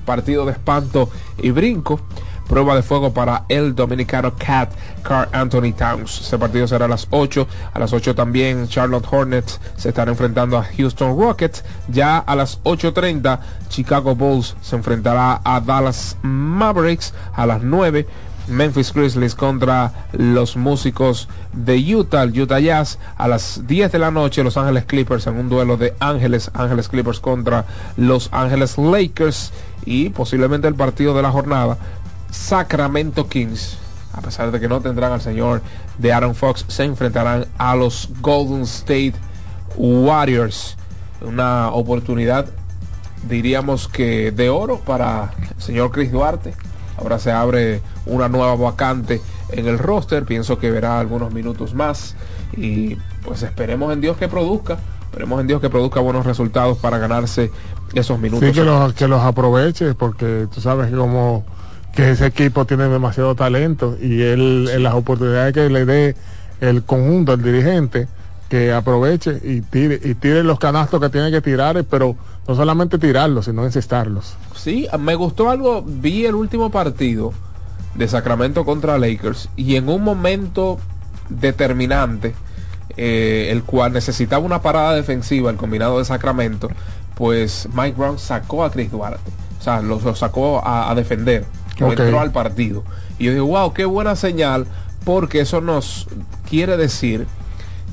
partido de espanto y brinco prueba de fuego para el dominicano Cat Car Anthony Towns. Este partido será a las 8. A las 8 también Charlotte Hornets se estará enfrentando a Houston Rockets. Ya a las 8.30 Chicago Bulls se enfrentará a Dallas Mavericks. A las 9 Memphis Grizzlies contra los músicos de Utah, Utah Jazz. A las 10 de la noche, Los Ángeles Clippers en un duelo de Ángeles, Ángeles Clippers contra Los Ángeles Lakers. Y posiblemente el partido de la jornada, Sacramento Kings, a pesar de que no tendrán al señor de Aaron Fox, se enfrentarán a los Golden State Warriors. Una oportunidad, diríamos que de oro para el señor Chris Duarte. Ahora se abre una nueva vacante en el roster. Pienso que verá algunos minutos más. Y pues esperemos en Dios que produzca. Esperemos en Dios que produzca buenos resultados para ganarse esos minutos. Sí, que los, que los porque tú sabes que como que ese equipo tiene demasiado talento y él en las oportunidades que le dé el conjunto, el dirigente, que aproveche y tire, y tire los canastos que tiene que tirar, pero no solamente tirarlos, sino encestarlos. Sí, me gustó algo, vi el último partido de Sacramento contra Lakers y en un momento determinante, eh, el cual necesitaba una parada defensiva, el combinado de Sacramento, pues Mike Brown sacó a Chris Duarte, o sea, lo, sacó a defender entró al partido. Y yo digo, wow, qué buena señal, porque eso nos quiere decir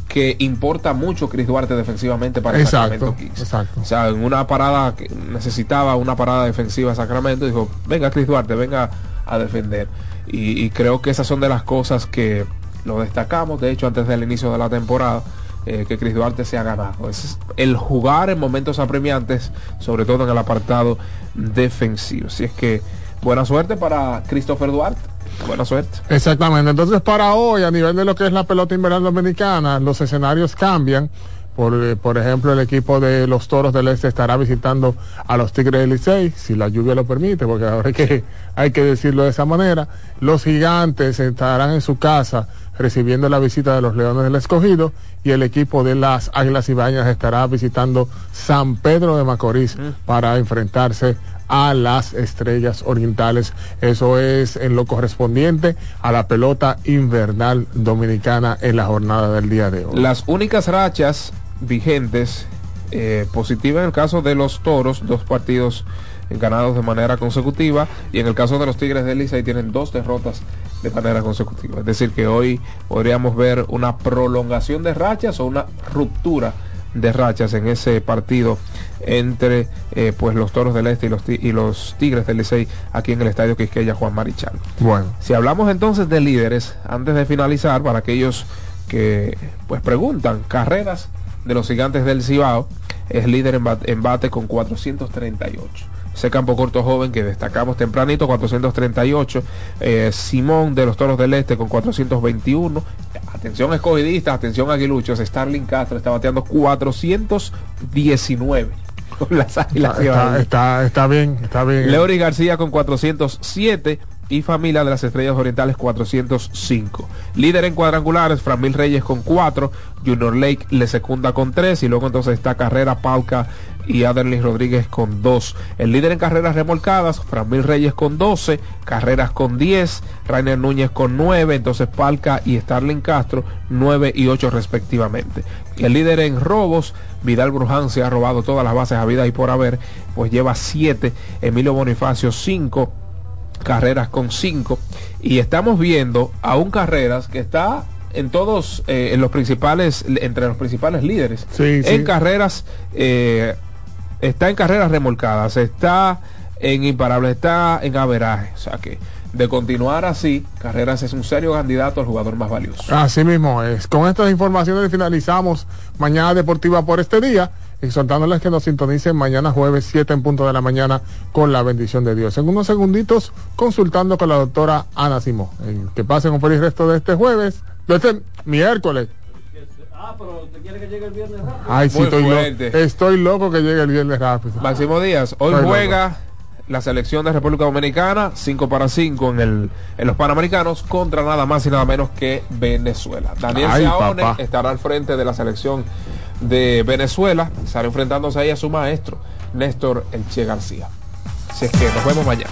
que importa mucho Chris Duarte defensivamente para Sacramento Kings. Exacto. O sea, en una parada que necesitaba una parada defensiva Sacramento, dijo, venga Chris Duarte, venga a defender. Y, creo que esas son de las cosas que lo destacamos, de hecho, antes del inicio de la temporada. Eh, que Chris Duarte se ha ganado. Es el jugar en momentos apremiantes, sobre todo en el apartado defensivo. Si es que buena suerte para Christopher Duarte. Buena suerte. Exactamente. Entonces, para hoy, a nivel de lo que es la pelota invernal dominicana, los escenarios cambian. Por, eh, por, ejemplo, el equipo de los Toros del Este estará visitando a los Tigres del Licey, si la lluvia lo permite, porque ahora que, hay que decirlo de esa manera. Los Gigantes estarán en su casa recibiendo la visita de los Leones del Escogido y el equipo de las Águilas Ibañas estará visitando San Pedro de Macorís mm. para enfrentarse a las estrellas orientales. Eso es en lo correspondiente a la pelota invernal dominicana en la jornada del día de hoy. Las únicas rachas vigentes eh, positivas en el caso de los toros, dos partidos ganados de manera consecutiva y en el caso de los Tigres de Licey tienen dos derrotas de manera consecutiva. Es decir, que hoy podríamos ver una prolongación de rachas o una ruptura de rachas en ese partido entre eh, pues los Toros del Este y los, y los Tigres del Licey aquí en el Estadio Quisqueya Juan Marichal. Bueno. Si hablamos entonces de líderes, antes de finalizar, para aquellos que pues preguntan, carreras de los gigantes del Cibao, es líder en bate, con 438 ese campo corto joven que destacamos tempranito, 438. Eh, Simón de los Toros del Este con 421. Atención escogidistas, atención aguiluchos. Starling Castro está bateando 419. Con las águilas está, está, está, bien, está bien. Leori García con 407. y familia de las Estrellas Orientales 405. Líder en cuadrangulares, Framil Reyes con 4, Junior Lake le secunda con 3 y luego entonces está Carrera, Palca y Aderlin Rodríguez con 2. El líder en carreras remolcadas, Framil Reyes con 12, Carreras con 10, Rainer Núñez con 9, entonces Palca y Starling Castro 9 y 8 respectivamente. El líder en robos, Vidal Bruján se ha robado todas las bases a vida y por haber, pues lleva 7, Emilio Bonifacio 5, Carreras con 5 y estamos viendo a un Carreras que está en todos, eh, en los principales, entre los principales líderes. Sí, sí. En carreras, eh, está en carreras remolcadas, está en imparables, está en averaje. O sea que de continuar así, Carreras es un serio candidato al jugador más valioso. Así mismo es. Con estas informaciones finalizamos Mañana Deportiva por este día, exhortándoles que nos sintonicen mañana jueves 7 en punto de la mañana con la bendición de Dios. En unos segunditos, consultando con la doctora Ana Simón. Que pasen un feliz resto de este jueves, de este miércoles. Ah, pero usted quiere que llegue el viernes rápido. Ay, sí, estoy, lo- estoy loco que llegue el viernes rápido. Máximo Díaz, hoy Estoy juega la selección de República Dominicana 5 para 5 en, el, en los Panamericanos contra nada más y nada menos que Venezuela. Daniel Ay, papá. estará al frente de la selección de Venezuela, estará enfrentándose ahí a su maestro, Néstor Elche García. Así es que nos vemos mañana.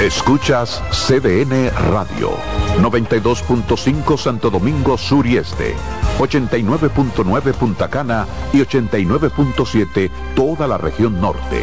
Escuchas CDN Radio, 92.5 Santo Domingo Sur y Este, 89.9 Punta Cana y 89.7 toda la región norte.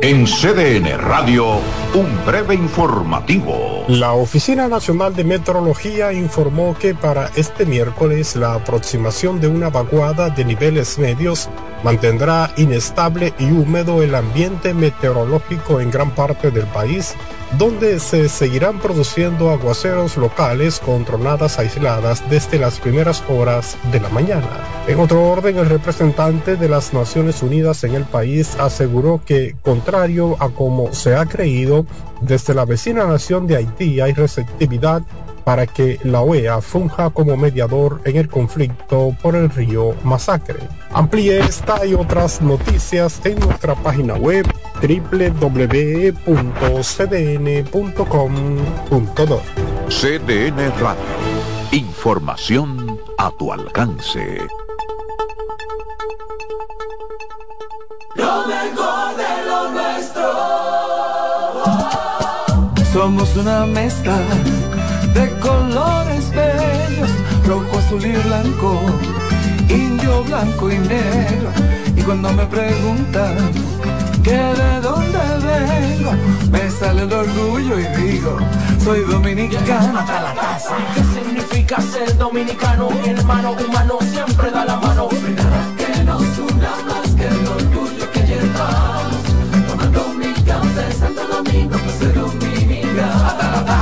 En CDN Radio, un breve informativo. La Oficina Nacional de Meteorología informó que para este miércoles la aproximación de una vaguada de niveles medios mantendrá inestable y húmedo el ambiente meteorológico en gran parte del país, donde se seguirán produciendo aguaceros locales con tronadas aisladas desde las primeras horas de la mañana. En otro orden, el representante de las Naciones Unidas en el país aseguró que, contrario a como se ha creído, desde la vecina nación de Haití hay receptividad para que la OEA funja como mediador en el conflicto por el río Masacre. Amplíe esta y otras noticias en nuestra página web www.cdn.com.do. CDN Radio, información a tu alcance. Lo mejor de lo nuestro. Somos una mezcla de colores bellos, rojo, azul y blanco, indio, blanco y negro. Y cuando me preguntan que de dónde vengo, me sale el orgullo y digo, soy dominicano hasta la casa. ¿Qué significa ser dominicano? Hermano humano siempre da la mano. Que nos que el orgullo que llevamos. Mi Santo Domingo, pues soy.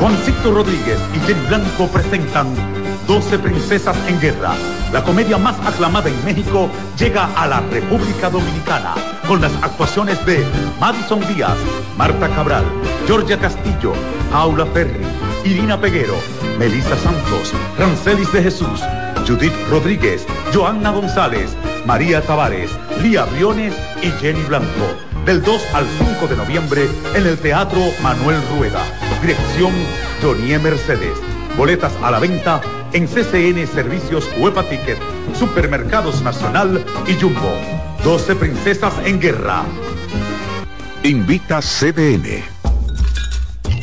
Juancito Rodríguez y Jenny Blanco presentan 12 Princesas en Guerra. La comedia más aclamada en México llega a la República Dominicana con las actuaciones de Madison Díaz, Marta Cabral, Georgia Castillo, Aula Ferri, Irina Peguero, Melissa Santos, Rancelis de Jesús, Judith Rodríguez, Joanna González, María Tavares, Lía Briones y Jenny Blanco. Del 2 al 5 de noviembre en el Teatro Manuel Rueda. Dirección Jonie Mercedes. Boletas a la venta en CCN Servicios Huepa Ticket, Supermercados Nacional y Jumbo. 12 Princesas en Guerra. Invita CDN.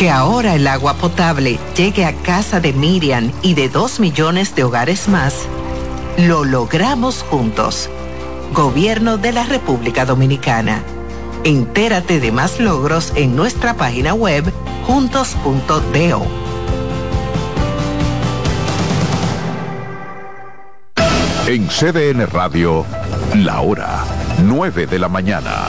Que ahora el agua potable llegue a casa de Miriam y de dos millones de hogares más, lo logramos juntos. Gobierno de la República Dominicana. Entérate de más logros en nuestra página web juntos.do. En CDN Radio, la hora 9 de la mañana.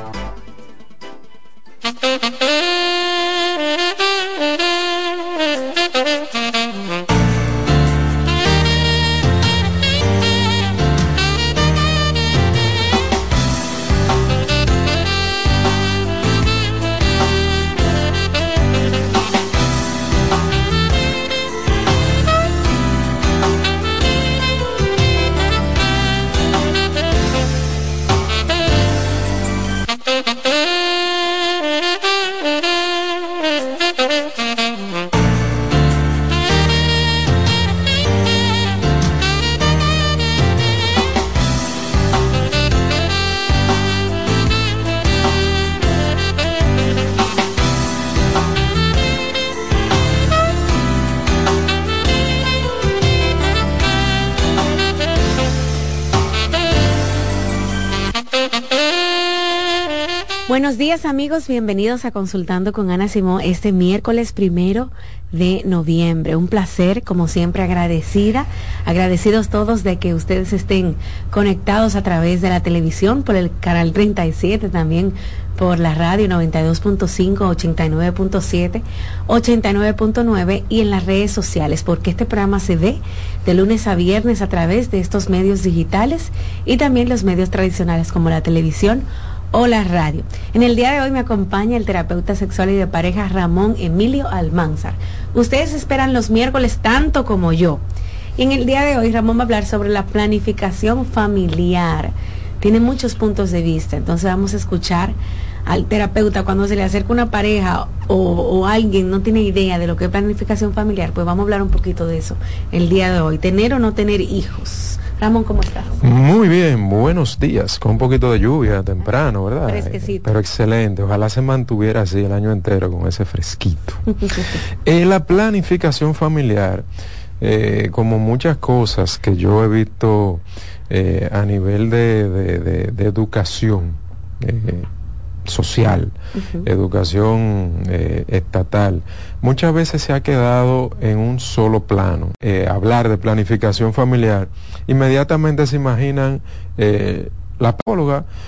Amigos, bienvenidos a Consultando con Ana Simón este miércoles primero de noviembre. Un placer, como siempre, agradecida, agradecidos todos de que ustedes estén conectados a través de la televisión, por el canal 37 también por la radio 92.5, 89.7, 89.9 y en las redes sociales, porque este programa se ve de lunes a viernes a través de estos medios digitales y también los medios tradicionales como la televisión o la radio. En el día de hoy me acompaña el terapeuta sexual y de pareja Ramón Emilio Almanzar. Ustedes esperan los miércoles tanto como yo. En el día de hoy Ramón va a hablar sobre la planificación familiar. Tiene muchos puntos de vista, entonces vamos a escuchar al terapeuta cuando se le acerca una pareja o, o, alguien no tiene idea de lo que es planificación familiar, pues vamos a hablar un poquito de eso el día de hoy. Tener o no tener hijos. Ramón, ¿cómo estás? Muy bien, buenos días, con un poquito de lluvia temprano, ¿verdad? Fresquecito. Pero excelente, ojalá se mantuviera así el año entero con ese fresquito. eh, la planificación familiar, eh, como muchas cosas que yo he visto eh, a nivel de, de, de, de educación, eh, social, uh -huh. educación eh, estatal, muchas veces se ha quedado en un solo plano. Eh, hablar de planificación familiar, inmediatamente se imaginan eh, la psicóloga